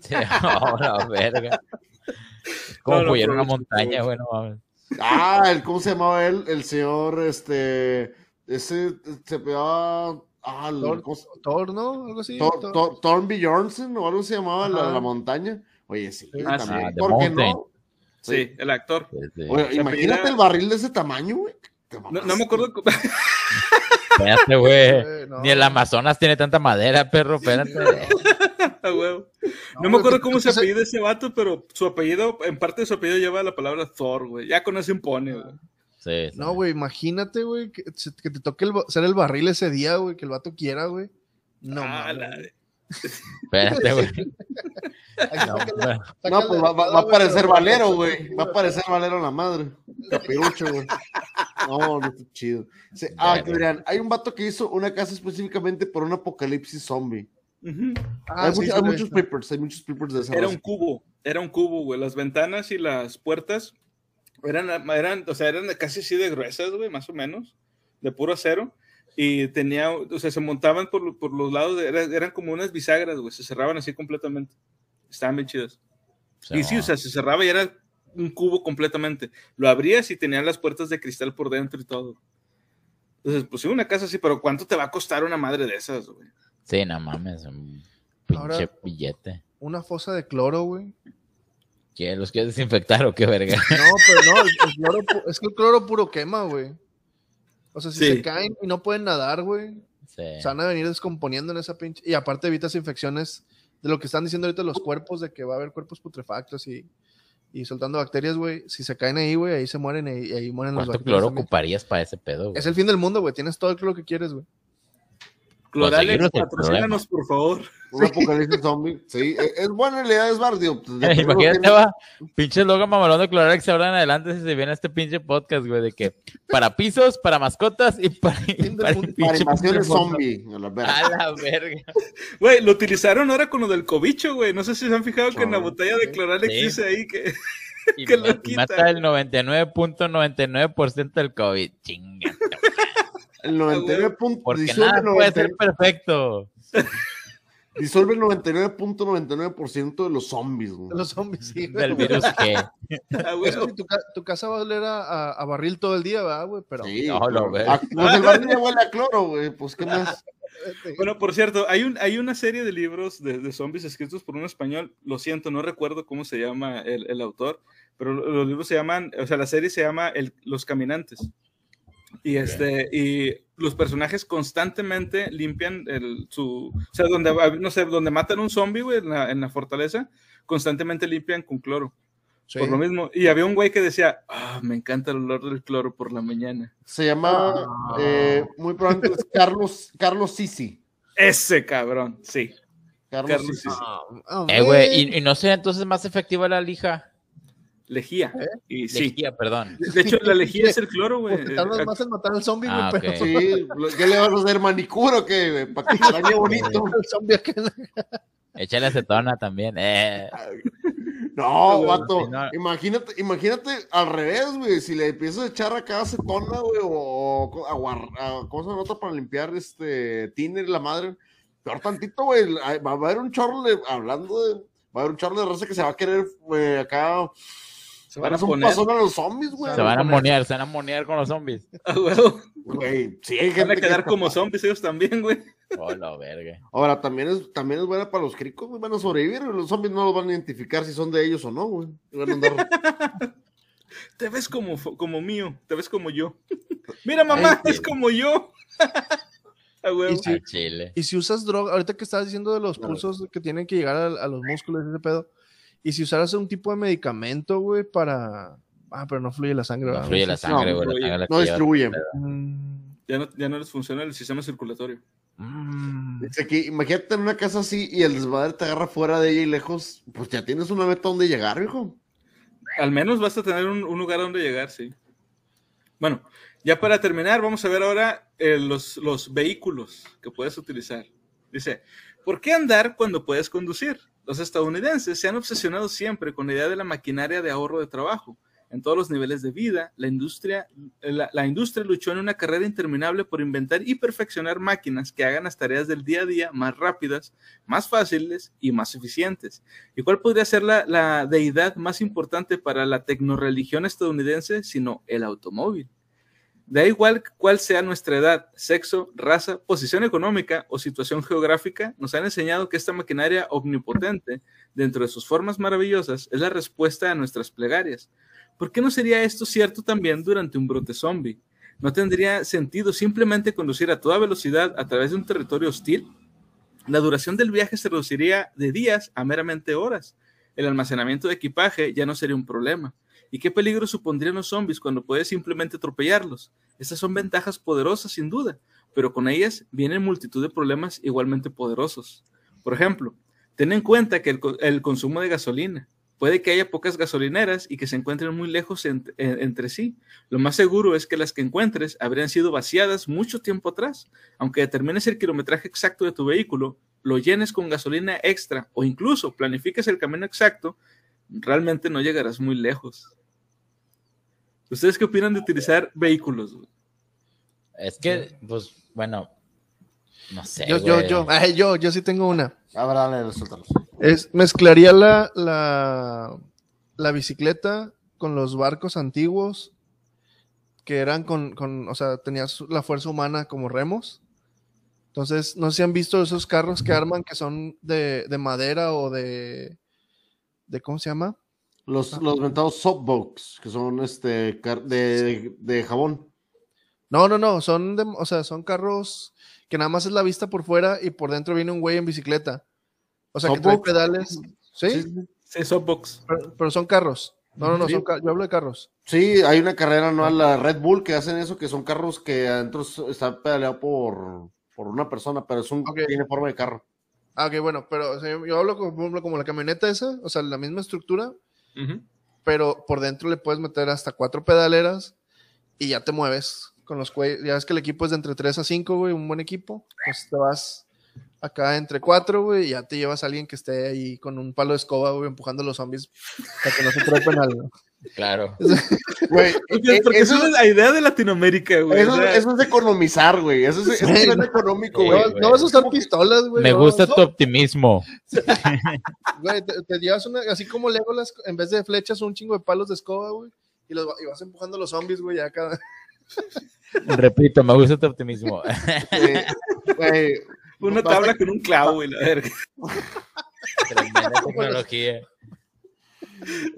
Sí, ahora, verga. Como no, una montaña, bueno, Ah, el, ¿cómo se llamaba él? El señor, este, ese, se pegaba... Ah, Thor, ¿no? Algo así. Thornby Johnson o algo se llamaba la, la montaña. Oye, sí, ah, también. ¿Por qué no? Sí, el actor. Oye, imagínate el barril de ese tamaño, güey. No, me acuerdo. Espérate, güey. Ni el Amazonas tiene tanta madera, perro. Espérate. no, me acuerdo cómo se apellida ese vato, pero su apellido, en parte de su apellido lleva la palabra Thor, güey. Ya con eso impone, güey. Sí, No, güey, imagínate, güey, que, te toque ser el barril ese día, güey, que el vato quiera, güey. No, ah, Espérate, güey. No, pues va, a aparecer Valero, güey. Va a aparecer Valero la madre. Capirucho, güey. No, no está chido. ah, que hay un vato que hizo una casa específicamente por un apocalipsis zombie. Ah, hay, muchos papers, hay muchos papers de esa Era un cubo, era un cubo, güey. Las ventanas y las puertas eran, eran, o sea, eran casi así de gruesas, güey, más o menos, de puro acero y tenía, o sea, se montaban por, por los lados, eran como unas bisagras, güey, se cerraban así completamente. Estaban bien chidas. y sí, o sea, se cerraba y era un cubo completamente. Lo abrías y tenían las puertas de cristal por dentro y todo. Entonces, pues sí, una casa así, pero ¿cuánto te va a costar una madre de esas, güey? Sí, no mames, un pinche billete. Una fosa de cloro, güey. ¿Qué? ¿Los quieres desinfectar o qué verga? No, pero no, el cloro, es que el cloro puro quema, güey. O sea, si se caen y no pueden nadar, güey, se van a venir descomponiendo en esa pinche. Y aparte evitas infecciones de lo que están diciendo ahorita los cuerpos, de que va a haber cuerpos putrefactos y, y soltando bacterias, güey. Si se caen ahí, güey, ahí se mueren y, ahí mueren los ¿Cuánto cloro ocuparías para ese pedo, güey? Es el fin del mundo, güey. Tienes todo el cloro que quieres, güey. Cloralex, patrocínanos, por favor. Un apocalipsis zombie. Sí, e, es buena idea, es barrio. Pues, Imagínate, va, pinche logo mamalón de Cloralex ahora en adelante si se viene este pinche podcast, güey, de que para pisos, para mascotas y para, para, para zombie. A la verga. Güey, lo utilizaron ahora con lo del cobicho, güey. No sé si se han fijado que en la botella de Cloralex dice ahí que. Y que lo quita. mata el 99.99% del COVID. Chinga. El 99. Porque nada puede ser perfecto. Disuelve el 99.99% de los zombies. De los zombies, sí. Del virus que. Ah, tu, casa va a oler a, barril todo el día, ¿verdad, güey? Pero... Sí, no, lo ves. Pues el barril huele a cloro, güey. Pues, ¿qué más? Bueno, por cierto, hay, un, hay una serie de libros de, zombies escritos por un español. Lo siento, no recuerdo cómo se llama el, el autor, pero los libros se llaman, o sea, la serie se llama el, Los Caminantes. Y, este, y los personajes constantemente limpian el, su. O sea, donde, no sé, donde matan un zombie, güey, en la, en la fortaleza, constantemente limpian con cloro. Por lo mismo. Y había un güey que decía, ah, me encanta el olor del cloro por la mañana. Se llama, ah. eh, muy probablemente, Carlos, Carlos Sisi. Ese cabrón, sí. Carlos, Sisi. Ah, eh, güey, ¿y, ¿y, no sería entonces más efectiva la lija? Lejía. ¿Eh? Y, sí. Lejía, perdón. De hecho, la lejía es el cloro, güey. Tardas más en matar al zombie, güey. Ah, pero... Sí, ¿qué le vas a hacer manicuro qué, güey? Para que se bonito. el zombie Échale acetona también. Eh. No, vato, imagínate, imagínate al revés, güey, si le empiezas a echar acá acetona, güey, o, a, ¿cómo se nota para limpiar este tiner la madre? Peor tantito, güey, va a haber un chorro de, hablando de, va a haber un chorro de raza que se va a querer, güey, acá se van a poner. a los zombies, güey. Se van a monear, se van a monear con los zombies. Güey, sí, hay Van a quedar como zombies ellos también, güey. Oh, la verga. Ahora, también es, también es buena para los cricos, güey. Van a sobrevivir. Los zombies no los van a identificar si son de ellos o no, güey. Te ves como, como mío, te ves como yo. Mira, mamá, es como yo. ¿Y, si, y si usas droga, ahorita que estás diciendo de los pulsos que tienen que llegar a, a los músculos, ese pedo, y si usaras un tipo de medicamento, güey, para. Ah, pero no fluye la sangre. No fluye la sangre, güey. No, no distribuye. Ya no, ya no les funciona el sistema circulatorio. Mm. que, imagínate en una casa así y el desmadre te agarra fuera de ella y lejos, pues ya tienes una meta donde llegar, hijo. Al menos vas a tener un, lugar donde llegar, sí. Bueno, ya para terminar, vamos a ver ahora eh, los, los vehículos que puedes utilizar. Dice, ¿por qué andar cuando puedes conducir? Los estadounidenses se han obsesionado siempre con la idea de la maquinaria de ahorro de trabajo. En todos los niveles de vida, la industria, la, industria luchó en una carrera interminable por inventar y perfeccionar máquinas que hagan las tareas del día a día más rápidas, más fáciles y más eficientes. ¿Y cuál podría ser la, la deidad más importante para la tecnoreligión estadounidense sino el automóvil? Da igual cuál sea nuestra edad, sexo, raza, posición económica o situación geográfica, nos han enseñado que esta maquinaria omnipotente, dentro de sus formas maravillosas, es la respuesta a nuestras plegarias. ¿Por qué no sería esto cierto también durante un brote zombie? ¿No tendría sentido simplemente conducir a toda velocidad a través de un territorio hostil? La duración del viaje se reduciría de días a meramente horas. El almacenamiento de equipaje ya no sería un problema. ¿Y qué peligro supondrían los zombies cuando puedes simplemente atropellarlos? Estas son ventajas poderosas, sin duda, pero con ellas vienen multitud de problemas igualmente poderosos. Por ejemplo, ten en cuenta que el, consumo de gasolina. Puede que haya pocas gasolineras y que se encuentren muy lejos entre sí. Lo más seguro es que las que encuentres habrían sido vaciadas mucho tiempo atrás. Aunque determines el kilometraje exacto de tu vehículo, lo llenes con gasolina extra o incluso planifiques el camino exacto, realmente no llegarás muy lejos. ¿Ustedes qué opinan de utilizar vehículos? Es que, pues, bueno, no sé. Yo, yo, yo, yo, yo sí tengo una. Ahora dale, Es, mezclaría la, la, la bicicleta con los barcos antiguos que eran con, con, o sea, tenías la fuerza humana como remos. Entonces, no sé si han visto esos carros que arman que son de, de madera o de, de, ¿cómo se llama? Los, los ventados softbox, que son este de, de, jabón. No, no, no, son de, o sea, son carros que nada más es la vista por fuera y por dentro viene un güey en bicicleta. O sea, que trae pedales. ¿Sí? Sí, softbox. Pero, son carros. No, no, no, yo hablo de carros. Sí, hay una carrera anual, la Red Bull, que hacen eso, que son carros que adentro están pedaleados por, por una persona, pero es un, tiene forma de carro. Ah, ok, bueno, pero yo hablo como, como la camioneta esa, o sea, la misma estructura, pero por dentro le puedes meter hasta cuatro pedaleras y ya te mueves con los cuellos. Ya ves que el equipo es de entre 3 a 5, güey, un buen equipo. Pues te vas acá entre cuatro, güey, y ya te llevas a alguien que esté ahí con un palo de escoba, güey, empujando a los zombies para que no se trepen algo. Claro. Güey, porque eso, es la idea de Latinoamérica, güey. Eso, es economizar, güey. Eso es, económico, güey. no, vas a usar pistolas, güey. Me gusta tu optimismo. Güey, te, llevas una, así como Legolas, en vez de flechas, un chingo de palos de escoba, güey. Y, los, y vas empujando a los zombies, güey, acá. Repito, me gusta tu optimismo. Güey, una tabla con un clavo, güey, la verga. Tremenda tecnología.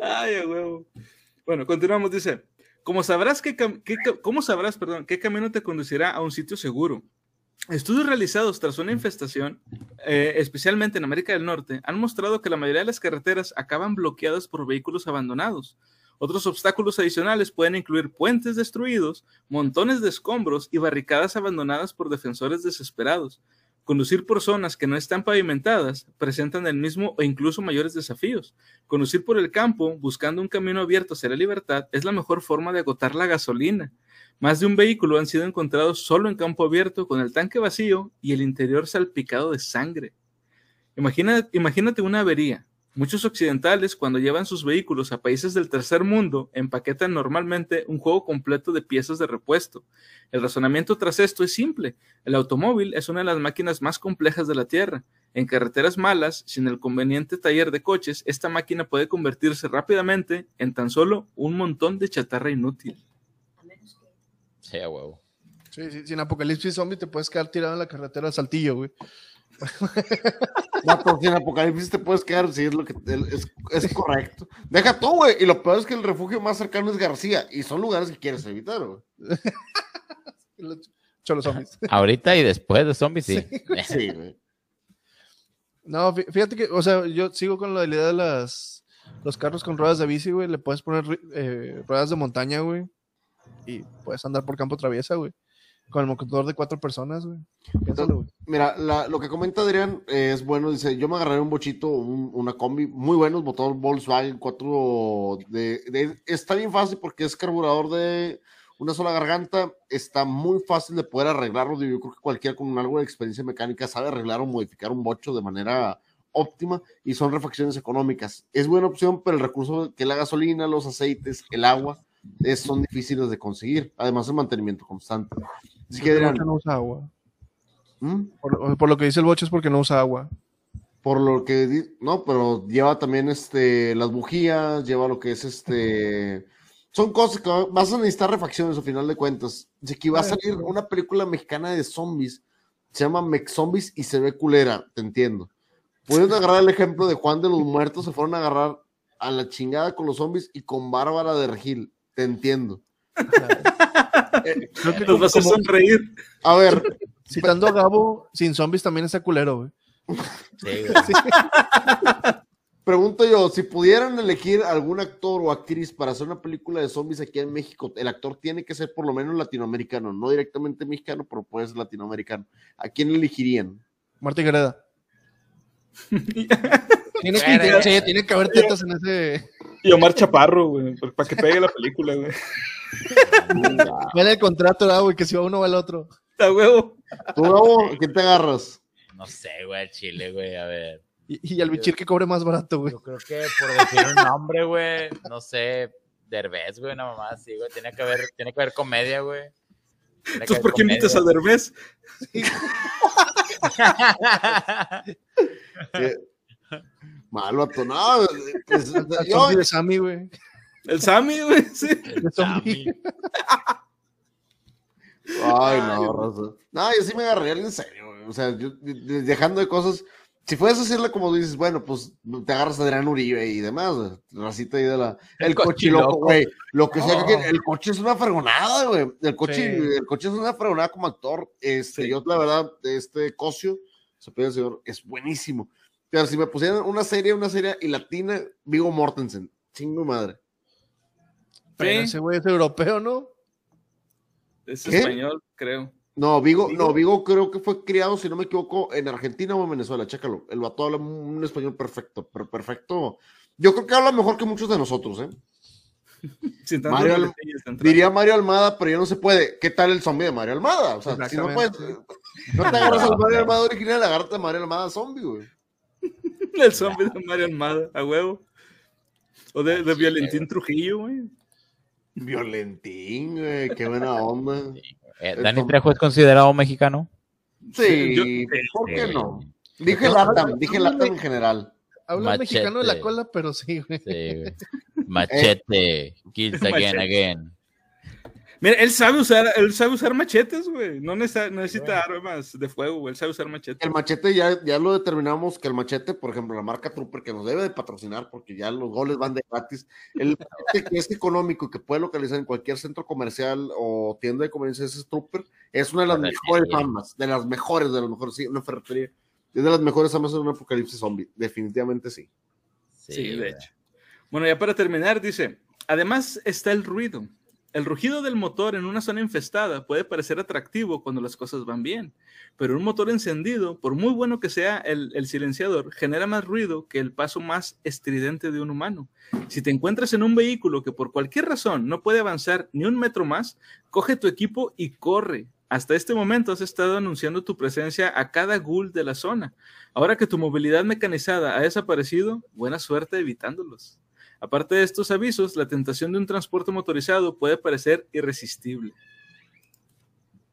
Ay, huevo. Bueno, continuamos, dice. ¿Cómo sabrás, qué, ¿Cómo sabrás perdón, qué camino te conducirá a un sitio seguro? Estudios realizados tras una infestación, eh, especialmente en América del Norte, han mostrado que la mayoría de las carreteras acaban bloqueadas por vehículos abandonados. Otros obstáculos adicionales pueden incluir puentes destruidos, montones de escombros y barricadas abandonadas por defensores desesperados. Conducir por zonas que no están pavimentadas presentan el mismo o incluso mayores desafíos. Conducir por el campo buscando un camino abierto hacia la libertad es la mejor forma de agotar la gasolina. Más de un vehículo han sido encontrados solo en campo abierto con el tanque vacío y el interior salpicado de sangre. imagínate una avería, Muchos occidentales, cuando llevan sus vehículos a países del tercer mundo, empaquetan normalmente un juego completo de piezas de repuesto. El razonamiento tras esto es simple. El automóvil es una de las máquinas más complejas de la Tierra. En carreteras malas, sin el conveniente taller de coches, esta máquina puede convertirse rápidamente en tan solo un montón de chatarra inútil. Sí, huevo. Sí, sí, sin apocalipsis zombie te puedes quedar tirado en la carretera de Saltillo, güey. No, sin apocalipsis te puedes quedar, sí, es lo que es, correcto. Deja todo, güey. Y lo peor es que el refugio más cercano es García. Y son lugares que quieres evitar, güey. Cholo zombies. Ahorita y después de zombies, sí. Sí, güey. No, fíjate que, o sea, yo sigo con la idea de las los carros con ruedas de bici, güey. Le puedes poner eh, ruedas de montaña, güey. Y puedes andar por campo traviesa, güey. Con el motor de cuatro personas, güey. Mira, lo que comenta Adrián es bueno. Dice: Yo me agarré un bochito, una combi, muy buenos, motor Volkswagen 4. De, está bien fácil porque es carburador de una sola garganta. Está muy fácil de poder arreglarlo. Yo creo que cualquiera con algo de experiencia mecánica sabe arreglar o modificar un bocho de manera óptima y son refacciones económicas. Es buena opción, pero el recurso que la gasolina, los aceites, el agua son difíciles de conseguir, además el mantenimiento constante. Así que no usa agua. ¿Mm? Por, lo que dice el boche es porque no usa agua. Por lo que no, pero lleva también este las bujías, lleva lo que es este son cosas que vas a necesitar refacciones al final de cuentas. Dice que va a salir una película mexicana de zombies, se llama Mex Zombies y se ve culera, te entiendo. Puedes agarrar el ejemplo de Juan de los Muertos, se fueron a agarrar a la chingada con los zombies y con Bárbara de Regil te entiendo. Nos vas a sonreír. A ver. Citando a Gabo, sin zombies también está culero, güey. Sí, Pregunto yo, si pudieran elegir algún actor o actriz para hacer una película de zombies aquí en México, el actor tiene que ser por lo menos latinoamericano, no directamente mexicano, pero puede ser latinoamericano. ¿A quién elegirían? Marta Gareda. Tiene, que, tiene que haber tetas en ese. Y Omar Chaparro, güey, para que pegue la película, güey. Vale el contrato, güey, que si va uno va el otro. Está huevo. ¿Tú, huevo? ¿Quién te agarras? No sé, güey, el chile, güey, a ver. Y, y al bichir que cobre más barato, güey. Yo creo que por decir un nombre, güey, no sé, Derbez, güey, una mamá así, güey. Tiene que haber, tiene que haber comedia, güey. Entonces, ¿por qué invitas a Derbez? Sí. Malo atonado. Pues, el de Sammy, güey. El Sammy, güey, sí. El Sammy. Ay, no, Rosa. No, yo sí me agarraría en serio, güey. O sea, yo, dejando de cosas. Si fueras a decirle como dices, bueno, pues te agarras a Adrián Uribe y demás, racita ahí de la. El, coche loco, güey. Lo que sea que el coche es una fregonada, güey. El coche, el coche es una fregonada como actor. Este, yo, la verdad, este Cosio, se puede señor, es buenísimo. Pero si me pusieran una serie, una serie y latina, Vigo Mortensen. Chingo madre. Pero ese güey es europeo, ¿no? Es español, creo. No, Vigo, no, Vigo creo que fue criado, si no me equivoco, en Argentina o en Venezuela, chécalo. El vato habla un español perfecto, pero perfecto. Yo creo que habla mejor que muchos de nosotros, ¿eh? diría Mario Almada, pero ya no se puede. ¿Qué tal el zombie de Mario Almada? O sea, si no puedes, no te agarras al Mario Almada original, agárrate a Mario Almada zombie, güey. El zombie de Mario Almada, a huevo. O de, de Violentín Trujillo, güey. Violentín, güey, qué buena onda. Eh, ¿Dani Trejo es considerado mexicano? Sí, ¿por qué no? Dije Latam, dije Latam en general. Habla mexicano de la cola, pero sí, güey. Sí, güey. Machete, kills again, again. Mira, él sabe usar, él sabe usar machetes, güey. No necesita, armas de fuego, güey. Él sabe usar machetes. El machete ya, ya lo determinamos que el machete, por ejemplo, la marca Trooper, que nos debe de patrocinar porque ya los goles van de gratis. El machete que es económico y que puede localizar en cualquier centro comercial o tienda de conveniencia es Trooper, es una de las mejores armas, de las mejores, de las mejores, sí, una ferretería. Es de las mejores armas en un apocalipsis zombie. Definitivamente sí. Sí, de hecho. Bueno, ya para terminar, dice, además está el ruido El rugido del motor en una zona infestada puede parecer atractivo cuando las cosas van bien, pero un motor encendido, por muy bueno que sea el, silenciador, genera más ruido que el paso más estridente de un humano. Si te encuentras en un vehículo que por cualquier razón no puede avanzar ni un metro más, coge tu equipo y corre. Hasta este momento has estado anunciando tu presencia a cada ghoul de la zona. Ahora que tu movilidad mecanizada ha desaparecido, buena suerte evitándolos. Aparte de estos avisos, la tentación de un transporte motorizado puede parecer irresistible.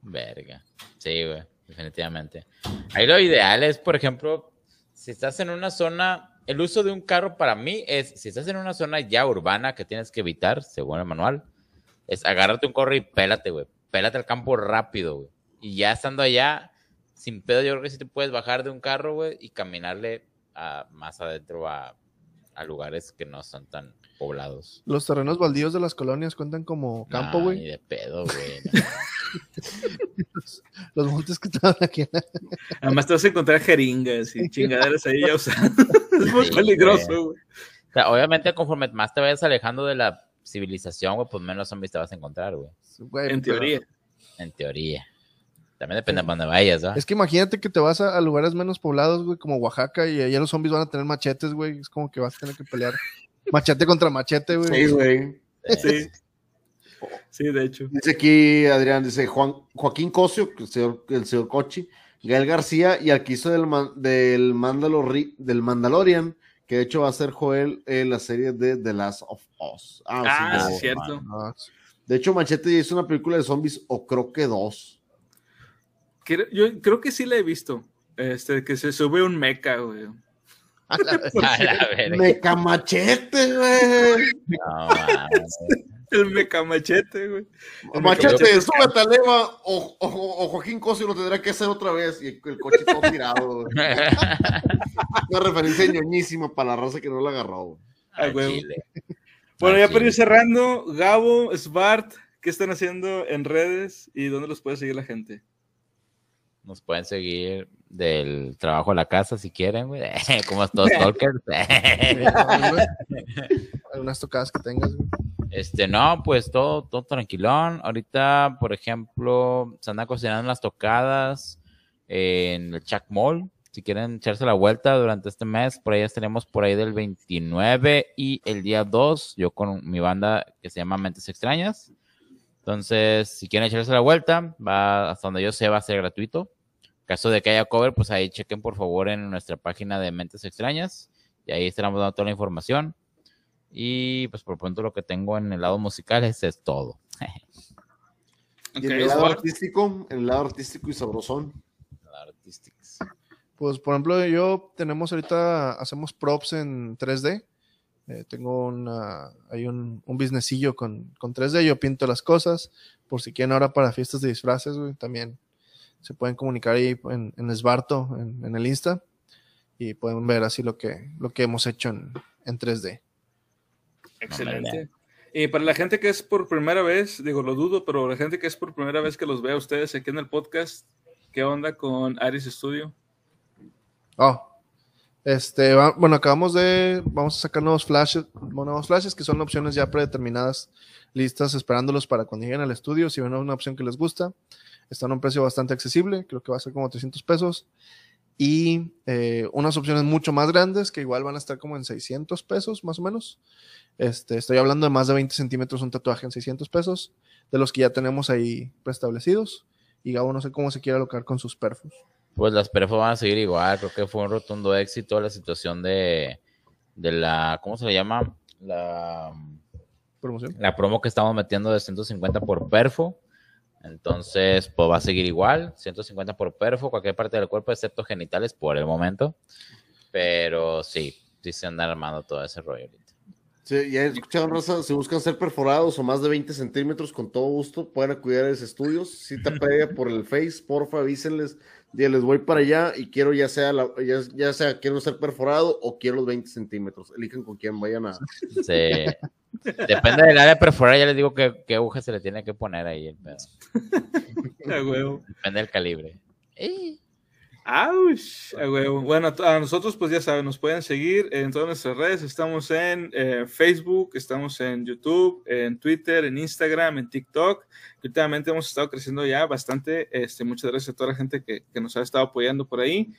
Verga. Sí, güey, definitivamente. Ahí lo ideal es, por ejemplo, si estás en una zona, el uso de un carro para mí es, si estás en una zona ya urbana que tienes que evitar, según el manual, es agárrate un carro y pélate, güey. Pélate al campo rápido, güey. Y ya estando allá, sin pedo, yo creo que sí te puedes bajar de un carro, güey, y caminarle a, más adentro a a lugares que no son tan poblados. Los terrenos baldíos de las colonias cuentan como campo, güey. Ni de pedo, güey. los, montes que estaban aquí. Además te vas a encontrar jeringas y chingaderas ahí ya usadas. es muy peligroso, güey. O sea, obviamente conforme más te vayas alejando de la civilización, güey, pues menos zombies te vas a encontrar, güey. En teoría. En teoría. También depende de dónde vayas, ¿no? Es que imagínate que te vas a, lugares menos poblados, güey, como Oaxaca, y allá los zombies van a tener machetes, güey. Es como que vas a tener que pelear machete contra machete, güey. Sí, güey. Sí. Sí, de hecho. Dice aquí Adrián, dice Juan, Joaquín Cosio, el señor, el señor Cochi, Gael García y al que hizo del, del, del Mandalorian, que de hecho va a ser Joel en la serie de The Last of Us. Ah, ah sí, cierto. De hecho, Machete hizo una película de zombies, o creo que dos yo creo que sí la he visto. Este, que se sube un meca, güey. meca machete, güey. el meca machete, güey. Machete, súbete a leva o, o, Joaquín Cosio lo tendrá que hacer otra vez y el, coche todo tirado. Una referencia ñoñísima para la raza que no la agarró. Güey. Bueno, ya para ir cerrando, Gabo, Svart, ¿qué están haciendo en redes y dónde los puede seguir la gente? Nos pueden seguir del trabajo a la casa si quieren, güey. Como todos talkers. Algunas tocadas que tengas, güey. Este, no, pues todo, todo tranquilón. Ahorita, por ejemplo, se andan cocinando las tocadas en el Chuck Mall. Si quieren echarse la vuelta durante este mes, por ahí tenemos por ahí del 29 y el día 2, yo con mi banda que se llama Mentes Extrañas. Entonces, si quieren echarse la vuelta, va hasta donde yo sé, va a ser gratuito caso de que haya cover, pues ahí chequen por favor en nuestra página de Mentes Extrañas y ahí estaremos dando toda la información. Y pues por pronto lo que tengo en el lado musical es, es todo. en el lado artístico, en el lado artístico y sabrosón. Pues por ejemplo, yo tenemos ahorita, hacemos props en 3D. Eh, tengo una, hay un, un businessillo con, con 3D, yo pinto las cosas, por si quieren ahora para fiestas de disfraces, güey, también se pueden comunicar ahí en, en Esbarto, en, el Insta, y pueden ver así lo que, lo que hemos hecho en, en 3D. Excelente. Y para la gente que es por primera vez, digo, lo dudo, pero la gente que es por primera vez que los ve a ustedes aquí en el podcast, ¿qué onda con Aris Studio? Oh, este, bueno, acabamos de, vamos a sacar nuevos flashes, nuevos flashes que son opciones ya predeterminadas, listas, esperándolos para cuando lleguen al estudio, si ven una opción que les gusta. Están a un precio bastante accesible, creo que va a ser como 300 pesos. Y eh, unas opciones mucho más grandes que igual van a estar como en 600 pesos más o menos. Este, estoy hablando de más de 20 centímetros un tatuaje en 600 pesos, de los que ya tenemos ahí preestablecidos. Y Gabo no sé cómo se quiere alocar con sus perfos. Pues las perfos van a seguir igual, creo que fue un rotundo éxito la situación de, de la, ¿cómo se le llama? La promoción. La promo que estamos metiendo de 150 por perfo. Entonces, pues va a seguir igual, 150 por perfo, cualquier parte del cuerpo, excepto genitales por el momento. Pero sí, sí se andan armando todo ese rollo ahorita. Sí, ya escucharon, Rosa, si buscan ser perforados o más de 20 centímetros, con todo gusto, pueden acudir a esos estudios. Cita previa por el Face, porfa, avísenles, ya les voy para allá y quiero ya sea, ya, ya, sea, quiero ser perforado o quiero los 20 centímetros. Elijan con quién vayan a... Sí. Depende del área perforada, ya les digo qué, qué aguja se le tiene que poner ahí el pedo. Depende del calibre. Bueno, a nosotros, pues ya saben, nos pueden seguir en todas nuestras redes. Estamos en eh, Facebook, estamos en YouTube, en Twitter, en Instagram, en TikTok. Últimamente hemos estado creciendo ya bastante. Este, muchas gracias a toda la gente que, que nos ha estado apoyando por ahí.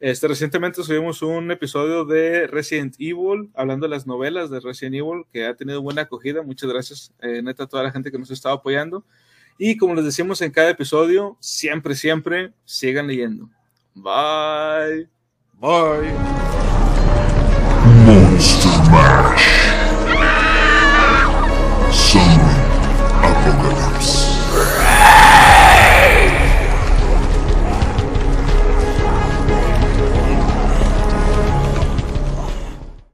Este, recientemente subimos un episodio de Resident Evil, hablando de las novelas de Resident Evil, que ha tenido buena acogida. Muchas gracias, eh, neta, a toda la gente que nos ha estado apoyando. Y como les decimos en cada episodio, siempre, siempre sigan leyendo. Bye. Bye. Monster Mash.